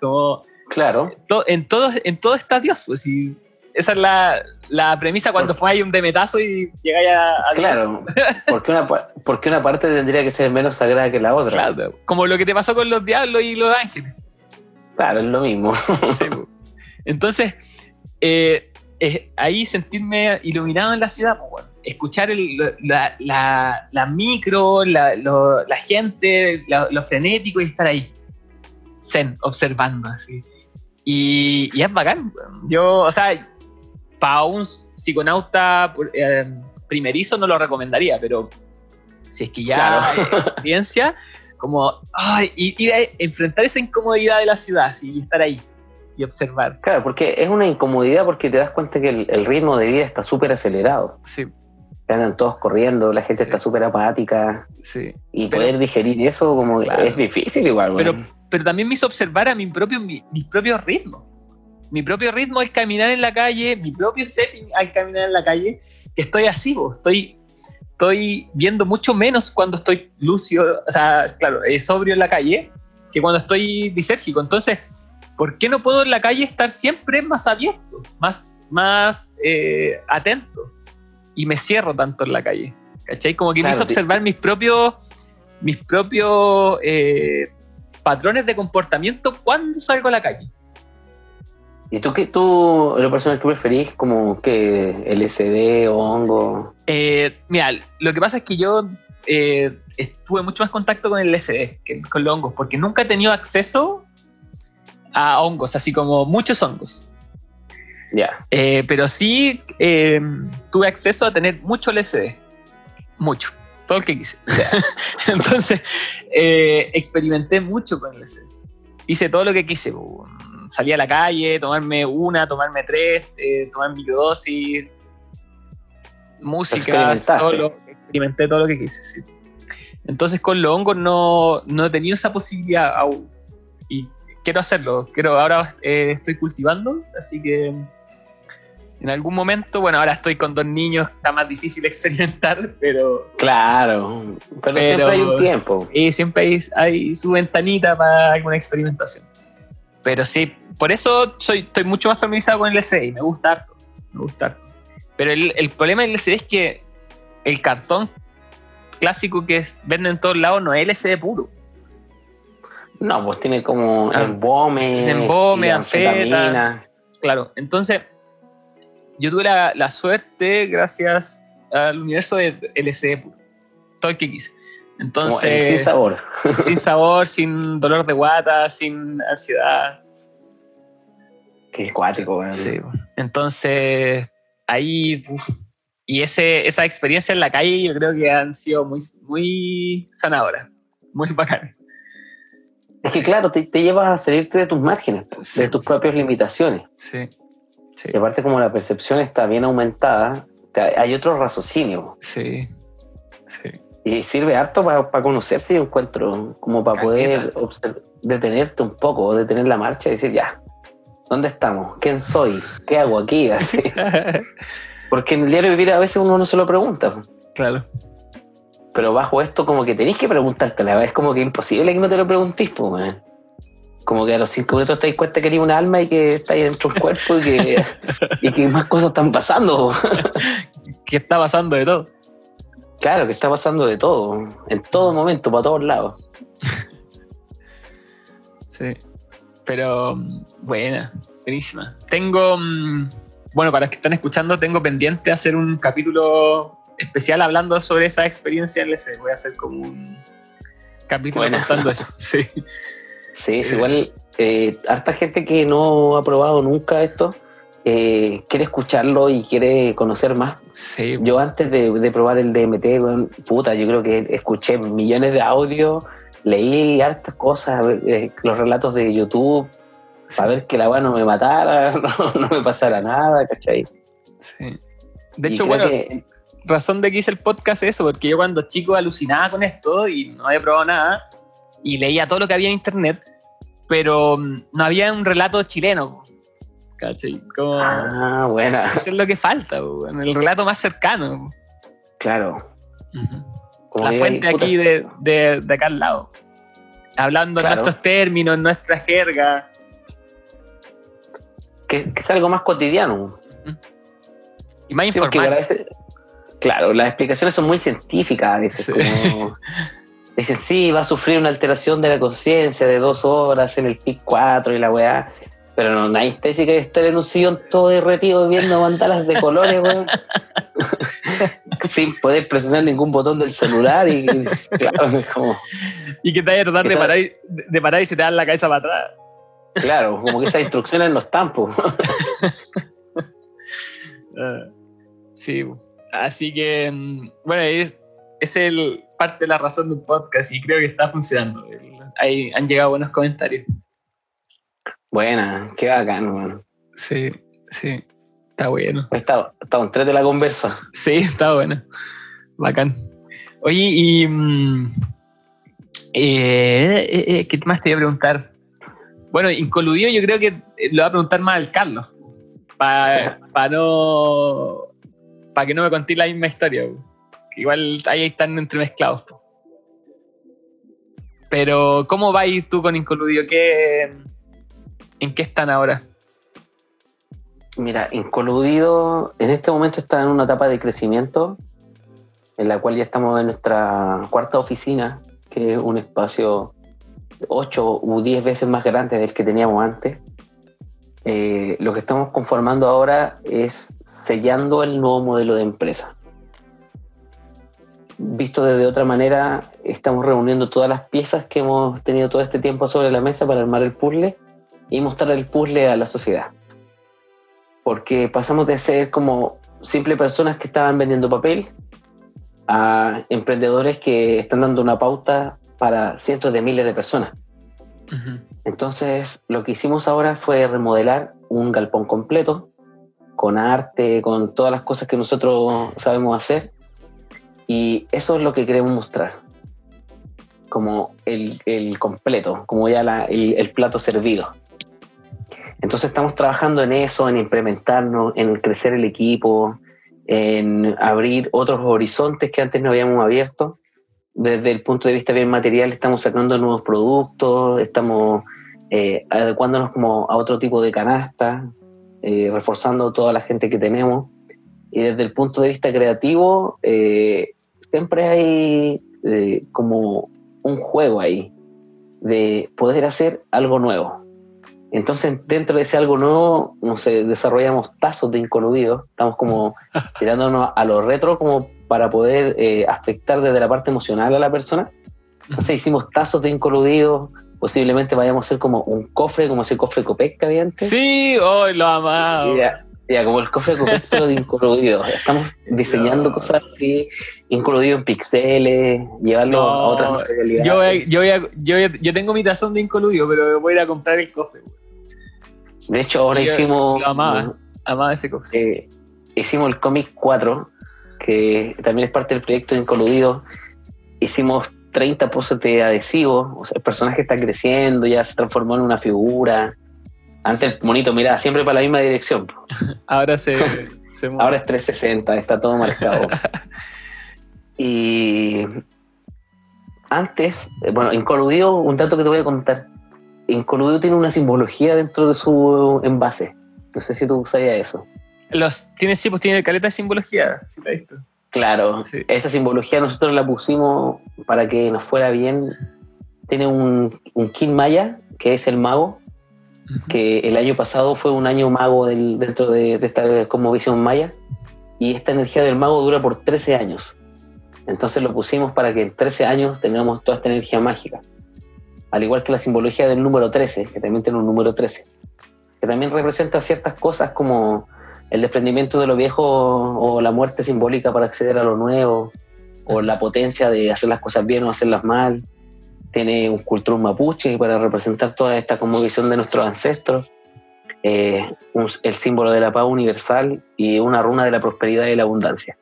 B: Como
A: Claro.
B: to- en, todo, en todo está Dios, pues y esa es la, la premisa cuando fue ahí un demetazo y llegáis a, a.
A: Claro. Porque una, porque una parte tendría que ser menos sagrada que la otra.
B: Claro, Como lo que te pasó con los diablos y los ángeles.
A: Claro, es lo mismo.
B: Sí, po. Entonces, eh, ahí sentirme iluminado en la ciudad, pues, bueno, escuchar el- la, la- la micro, la, lo- la gente, lo, frenético y estar ahí, zen, observando así. Y, y es bacán. Yo, o sea, para un psiconauta eh, primerizo no lo recomendaría, pero si es que ya
A: Claro.
B: hay experiencia, como ay, y- ir a enfrentar esa incomodidad de la ciudad así, y estar ahí y observar.
A: Claro, porque es una incomodidad porque te das cuenta que el, el ritmo de vida está súper acelerado.
B: Sí,
A: Andan todos corriendo, la gente
B: Sí.
A: está súper apática.
B: sí.
A: Y
B: Pero-
A: poder digerir eso como
B: Claro.
A: es difícil igual.
B: Pero,
A: weón.
B: pero también me hizo observar a mi propio, mi, mis propios ritmos. Mi propio ritmo al caminar en la calle, mi propio setting al caminar en la calle, que estoy así, vos, estoy, estoy viendo mucho menos cuando estoy lucio, o sea, claro, eh, sobrio en la calle, que cuando estoy disérgico. Entonces, ¿por qué no puedo en la calle estar siempre más abierto, más, más eh, atento? Y me cierro tanto en la calle. ¿Cachai? Como que me
A: Claro,
B: hizo
A: te-
B: observar mis propios, mis propios eh, patrones de comportamiento cuando salgo a la calle.
A: ¿Y tú qué, tú, lo personal que preferís, como que LSD o hongo?
B: Eh, mira, lo que pasa es que yo eh, estuve mucho más contacto con el LSD que con los hongos, porque nunca he tenido acceso a hongos, así como muchos hongos.
A: Ya.
B: Eh, pero sí eh, tuve acceso a tener mucho LSD. Mucho. Todo el que quise. Entonces, eh, experimenté mucho con LSD. Hice todo lo que quise. Salí a la calle, tomarme una, tomarme tres, tomar microdosis, música, solo. Experimenté todo lo que quise, sí. Entonces, con los hongos no, no he tenido esa posibilidad aún. Y quiero hacerlo. Quiero, ahora eh, estoy cultivando, así que en algún momento, bueno, ahora estoy con dos niños, está más difícil experimentar, pero
A: Claro. Pero,
B: Pero-
A: siempre hay un tiempo.
B: y siempre hay, hay su ventanita para alguna experimentación. Pero sí, por eso soy, estoy mucho más familiarizado con el LCD y me gusta harto. Me gusta harto. Pero el, el problema del LCD es que el cartón clásico que es- venden en todos lados no es LCD puro.
A: No, pues tiene como
B: Ah.
A: embome.
B: Embome,
A: anfetamina.
B: Claro, entonces yo tuve la, la suerte, gracias al universo de puro. Todo el que quise. Entonces,
A: sin sabor.
B: sin sabor, sin dolor de guata, sin ansiedad.
A: Qué cuático.
B: Sí. Entonces, ahí, uf, y ese, esa experiencia en la calle yo creo que han sido muy, muy sanadoras, muy bacanas.
A: Es que claro, te, te llevas a salirte de tus márgenes,
B: Sí.
A: de tus propias limitaciones.
B: Sí, sí,
A: Y aparte como la percepción está bien aumentada, te- hay otro raciocinio.
B: sí, sí.
A: Y sirve harto para conocerse, yo encuentro, como para poder detenerte un poco, detener la marcha y decir, ya, ¿dónde estamos? ¿Quién soy? ¿Qué hago aquí? Así. Porque en el diario vivir a veces uno no se lo pregunta.
B: claro,
A: Pero bajo esto como que tenéis que preguntarte, la verdad es como que imposible que no te lo preguntís, pues. Como que a los cinco minutos te das cuenta que eres un alma y que estás dentro de un cuerpo y que, y que más cosas están pasando.
B: ¿qué está pasando de todo?
A: Claro, que está pasando de todo, en todo momento, para todos lados.
B: Sí, pero mm, buena, buenísima. Tengo, mm, bueno, para los que están escuchando, tengo pendiente hacer un capítulo especial hablando sobre esa experiencia en LC. Voy a hacer como un, capítulo contando eso. Sí.
A: Sí, es igual, eh, harta gente que no ha probado nunca esto, eh, quiere escucharlo y quiere conocer más.
B: Sí.
A: Yo antes de, probar el DMT, weón, puta, yo creo que escuché millones de audios, leí hartas cosas, eh, los relatos de YouTube, para ver que la weá no me matara, no, me pasara nada, ¿cachai?
B: Sí. De hecho, bueno, razón de que hice el podcast es eso, porque yo cuando chico alucinaba con esto y no había probado nada, y leía todo lo que había en internet, pero mm, no había un relato chileno. ¿Cachai? Como,
A: ah, buena.
B: Eso es lo que falta, el relato más cercano.
A: Claro.
B: La fuente aquí de, de, acá al lado. Hablando en nuestros términos, nuestra jerga.
A: Que, es algo más cotidiano.
B: Y más informal.
A: Claro, las explicaciones son muy científicas a veces. Como, Dicen, sí, va a sufrir una alteración de la conciencia de dos horas en el PIC 4 y la weá. Pero no, no hay estética de estar en un sillón todo derretido viendo mandalas de colores, weón. Sin poder presionar ningún botón del celular y claro, es como.
B: Y que te vaya a tratar de parar, y, de parar y se te da la cabeza para atrás.
A: Claro, como que esas instrucciones no están, pues.
B: sí, así que, mm, bueno, es, es el, parte de la razón del podcast y creo que está funcionando. Ahí han llegado buenos comentarios.
A: Buena, qué bacano, man.
B: Sí, sí, está bueno.
A: Está, está un tres de la conversa.
B: Sí, está bueno. Bacán. Oye, y. Mm, eh, eh, eh, ¿Qué más te voy a preguntar? Bueno, incoludido yo creo que lo va a preguntar más al Carlos. Para no. Para que no me conté la misma historia igual ahí están entremezclados. Pero, ¿cómo vas tú con Incoludio? ¿Qué, ¿En qué están ahora?
A: Mira, Incoludido en este momento está en una etapa de crecimiento, en la cual ya estamos en nuestra cuarta oficina, que es un espacio 8 u 10 veces más grande del que teníamos antes. Eh, lo que estamos conformando ahora es sellando el nuevo modelo de empresa visto desde otra manera, estamos reuniendo todas las piezas que hemos tenido todo este tiempo sobre la mesa para armar el puzzle y mostrar el puzzle a la sociedad. Porque pasamos de ser como simples personas que estaban vendiendo papel a emprendedores que están dando una pauta para cientos de miles de personas. Entonces, lo que hicimos ahora fue remodelar un galpón completo, con arte, con todas las cosas que nosotros sabemos hacer, y eso es lo que queremos mostrar, como el, completo, como ya el, el, plato servido. Entonces estamos trabajando en eso, en implementarnos, en crecer el equipo, en abrir otros horizontes que antes no habíamos abierto. Desde el punto de vista bien material estamos sacando nuevos productos, estamos eh, adecuándonos como a otro tipo de canasta, eh, reforzando toda la gente que tenemos. Y desde el punto de vista creativo, eh, siempre hay eh, como un juego ahí de poder hacer algo nuevo. Entonces, dentro de ese algo nuevo, no sé, desarrollamos tazos de incoludidos, estamos como tirándonos a lo retro como para poder eh, afectar desde la parte emocional a la persona. Entonces hicimos tazos de incoludidos, posiblemente vayamos a hacer como un cofre, como ese cofre Copec que había antes.
B: Sí, hoy lo amaba.
A: Ya, como el cofre Copec, pero de incoludidos. Estamos diseñando cosas así, incluido en pixeles, llevarlo a otras
B: materialidades. Yo, yo, yo, yo, tengo mi tazón de incoludio, pero voy a ir a comprar el cofre.
A: De hecho, ahora hicimos.
B: Lo amaba, amaba ese cofre.
A: Eh, hicimos el cómic 4, que también es parte del proyecto de Incoludido. Hicimos 30 poses de adhesivo, o sea, el personaje está creciendo, ya se transformó en una figura. Antes el monito miraba siempre para la misma dirección.
B: Ahora se,
A: se Ahora es 360, está todo marcado. Y antes, bueno, Incoludio, un dato que te voy a contar. Incoludio tiene una simbología dentro de su envase. No sé si tú sabías eso.
B: Los, tiene, sí, pues tiene caleta de simbología, si te visto.
A: Claro, esa simbología nosotros la pusimos para que nos fuera bien. Tiene un, un King Maya, que es el mago, que el año pasado fue un año mago del, dentro de, de esta visión Maya, y esta energía del mago dura por 13 años. Entonces lo pusimos para que en 13 años tengamos toda esta energía mágica. Al igual que la simbología del número 13, que también tiene un número 13, que también representa ciertas cosas como el desprendimiento de lo viejo o la muerte simbólica para acceder a lo nuevo, o la potencia de hacer las cosas bien o hacerlas mal. Tiene un cultrum mapuche para representar toda esta como visión de nuestros ancestros. Eh, el símbolo de la paz universal y una runa de la prosperidad y la abundancia.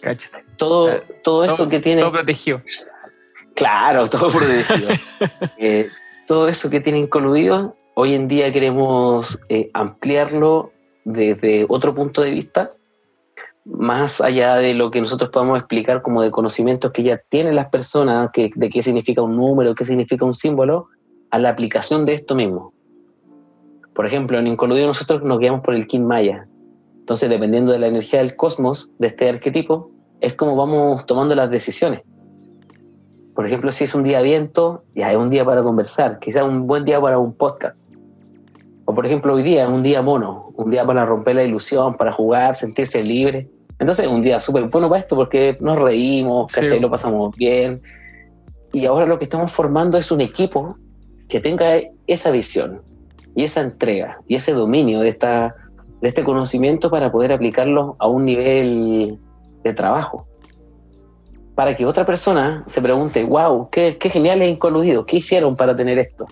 B: Cáchate.
A: Todo, todo esto que tiene.
B: Todo protegido.
A: Claro, todo protegido. Eh, todo eso que tiene incluido, hoy en día queremos eh, ampliarlo desde otro punto de vista, más allá de lo que nosotros podamos explicar como de conocimientos que ya tienen las personas, que, de qué significa un número, qué significa un símbolo, a la aplicación de esto mismo. Por ejemplo, en Incoludido nosotros nos guiamos por el Kin Maya. Entonces, dependiendo de la energía del cosmos, de este arquetipo, es como vamos tomando las decisiones. Por ejemplo, si es un día viento, ya es un día para conversar, quizás un buen día para un podcast. O por ejemplo, hoy día es un día mono, un día para romper la ilusión, para jugar, sentirse libre. Entonces es un día súper bueno para esto porque nos reímos, ¿cachai? Lo pasamos bien. Y ahora lo que estamos formando es un equipo que tenga esa visión y esa entrega y ese dominio de, esta, de este conocimiento para poder aplicarlo a un nivel de trabajo. Para que otra persona se pregunte, wow, qué, qué genial es Incoludido, ¿qué hicieron para tener esto?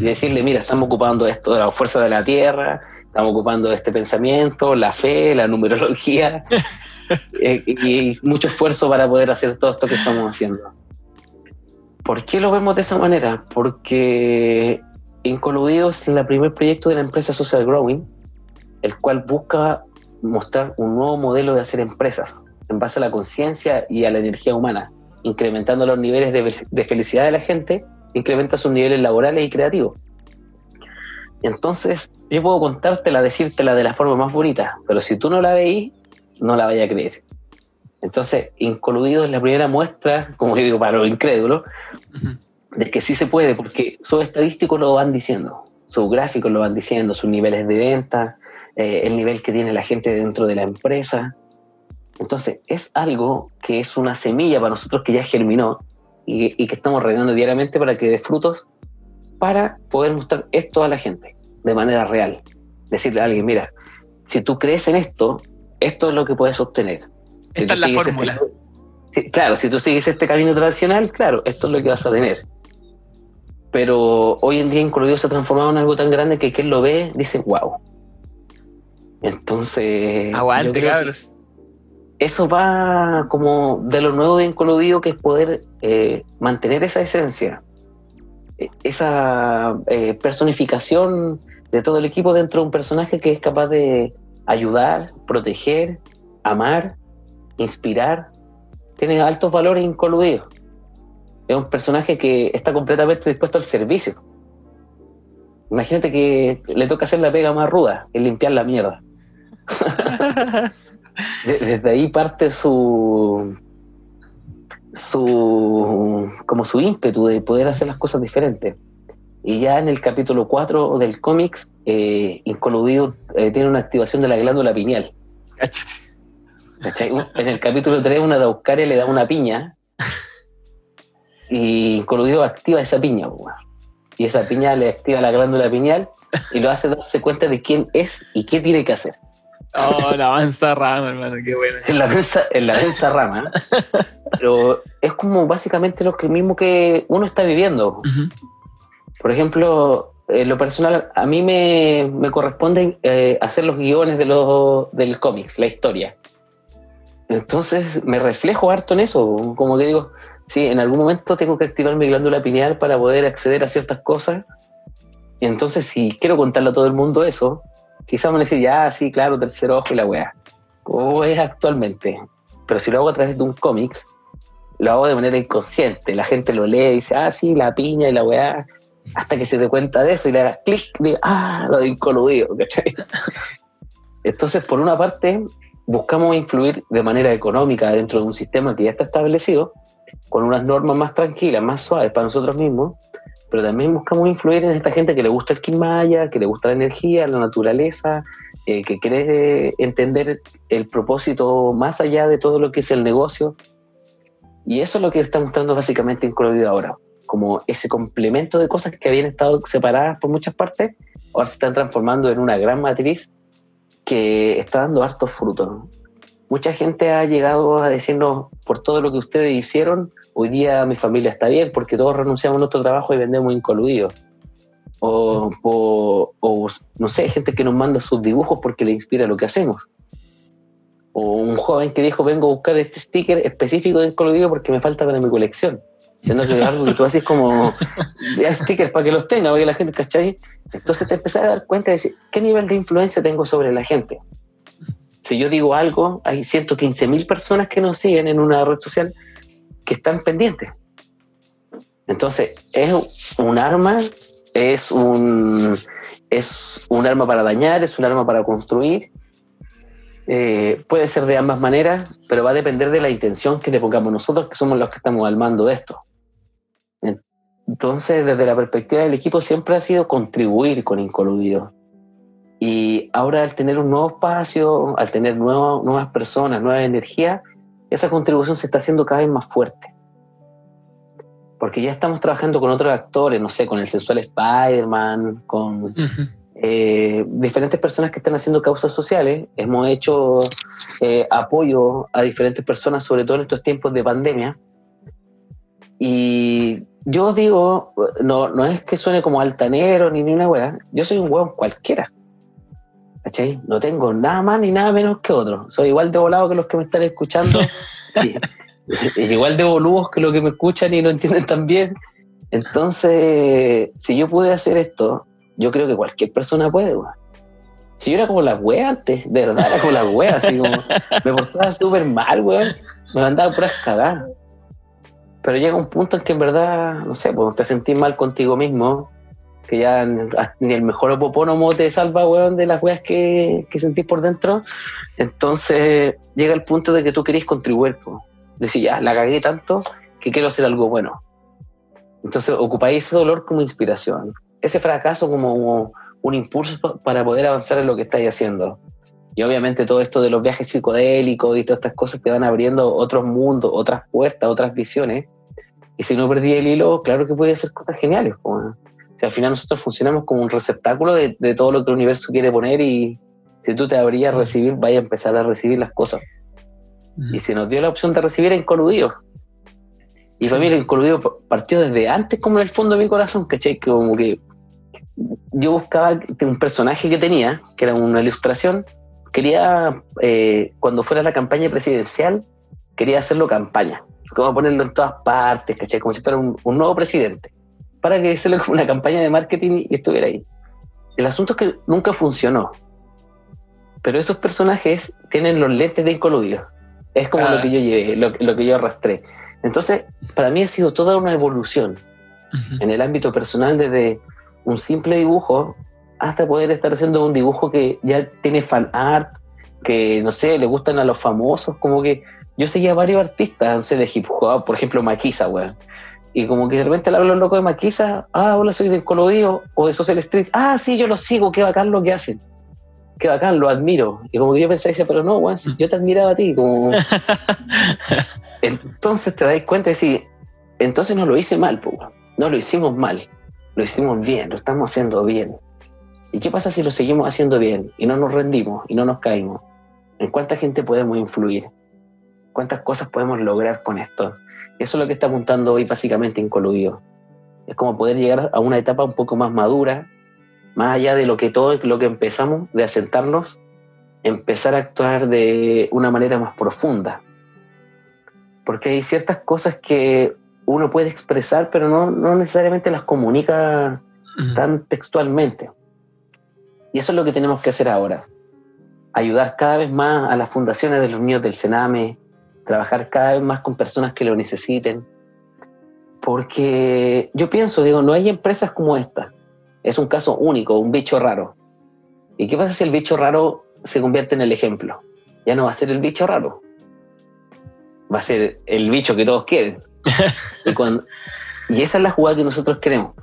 A: Y decirle, mira, estamos ocupando esto de la fuerza de la tierra, estamos ocupando este pensamiento, la fe, la numerología, eh, y mucho esfuerzo para poder hacer todo esto que estamos haciendo. ¿Por qué lo vemos de esa manera? Porque Incoludido es el primer proyecto de la empresa Social Growing, el cual busca mostrar un nuevo modelo de hacer empresas en base a la conciencia y a la energía humana, incrementando los niveles de, de, felicidad de la gente, incrementa sus niveles laborales y creativos. Entonces, yo puedo contártela, decírtela de la forma más bonita, pero si tú no la veís, no la vaya a creer. Entonces, Incoludido es la primera muestra, como yo digo, para los incrédulos, uh -huh. de que sí se puede, porque sus estadísticos lo van diciendo, sus gráficos lo van diciendo, sus niveles de venta, eh, el nivel que tiene la gente dentro de la empresa. Entonces, es algo que es una semilla para nosotros que ya germinó y, y que estamos regando diariamente para que dé frutos para poder mostrar esto a la gente de manera real. Decirle a alguien, mira, si tú crees en esto, esto es lo que puedes obtener. Si
B: Esta es la fórmula.
A: Este, si, claro, si tú sigues este camino tradicional, claro, esto es lo que vas a tener. Pero hoy en día Incluido se ha transformado en algo tan grande que quien lo ve dice, wow. Entonces.
B: Aguante, cabros.
A: Eso va como de lo nuevo de Incluido, que es poder eh, mantener esa esencia, esa eh, personificación de todo el equipo dentro de un personaje que es capaz de ayudar, proteger, amar, inspirar. Tiene altos valores incoluidos. Es un personaje que está completamente dispuesto al servicio. Imagínate que le toca hacer la pega más ruda, el limpiar la mierda. Desde ahí parte su, su como su ímpetu de poder hacer las cosas diferentes. Y ya en el capítulo 4 del cómics, eh, Incoludido eh, tiene una activación de la glándula pineal. ¿Cachai? En el capítulo 3, una araucaria le da una piña y Incoludido activa esa piña. Y esa piña le activa la glándula pineal y lo hace darse cuenta de quién es y qué tiene que hacer.
B: Oh, la mansa rama, hermano, qué bueno.
A: En la mensa, en la mensa rama. Pero es como básicamente lo que mismo que uno está viviendo. Uh -huh. Por ejemplo, en lo personal, a mí me, me corresponde eh, hacer los guiones de los, del cómics, la historia. Entonces me reflejo harto en eso, como que digo, sí, en algún momento tengo que activar mi glándula pineal para poder acceder a ciertas cosas. Y entonces, si quiero contarle a todo el mundo eso, quizás me decir, ya, sí, claro, tercer ojo y la weá. Como es actualmente. Pero si lo hago a través de un cómics, lo hago de manera inconsciente. La gente lo lee y dice, ah, sí, la piña y la weá. Hasta que se dé cuenta de eso y le haga clic, de, ah, lo de incoludido, ¿cachai? Entonces, por una parte, buscamos influir de manera económica dentro de un sistema que ya está establecido, con unas normas más tranquilas, más suaves para nosotros mismos, pero también buscamos influir en esta gente que le gusta el Kimaya, que le gusta la energía, la naturaleza, eh, que quiere entender el propósito más allá de todo lo que es el negocio. Y eso es lo que está mostrando básicamente Incluido ahora, como ese complemento de cosas que habían estado separadas por muchas partes, ahora se están transformando en una gran matriz que está dando hartos frutos. Mucha gente ha llegado a decirnos, por todo lo que ustedes hicieron, hoy día mi familia está bien porque todos renunciamos a nuestro trabajo y vendemos incoluidos. O, o, no sé, gente que nos manda sus dibujos porque le inspira lo que hacemos. O un joven que dijo, vengo a buscar este sticker específico de incoluido porque me falta para mi colección. Siendo que algo que tú haces como, stickers para que los tenga, para que la gente, ¿cachai? Entonces te empezás a dar cuenta de decir, ¿qué nivel de influencia tengo sobre la gente? Si yo digo algo, hay 115 mil personas que nos siguen en una red social que están pendientes. Entonces, es un arma, es un, es un arma para dañar, es un arma para construir. Eh, puede ser de ambas maneras, pero va a depender de la intención que le pongamos nosotros, que somos los que estamos al mando de esto. Entonces, desde la perspectiva del equipo, siempre ha sido contribuir con Incoludido. Y ahora, al tener un nuevo espacio, al tener nuevas personas, nueva energía, esa contribución se está haciendo cada vez más fuerte. Porque ya estamos trabajando con otros actores, no sé, con el sensual Spider-Man, con eh, diferentes personas que están haciendo causas sociales. Hemos hecho eh, apoyo a diferentes personas, sobre todo en estos tiempos de pandemia. Y yo digo, no, no es que suene como altanero ni ni una wea, yo soy un hueón cualquiera. ¿Cachai? No tengo nada más ni nada menos que otro. Soy igual de volado que los que me están escuchando. igual de boludos que los que me escuchan y no entienden tan bien. Entonces, si yo pude hacer esto, yo creo que cualquier persona puede, Si yo era como la wea antes, de verdad, era como la wea, así como, me portaba súper mal, weón. Me mandaba puras cagar. Pero llega un punto en que en verdad, no sé, pues te sentís mal contigo mismo, que ya ni el mejor opopónomo te salva, weón, de las weas que, que sentís por dentro. Entonces llega el punto de que tú querés contribuir, pues. Decir, ya, la cagué tanto que quiero hacer algo bueno. Entonces ocupáis ese dolor como inspiración, ese fracaso como un impulso para poder avanzar en lo que estáis haciendo. Y obviamente todo esto de los viajes psicodélicos y todas estas cosas te van abriendo otros mundos, otras puertas, otras visiones. Y si no perdí el hilo, claro que puede hacer cosas geniales. Sea, al final nosotros funcionamos como un receptáculo de, todo lo que el universo quiere poner y si tú te abrías a recibir, vaya a empezar a recibir las cosas. Y si nos dio la opción de recibir en coludido. Y para mí el coludido partió desde antes como en el fondo de mi corazón, ¿cachai? Como que yo buscaba un personaje que tenía, que era una ilustración, quería, eh, cuando fuera la campaña presidencial, quería hacerlo campaña, como ponerlo en todas partes, ¿cachai? Como si fuera un, nuevo presidente, para que se como una campaña de marketing y estuviera ahí. El asunto es que nunca funcionó, pero esos personajes tienen los lentes de incoludido. Es como lo ah. que yo llevé, lo, que yo arrastré. Entonces, para mí ha sido toda una evolución en el ámbito personal desde un simple dibujo hasta poder estar haciendo un dibujo que ya tiene fan art, que no sé, le gustan a los famosos, como que yo seguía a varios artistas, no sé, de hip hop, por ejemplo, Maquisa, weón. Y como que de repente le hablo loco de Maquisa, ah, hola, soy del Colodío, o de Social Street, ah, sí, yo lo sigo, qué bacán lo que hacen. Qué bacán, lo admiro. Y como que yo pensaba, decía, pero no, weón, yo te admiraba a ti, como... entonces te das cuenta de decir, entonces no lo hice mal, pues, no lo hicimos mal, lo hicimos bien, lo estamos haciendo bien. ¿Y qué pasa si lo seguimos haciendo bien y no nos rendimos y no nos caímos? ¿En cuánta gente podemos influir? ¿Cuántas cosas podemos lograr con esto? Eso es lo que está apuntando hoy básicamente Incoluido. Es como poder llegar a una etapa un poco más madura, más allá de lo que todo lo que empezamos, de asentarnos, empezar a actuar de una manera más profunda. Porque hay ciertas cosas que uno puede expresar, pero no, no necesariamente las comunica tan textualmente. Y eso es lo que tenemos que hacer ahora. Ayudar cada vez más a las fundaciones de los niños del Sename, trabajar cada vez más con personas que lo necesiten. Porque yo pienso, digo, no hay empresas como esta. Es un caso único, un bicho raro. ¿Y qué pasa si el bicho raro se convierte en el ejemplo? Ya no va a ser el bicho raro. Va a ser el bicho que todos quieren. y, y esa es la jugada que nosotros queremos.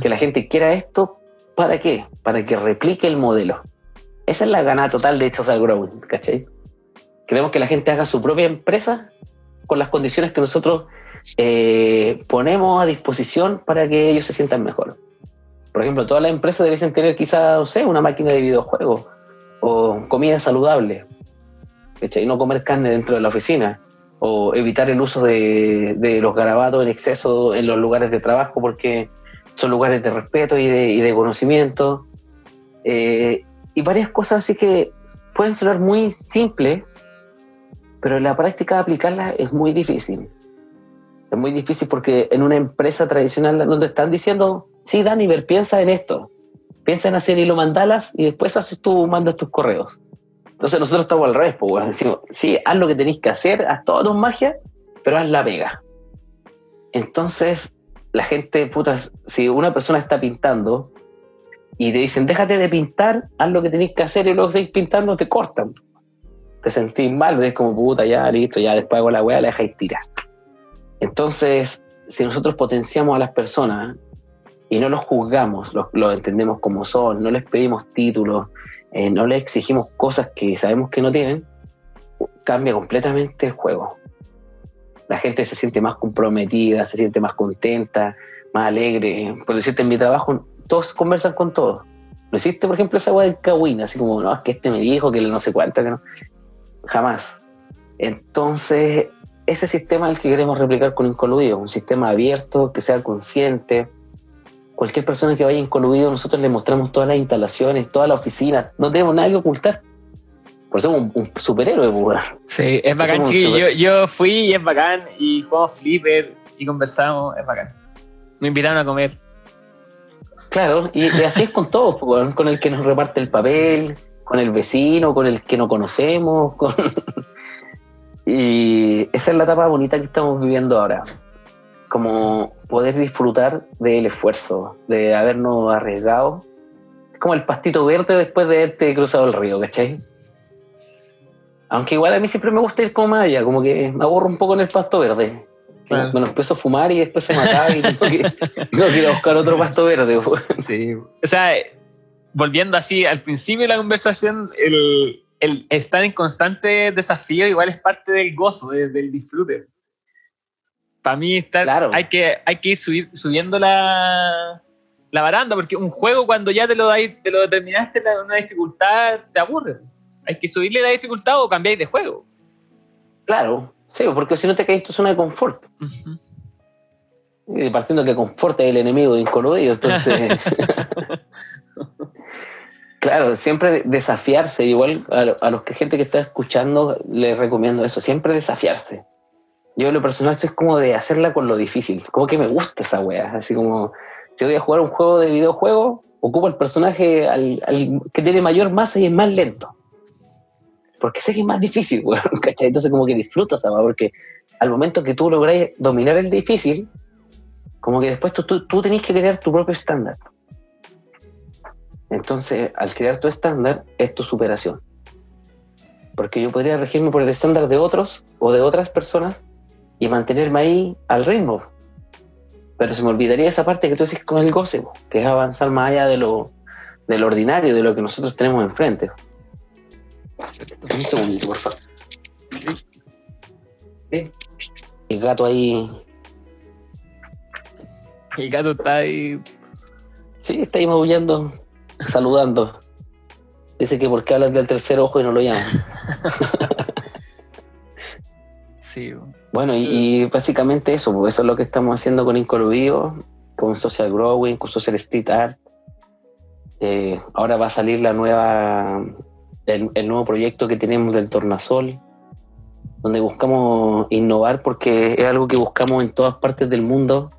A: Que la gente quiera esto ¿Para qué? Para que replique el modelo. Esa es la gana total de Social Growing, ¿cachai? Queremos que la gente haga su propia empresa con las condiciones que nosotros eh, ponemos a disposición para que ellos se sientan mejor. Por ejemplo, todas las empresas debiesen tener quizá, no sé, una máquina de videojuegos o comida saludable, y no comer carne dentro de la oficina o evitar el uso de, los garabatos en exceso en los lugares de trabajo porque son lugares de respeto y de, conocimiento. Eh, y varias cosas así que pueden sonar muy simples, pero la práctica aplicarlas es muy difícil. Es muy difícil porque en una empresa tradicional no te están diciendo, sí, Dani, piensa en esto. Piensa en hacer hilo mandalas y después haces tú, mandas tus correos. Entonces nosotros estamos al revés, pues, decimos, sí, haz lo que tenéis que hacer, haz toda tu magia, pero haz la pega. Entonces, la gente, puta, si una persona está pintando y te dicen, déjate de pintar, haz lo que tenéis que hacer y luego seguís pintando, te cortan. Te sentís mal, ves como puta, ya listo, ya después hago la weá, la dejáis tirar. Entonces, si nosotros potenciamos a las personas y no los juzgamos, los, los entendemos como son, no les pedimos títulos, eh, no les exigimos cosas que sabemos que no tienen, cambia completamente el juego. La gente se siente más comprometida, se siente más contenta, más alegre. Por decirte, en mi trabajo todos conversan con todos. No existe, por ejemplo, esa agua de cagüina, así como, no, es que este me dijo que no sé cuánto, que no. Jamás. Entonces, ese sistema es el que queremos replicar con Incoluido, un sistema abierto, que sea consciente, cualquier persona que vaya incluido, nosotros le mostramos todas las instalaciones, toda la oficina, no tenemos nada que ocultar. Por eso somos un, superhéroe, pues,
B: Sí, es bacán, Yo, yo, fui y es bacán, y jugamos flipper y conversamos, es bacán. Me invitaron a comer.
A: Claro, y, así es con todos, pues, con el que nos reparte el papel, con el vecino, con el que no conocemos, con... y esa es la etapa bonita que estamos viviendo ahora como poder disfrutar del esfuerzo, de habernos arriesgado. Es como el pastito verde después de haberte cruzado el río, ¿cachai? Aunque igual a mí siempre me gusta ir como más allá, como que me aburro un poco en el pasto verde. Me lo empiezo a fumar y después se me acaba y tengo que, ir a buscar otro pasto verde.
B: Sí, o sea, volviendo así al principio de la conversación, el, el estar en constante desafío igual es parte del gozo, del disfrute para mí está, hay, que, hay que ir subiendo la, la baranda, porque un juego cuando ya te lo, te lo determinaste en una dificultad, te aburre. Hay que subirle la dificultad o cambiar de juego.
A: Claro, sí, porque si no te caes en tu zona de confort. Y partiendo que confort es el enemigo de incolodido, entonces... claro, siempre desafiarse, igual a, a los que gente que está escuchando les recomiendo eso, siempre desafiarse yo lo personal es como de hacerla con lo difícil. Como que me gusta esa wea. Así como, si voy a jugar un juego de videojuego, ocupo el personaje al, que tiene mayor masa y es más lento. Porque sé que es más difícil, weón, ¿cachai? Entonces como que disfruto esa wea, porque al momento que tú logras dominar el difícil, como que después tú, tú, tú tenés que crear tu propio estándar. Entonces, al crear tu estándar, es tu superación. Porque yo podría regirme por el estándar de otros o de otras personas y mantenerme ahí al ritmo. Pero se me olvidaría esa parte que tú decís con el goce, que es avanzar más allá de lo, de ordinario, de lo que nosotros tenemos enfrente. Un segundito, por favor. El gato ahí.
B: El gato está ahí.
A: Sí, está ahí maullando, saludando. Dice que porque hablan del tercer ojo y no lo llaman.
B: sí.
A: Bueno, y, básicamente eso, eso es lo que estamos haciendo con Incoluido, con Social Growing, con Social Street Art. Eh, ahora va a salir la nueva, el, nuevo proyecto que tenemos del Tornasol, donde buscamos innovar porque es algo que buscamos en todas partes del mundo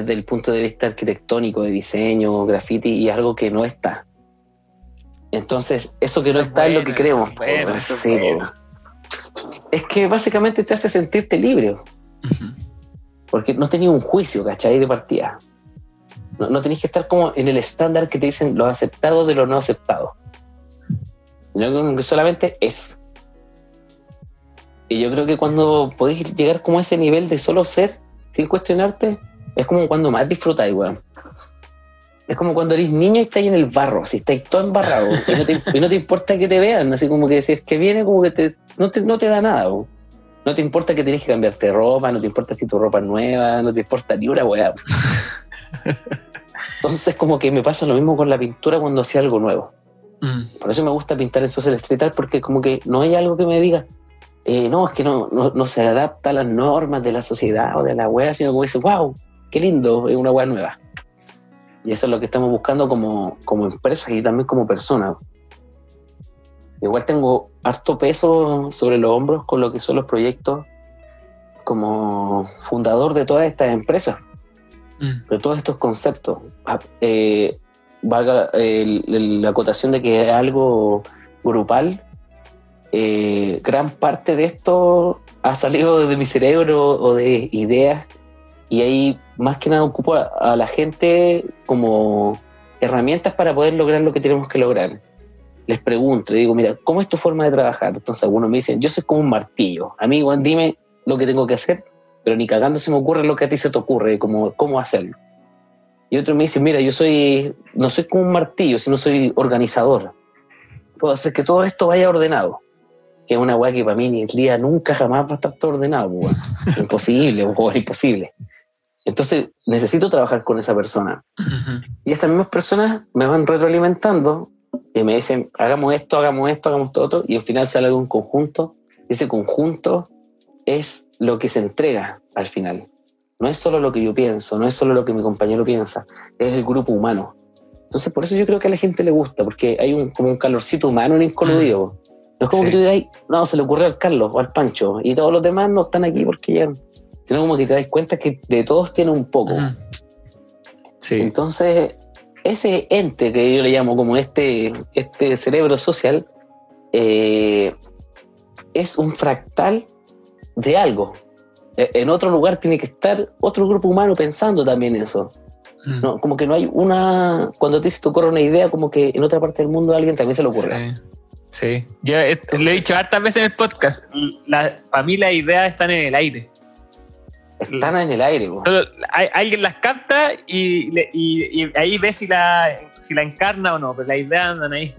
A: desde el punto de vista arquitectónico, de diseño, graffiti, y algo que no está. Entonces, eso que no está es lo que queremos. sí, es que básicamente te hace sentirte libre. Porque no tenías un juicio, ¿cachai? De partida. No, no tenés que estar como en el estándar que te dicen lo aceptado de lo no aceptado. Yo que solamente es. Y yo creo que cuando podés llegar como a ese nivel de solo ser, sin cuestionarte, es como cuando más disfrutáis, weón. Es como cuando eres niño y estás en el barro, así estáis todo embarrado y, no te, importa que te vean, así como que si es que viene, como que te, no, te, no te da nada, no no te importa que tienes que cambiarte ropa, no te importa si tu ropa es nueva, no te importa ni una weá. Entonces como que me pasa lo mismo con la pintura cuando hacía algo nuevo.
B: Mm.
A: Por eso me gusta pintar en social street art porque como que no hay algo que me diga, eh, no, es que no, no, no se adapta a las normas de la sociedad o de la wea, sino como dice, wow, qué lindo, es una wea nueva. Y eso es lo que estamos buscando como, como empresa y también como persona. Igual tengo harto peso sobre los hombros con lo que son los proyectos como fundador de todas estas empresas,
B: Mm.
A: de todos estos conceptos. Ah, eh, valga el- el- la acotación de que es algo grupal, eh, gran parte de esto ha salido de mi cerebro o de ideas y ahí más que nada ocupo a, a la gente como herramientas para poder lograr lo que tenemos que lograr. Les pregunto, le digo, mira, ¿cómo es tu forma de trabajar? Entonces algunos me dicen, yo soy como un martillo. Amigo, dime lo que tengo que hacer, pero ni cagando se me ocurre lo que a ti se te ocurre, como cómo hacerlo. Y otro me dice, mira, yo soy, no soy como un martillo, sino soy organizador. Puedo hacer que todo esto vaya ordenado. Que es una weá que para mí ni el día nunca jamás va a estar todo ordenado, pues, weón. Imposible, weón, imposible. Entonces necesito trabajar con esa persona. Y esas mismas personas me van retroalimentando y me dicen, hagamos esto, hagamos esto, hagamos todo otro, y al final sale algo en conjunto. Ese conjunto es lo que se entrega al final. No es solo lo que yo pienso, no es solo lo que mi compañero piensa, es el grupo humano. Entonces, por eso yo creo que a la gente le gusta, porque hay un, como un calorcito humano en incoluido. No es como
B: Sí.
A: que tú digas, "Ay, no, se le ocurrió al Carlos o al Pancho, y todos los demás no están aquí porque llegan. Sino como que te das cuenta que de todos tiene un poco.
B: Sí.
A: Entonces, ese ente que yo le llamo como este, este cerebro social, eh, es un fractal de algo. E- En otro lugar tiene que estar otro grupo humano pensando también eso.
B: Mm.
A: ¿no? Como que no hay una. Cuando te, se te ocurre una idea, como que en otra parte del mundo a alguien también se le ocurre.
B: Sí. Sí. Yo eh, lo he dicho hartas veces en el podcast. La, para mí las ideas están en el aire.
A: Están en el aire.
B: hay- alguien las capta y, y- y ahí ve si la, si la encarna o no, pero las ideas andan ahí.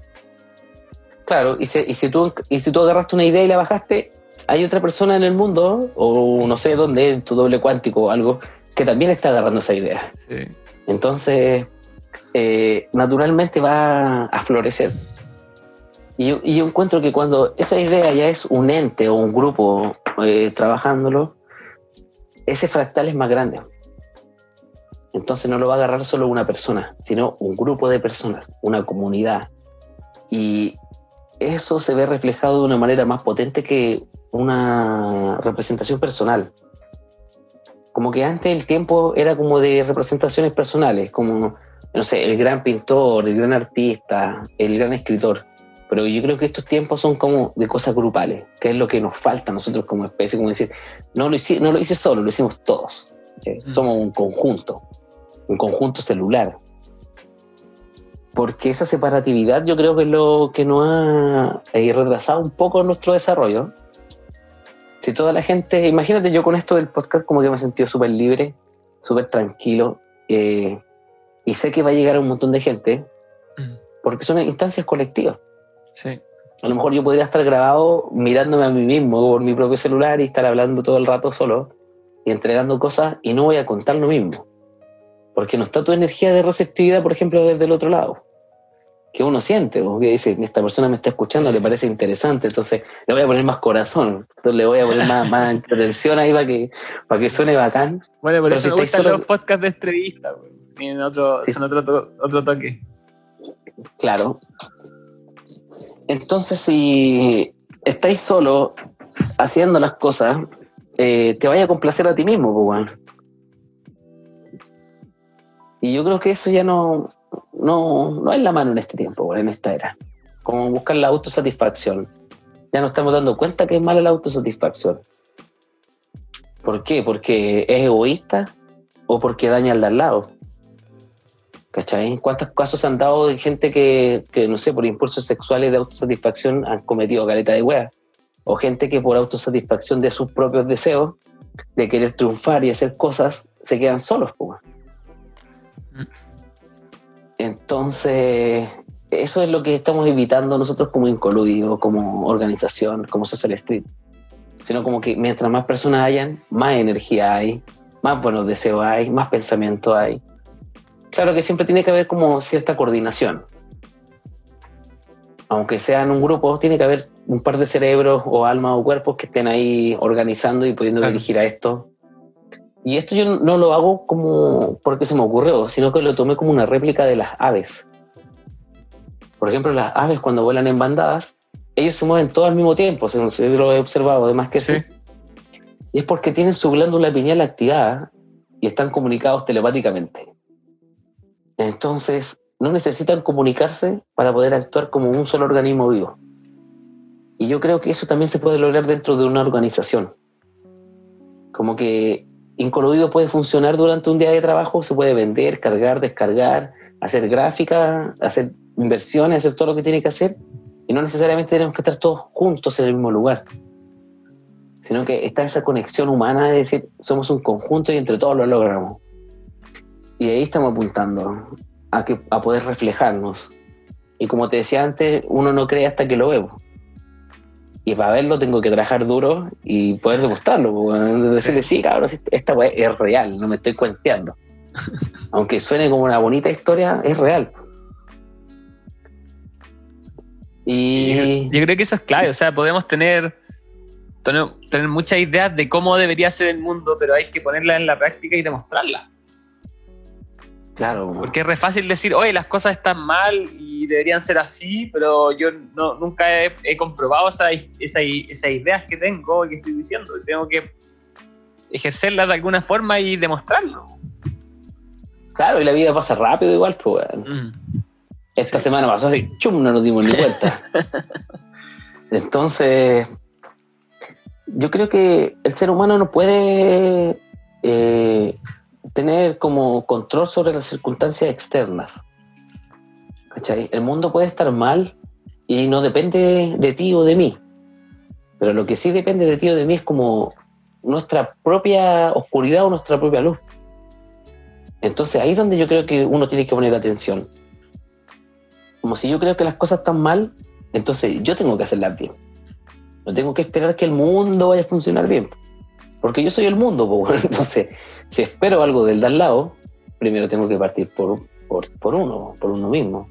A: Claro, y si, y, si tú, y si tú agarraste una idea y la bajaste, hay otra persona en el mundo, o no sé dónde, tu doble cuántico o algo, que también está agarrando esa idea.
B: Sí.
A: Entonces, eh, naturalmente va a florecer. Y yo, y yo encuentro que cuando esa idea ya es un ente o un grupo eh, trabajándolo, ese fractal es más grande. Entonces no lo va a agarrar solo una persona, sino un grupo de personas, una comunidad. Y eso se ve reflejado de una manera más potente que una representación personal como que antes el tiempo era como de representaciones personales, como, no sé, el gran pintor, el gran artista, el gran escritor. Pero yo creo que estos tiempos son como de cosas grupales, que es lo que nos falta a nosotros como especie, como decir, no lo hice, no lo hice solo, lo hicimos todos. ¿sí?
B: Mm.
A: Somos un conjunto, un conjunto celular. Porque esa separatividad yo creo que es lo que nos ha eh, retrasado un poco nuestro desarrollo. Si toda la gente, imagínate yo con esto del podcast como que me he sentido súper libre, súper tranquilo, eh, y sé que va a llegar a un montón de gente,
B: Mm.
A: porque son instancias colectivas.
B: Sí.
A: A lo mejor yo podría estar grabado mirándome a mí mismo por mi propio celular y estar hablando todo el rato solo y entregando cosas y no voy a contar lo mismo. Porque no está tu energía de receptividad, por ejemplo, desde el otro lado. Que uno siente, o que dice, esta persona me está escuchando, le parece interesante, entonces le voy a poner más corazón, entonces le voy a poner más, más atención ahí para que, para que suene bacán.
B: Bueno, por
A: Pero
B: eso
A: si
B: me gustan
A: solo-
B: los podcasts de entrevistas. güey. Tienen otro,
A: Sí.
B: son otro, otro toque.
A: Claro. Entonces, si estáis solo haciendo las cosas, eh, te vaya a complacer a ti mismo, pues. Y yo creo que eso ya no, no, no es la mano en este tiempo, en esta era. Como buscar la autosatisfacción. Ya nos estamos dando cuenta que es mala la autosatisfacción. ¿Por qué? Porque es egoísta o porque daña al de al lado. ¿Cachai? ¿Cuántos casos han dado de gente que, que, no sé, por impulsos sexuales de autosatisfacción han cometido caleta de wea? O gente que por autosatisfacción de sus propios deseos, de querer triunfar y hacer cosas, se quedan solos.
B: Mm.
A: Entonces, eso es lo que estamos evitando nosotros como Incoludio, como organización, como Social Street. sino como que mientras más personas hayan, más energía hay, más buenos deseos hay, más pensamiento hay. Claro que siempre tiene que haber como cierta coordinación. Aunque sea en un grupo, tiene que haber un par de cerebros o almas o cuerpos que estén ahí organizando y pudiendo
B: Claro.
A: dirigir a esto. Y esto yo no lo hago como porque se me ocurrió, sino que lo tomé como una réplica de las aves. Por ejemplo, las aves cuando vuelan en bandadas, ellos se mueven todos al mismo tiempo, se no sé si lo he observado, además que sí.
B: Sí.
A: Y es porque tienen su glándula pineal activada y están comunicados telepáticamente. Entonces, no necesitan comunicarse para poder actuar como un solo organismo vivo. Y yo creo que eso también se puede lograr dentro de una organización. Como que Incoluido puede funcionar durante un día de trabajo, se puede vender, cargar, descargar, hacer gráfica, hacer inversiones, hacer todo lo que tiene que hacer. Y no necesariamente tenemos que estar todos juntos en el mismo lugar sino que está esa conexión humana de decir, somos un conjunto y entre todos lo logramos. Y ahí estamos apuntando a, que, a poder reflejarnos. Y como te decía antes, uno no cree hasta que lo ve. po. Y para verlo tengo que trabajar duro y poder demostrarlo. Decirle, sí, cabrón, esta es real, no me estoy cuenteando. Aunque suene como una bonita historia, es real. Y...
B: Yo creo que eso es clave, o sea, podemos tener, tener, tener muchas ideas de cómo debería ser el mundo, pero hay que ponerla en la práctica y demostrarla.
A: Claro,
B: Porque es re fácil decir, oye, las cosas están mal y deberían ser así, pero yo no, nunca he, he comprobado esa- esa- esas ideas que tengo y que estoy diciendo. Tengo que ejercerlas de alguna forma y demostrarlo.
A: claro, y la vida pasa rápido igual, pues.
B: Mm.
A: Esta semana pasó así, chum, no nos dimos ni cuenta. Entonces, yo creo que el ser humano no puede eh, tener como control sobre las circunstancias externas. ¿Cachai? El mundo puede estar mal y no depende de ti o de mí. Pero lo que sí depende de ti o de mí es como nuestra propia oscuridad o nuestra propia luz. Entonces ahí es donde yo creo que uno tiene que poner atención. Como si yo creo que las cosas están mal, entonces yo tengo que hacerlas bien. No tengo que esperar que el mundo vaya a funcionar bien. Porque yo soy el mundo, bueno. entonces si espero algo del de al lado, primero tengo que partir por, por, por uno, por uno mismo.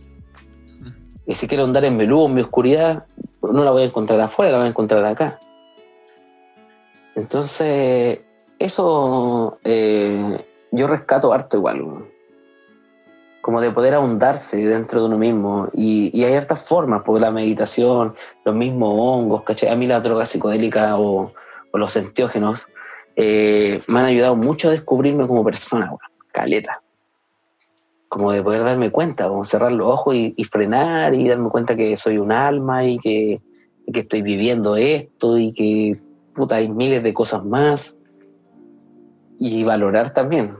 A: Y si quiero andar en mi luz, en mi oscuridad, no la voy a encontrar afuera, la voy a encontrar acá. Entonces, eso eh, yo rescato harto igual, como de poder ahondarse dentro de uno mismo. Y, y hay hartas formas, porque la meditación, los mismos hongos, ¿cachai? A mí las drogas psicodélicas o, o los enteógenos eh, me han ayudado mucho a descubrirme como persona, caleta. Como de poder darme cuenta, como cerrar los ojos y, y frenar y darme cuenta que soy un alma y que, y que estoy viviendo esto y que puta, hay miles de cosas más. Y valorar también.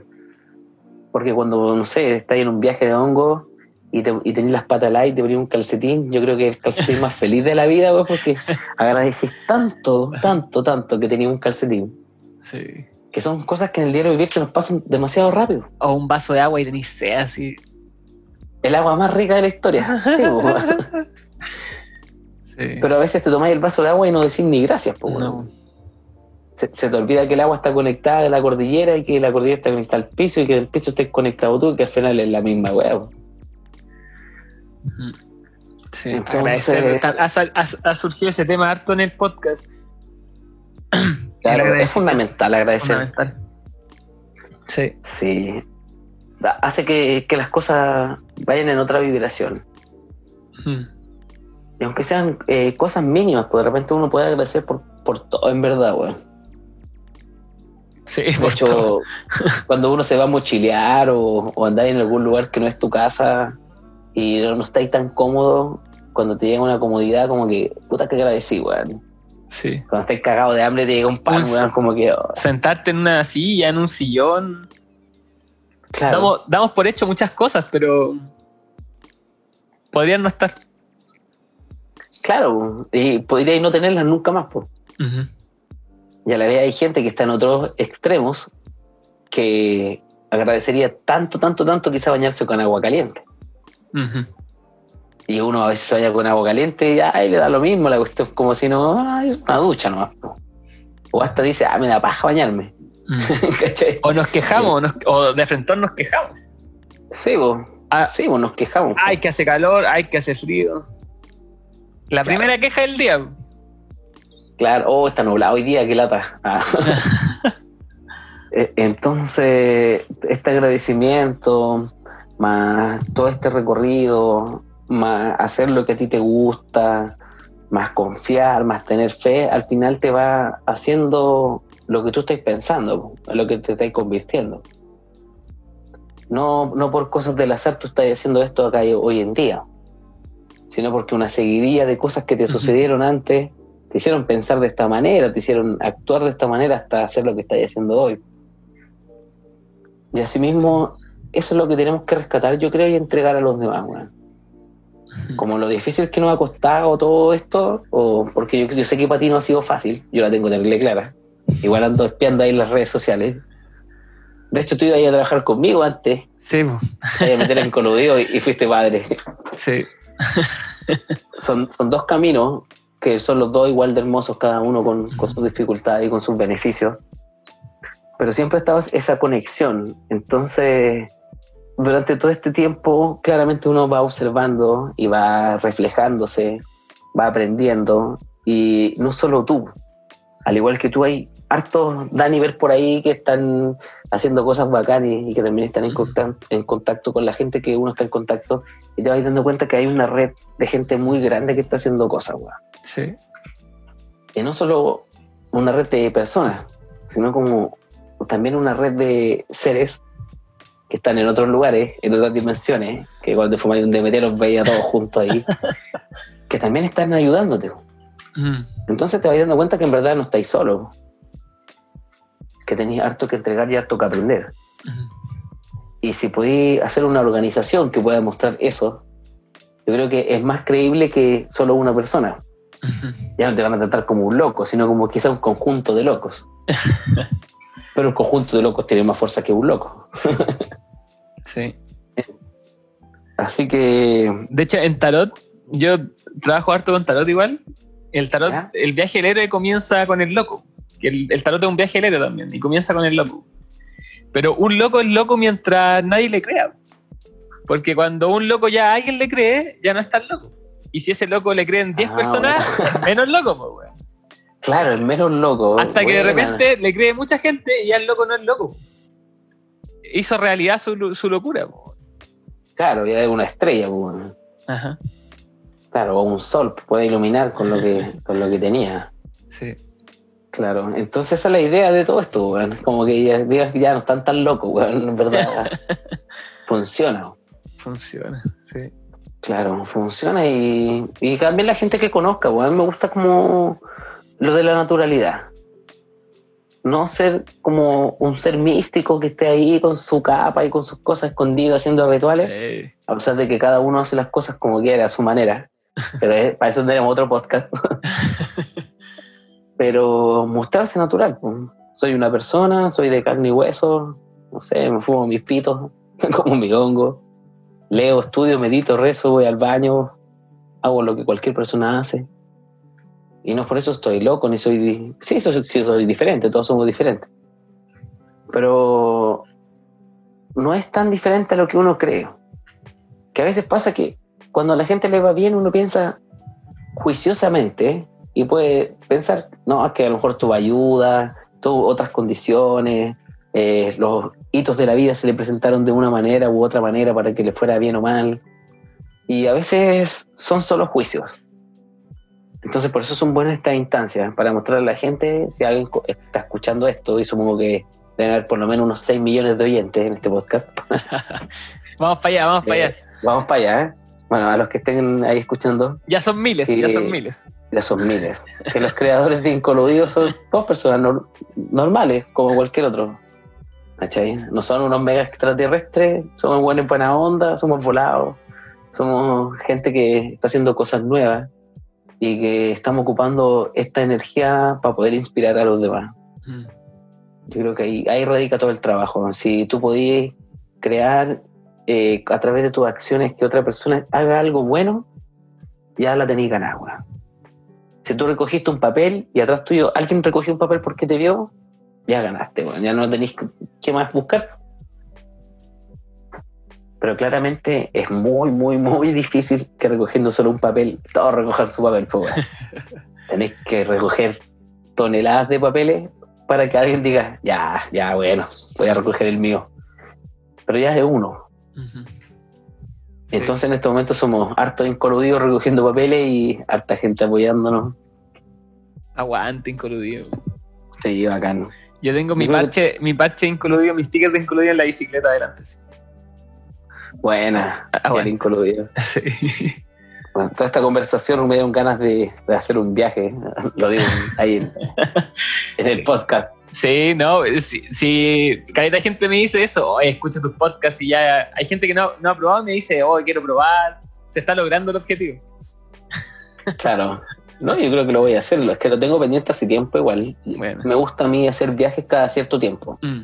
A: Porque cuando, no sé, estás en un viaje de hongo y, te, y tenés las patas al y te pones un calcetín, yo creo que es el calcetín más feliz de la vida, güey, porque agradeces tanto, tanto, tanto que tenías un calcetín.
B: Sí.
A: Que son cosas que en el diario vivir se nos pasan demasiado rápido.
B: O un vaso de agua y tenéis sed así.
A: El agua más rica de la historia. Sí.
B: Sí.
A: Pero a veces te tomáis el vaso de agua y no decís ni gracias, pues.
B: No.
A: se, se te olvida que el agua está conectada a la cordillera y que la cordillera está conectada al piso y que el piso esté conectado tú y que al final es la misma weá.
B: Sí,
A: Entonces-
B: ha- ha surgido ese tema harto en el podcast.
A: Claro, es fundamental agradecer.
B: Fundamental. Sí.
A: Sí. Hace que, que las cosas vayan en otra vibración.
B: Ujú.
A: Y aunque sean eh, cosas mínimas, pues de repente uno puede agradecer por, por todo, en verdad, weón.
B: Sí,
A: De
B: todo.
A: hecho, cuando uno se va a mochilear o, o andar en algún lugar que no es tu casa y no, no estáis tan cómodo, cuando te llega una comodidad, como que, puta que agradecí, weón.
B: Sí.
A: Cuando estáis cagado de hambre, te llega un pan,
B: Un-
A: weón, como que. oh,
B: Sentarte en una silla, en un sillón.
A: claro.
B: Damos, damos por hecho muchas cosas, pero podrían no estar.
A: Claro, y podríais no tenerlas nunca más, pues.
B: Ujú.
A: Y a la vez hay gente que está en otros extremos que agradecería tanto, tanto, tanto quizá bañarse con agua caliente. Y uno a veces se baña con agua caliente y ay, le da lo mismo, la cuestión es como si no, ay, es una ducha nomás. O hasta dice, ah, me da paja bañarme.
B: Mm. O nos quejamos, o nos- o de frente nos quejamos.
A: Sí, vos.
B: Ah,
A: Sí, vos nos quejamos.
B: Ay, que hace calor, ay, que hace frío. La
A: Claro.
B: primera queja del día.
A: Claro, oh, está nublado hoy día, qué lata. Ah. Eh, Entonces, este agradecimiento, más todo este recorrido, más hacer lo que a ti te gusta, más confiar, más tener fe, al final te va haciendo lo que tú estás pensando, lo que te estás convirtiendo. No, no por cosas del azar tú estás haciendo esto acá hoy en día, sino porque una seguidilla de cosas que te sucedieron antes te hicieron pensar de esta manera, te hicieron actuar de esta manera hasta hacer lo que estás haciendo hoy. Y asimismo, eso es lo que tenemos que rescatar, yo creo, y entregar a los demás, weón. Como lo difícil que nos ha costado todo esto, o porque yo, yo sé que para ti no ha sido fácil, yo la tengo terrible clara. Igual ando espiando ahí en las redes sociales. De hecho, tú ibas a trabajar conmigo antes,
B: Sí,
A: a meter en coludeo y, y fuiste padre.
B: sí.
A: son, son dos caminos que son los dos igual de hermosos, cada uno con, con sus dificultades y con sus beneficios. Pero siempre estaba esa conexión. Entonces, durante todo este tiempo, claramente uno va observando y va reflejándose, va aprendiendo. Y no solo tú, al igual que tú, hay hartos Dani ver por ahí que están haciendo cosas bacanas y que también están en
B: Ujú.
A: contacto, en contacto con la gente que uno está en contacto y te vas dando cuenta que hay una red de gente muy grande que está haciendo cosas, weón.
B: Sí.
A: Y no solo una red de personas, sino como también una red de seres que están en otros lugares, en otras dimensiones, que cuando fumáis un DMT los veía todos juntos ahí, que también están ayudándote.
B: Mm.
A: Entonces te vas dando cuenta que en verdad no estáis solos, que tenéis harto que entregar y harto que aprender.
B: Mm.
A: Y si podéis hacer una organización que pueda mostrar eso, yo creo que es más creíble que solo una persona. Ya no te van a tratar como un loco, sino como quizá un conjunto de locos. Pero un conjunto de locos tiene más fuerza que un loco.
B: Sí.
A: Así que,
B: De hecho, en tarot, yo trabajo harto con tarot igual. El tarot, el viaje del héroe comienza con el loco. El, el tarot es un viaje del héroe también, y comienza con el loco. Pero un loco es loco mientras nadie le crea. Porque cuando un loco ya a alguien le cree, ya no es tan loco. Y si ese loco le creen 10
A: Ah,
B: personas, menos loco, pues.
A: Claro, el menos loco.
B: Hasta que de repente le cree mucha gente y ya el loco no es loco. Hizo realidad su, su locura. po.
A: Claro, ya es una estrella, bueno.
B: Ajá,
A: claro, o un sol puede iluminar con lo que, con lo que tenía.
B: sí.
A: Claro, entonces esa es la idea de todo esto, weón. Como que ya, ya- ya no están tan locos, weón, en verdad. funciona.
B: Funciona, sí.
A: Claro, funciona y, y también la gente que conozca, weón, me gusta como lo de la naturalidad. No ser como un ser místico que esté ahí con su capa y con sus cosas escondidas haciendo rituales,
B: Sí.
A: a pesar de que cada uno hace las cosas como quiere, a su manera. Pero es- para eso tenemos otro podcast. Pero mostrarse natural. Soy una persona, soy de carne y hueso, no sé, me fumo mis pitos, como mi hongo, leo, estudio, medito, rezo, voy al baño, hago lo que cualquier persona hace. Y no por eso estoy loco, ni soy... Sí, soy, sí soy diferente, todos somos diferentes. Pero no es tan diferente a lo que uno cree. Que a veces pasa que cuando a la gente le va bien, uno piensa juiciosamente y puede pensar, no, es que a lo mejor tuvo ayuda, tuvo otras condiciones, eh, los hitos de la vida se le presentaron de una manera u otra manera para que le fuera bien o mal. Y a veces son solo juicios. Entonces, por eso son buenas estas instancias, para mostrarle a la gente, si alguien está escuchando esto, y supongo que deben haber por lo menos unos 6 millones de oyentes en este podcast.
B: Vamos para allá, vamos para
A: Eh,
B: allá.
A: Vamos para allá, ¿eh? Bueno, a los que estén ahí escuchando,
B: Ya son miles, ya son miles.
A: ya son miles. Que los creadores de Incoludidos son dos personas nor- normales, como cualquier otro. ¿Cachai? No son unos mega extraterrestres, somos buenos en buena onda, somos volados, somos gente que está haciendo cosas nuevas y que estamos ocupando esta energía para poder inspirar a los demás.
B: Mm.
A: Yo creo que ahí, ahí radica todo el trabajo. Si tú podías crear eh, a través de tus acciones que otra persona haga algo bueno, ya la tenéis ganada. Si tú recogiste un papel y atrás tuyo alguien recogió un papel porque te vio, ya ganaste, bueno, ya no tenéis que más buscar. Pero claramente es muy, muy, muy difícil que recogiendo solo un papel, todos recojan su papel. Pues, Tenéis que recoger toneladas de papeles para que alguien diga, ya, ya, bueno, voy a recoger el mío. Pero ya es uno. Entonces en este momento somos hartos incoludidos recogiendo papeles y harta gente apoyándonos.
B: Aguante, incoludido.
A: Sí, bacán.
B: Yo tengo mi parche, mi parche incoludido, mis stickers de incoludido en la bicicleta adelante.
A: Buena, ah, bueno. incluido. Sí. Bueno, toda esta conversación me dieron ganas de, hacer un viaje, lo digo ahí en, el podcast.
B: Sí, no, si, si cada gente me dice eso, escucha tus podcasts y ya hay gente que no, no ha probado y me dice, oh, quiero probar, se está logrando el objetivo.
A: Claro, no, yo creo que lo voy a hacer, es que lo tengo pendiente hace tiempo igual. Me gusta a mí hacer viajes cada cierto tiempo. Mm.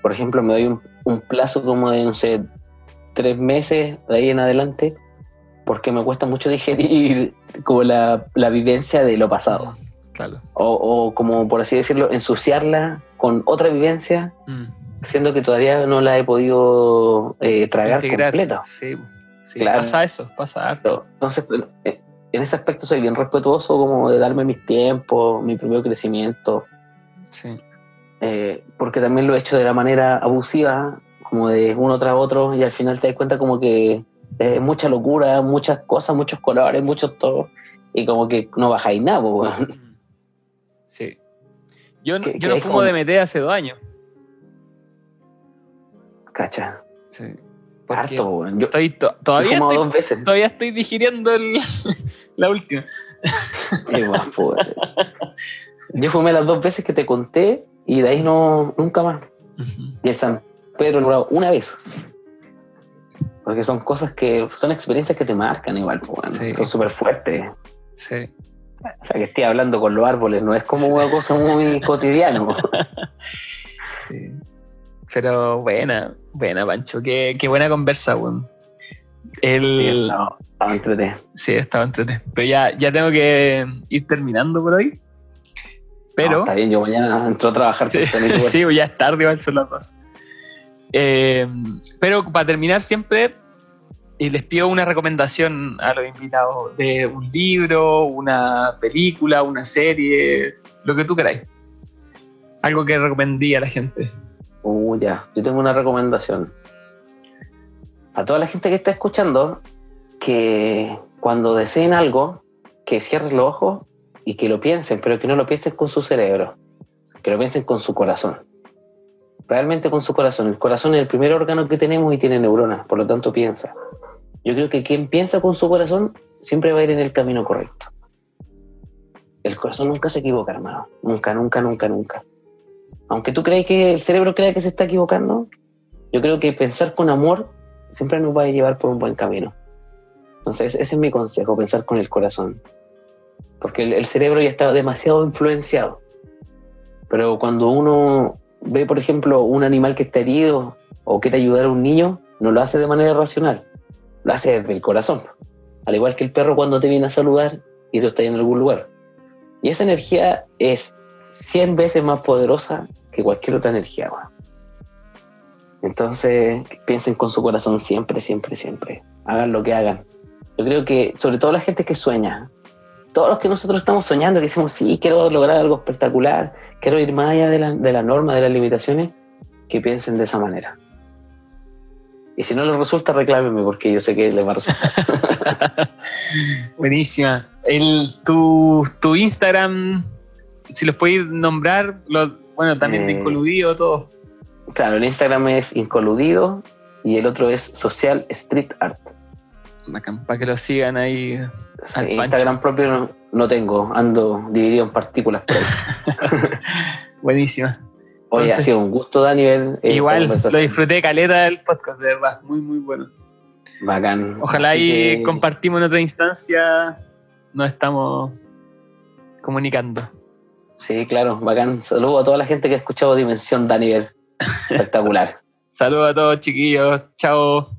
A: Por ejemplo, me doy un, un plazo como de, no sé, tres meses de ahí en adelante, porque me cuesta mucho digerir como la, vivencia de lo pasado.
B: Claro.
A: O, como, por así decirlo, ensuciarla con otra vivencia, mm. siendo que todavía no la he podido eh, tragar completa.
B: Sí, pasa eso, pasa harto.
A: Entonces, eh, en ese aspecto soy bien respetuoso como de darme mis tiempos, mi propio crecimiento.
B: Sí.
A: Eh, porque también lo he hecho de la manera abusiva, como de uno tras otro, y al final te das cuenta como que es mucha locura, muchas cosas, muchos colores, muchos todo, y como que no bajáis nada, pues,
B: Sí. Yo, yo no fumo de DMT hace dos años.
A: Cacha.
B: Sí.
A: Harto,
B: Yo estoy todavía, estoy, dos veces. todavía estoy digiriendo el, la última.
A: Qué más, Yo fumé las dos veces que te conté y de ahí no, nunca más. Y el San Pedro logrado una vez. Porque son cosas que, son experiencias que te marcan igual, pues, son súper fuertes.
B: Sí.
A: O sea, que estoy hablando con los árboles, no es como una cosa muy cotidiana.
B: sí. Pero buena, buena, Pancho. Qué, qué buena conversa, weón. El...
A: Sí, estaba entretenido.
B: Sí, estaba entretenido. Pero ya, ya tengo que ir terminando por hoy. Pero...
A: está bien, yo mañana entro a trabajar.
B: Sí, sí ya es tarde, igual son las dos. Eh, pero para terminar siempre, les pido una recomendación a los invitados de un libro, una película, una serie, lo que tú queráis. Algo que recomendí a la gente.
A: Uh, ya, yo tengo una recomendación. A toda la gente que está escuchando, que cuando deseen algo, que cierren los ojos y que lo piensen, pero que no lo piensen con su cerebro, que lo piensen con su corazón realmente con su corazón. El corazón es el primer órgano que tenemos y tiene neuronas, por lo tanto piensa. Yo creo que quien piensa con su corazón siempre va a ir en el camino correcto. El corazón nunca se equivoca, hermano. Nunca, nunca, nunca, nunca. Aunque tú crees que el cerebro crea que se está equivocando, yo creo que pensar con amor siempre nos va a llevar por un buen camino. Entonces, ese es mi consejo, pensar con el corazón. Porque el, el cerebro ya está demasiado influenciado. Pero cuando uno ve, por ejemplo, un animal que está herido o quiere ayudar a un niño, no lo hace de manera racional, lo hace desde el corazón. Al igual que el perro cuando te viene a saludar y tú estás en algún lugar. Y esa energía es 100 veces más poderosa que cualquier otra energía. Entonces, piensen con su corazón siempre, siempre, siempre. Hagan lo que hagan. Yo creo que, sobre todo la gente que sueña, todos los que nosotros estamos soñando, que decimos, sí, quiero lograr algo espectacular, quiero ir más allá de la, de la norma, de las limitaciones, que piensen de esa manera. Y si no les resulta, reclámenme porque yo sé que les va a resultar.
B: Buenísima. El, tu, tu Instagram, si los podéis nombrar, lo, bueno, también de eh, Incoludido, todo.
A: Claro, el Instagram es Incoludido y el otro es Social Street Art.
B: Para que lo sigan ahí.
A: Instagram propio no, tengo, ando dividido en partículas.
B: Buenísima.
A: Hoy ha sido un gusto, Daniel.
B: Igual, lo disfruté caleta del podcast, de verdad, muy, muy bueno.
A: Bacán.
B: Ojalá ahí compartimos en otra instancia, nos estamos comunicando.
A: Sí, claro, bacán. Saludos a toda la gente que ha escuchado Dimensión Daniel. Espectacular.
B: Saludos a todos, chiquillos. Chao.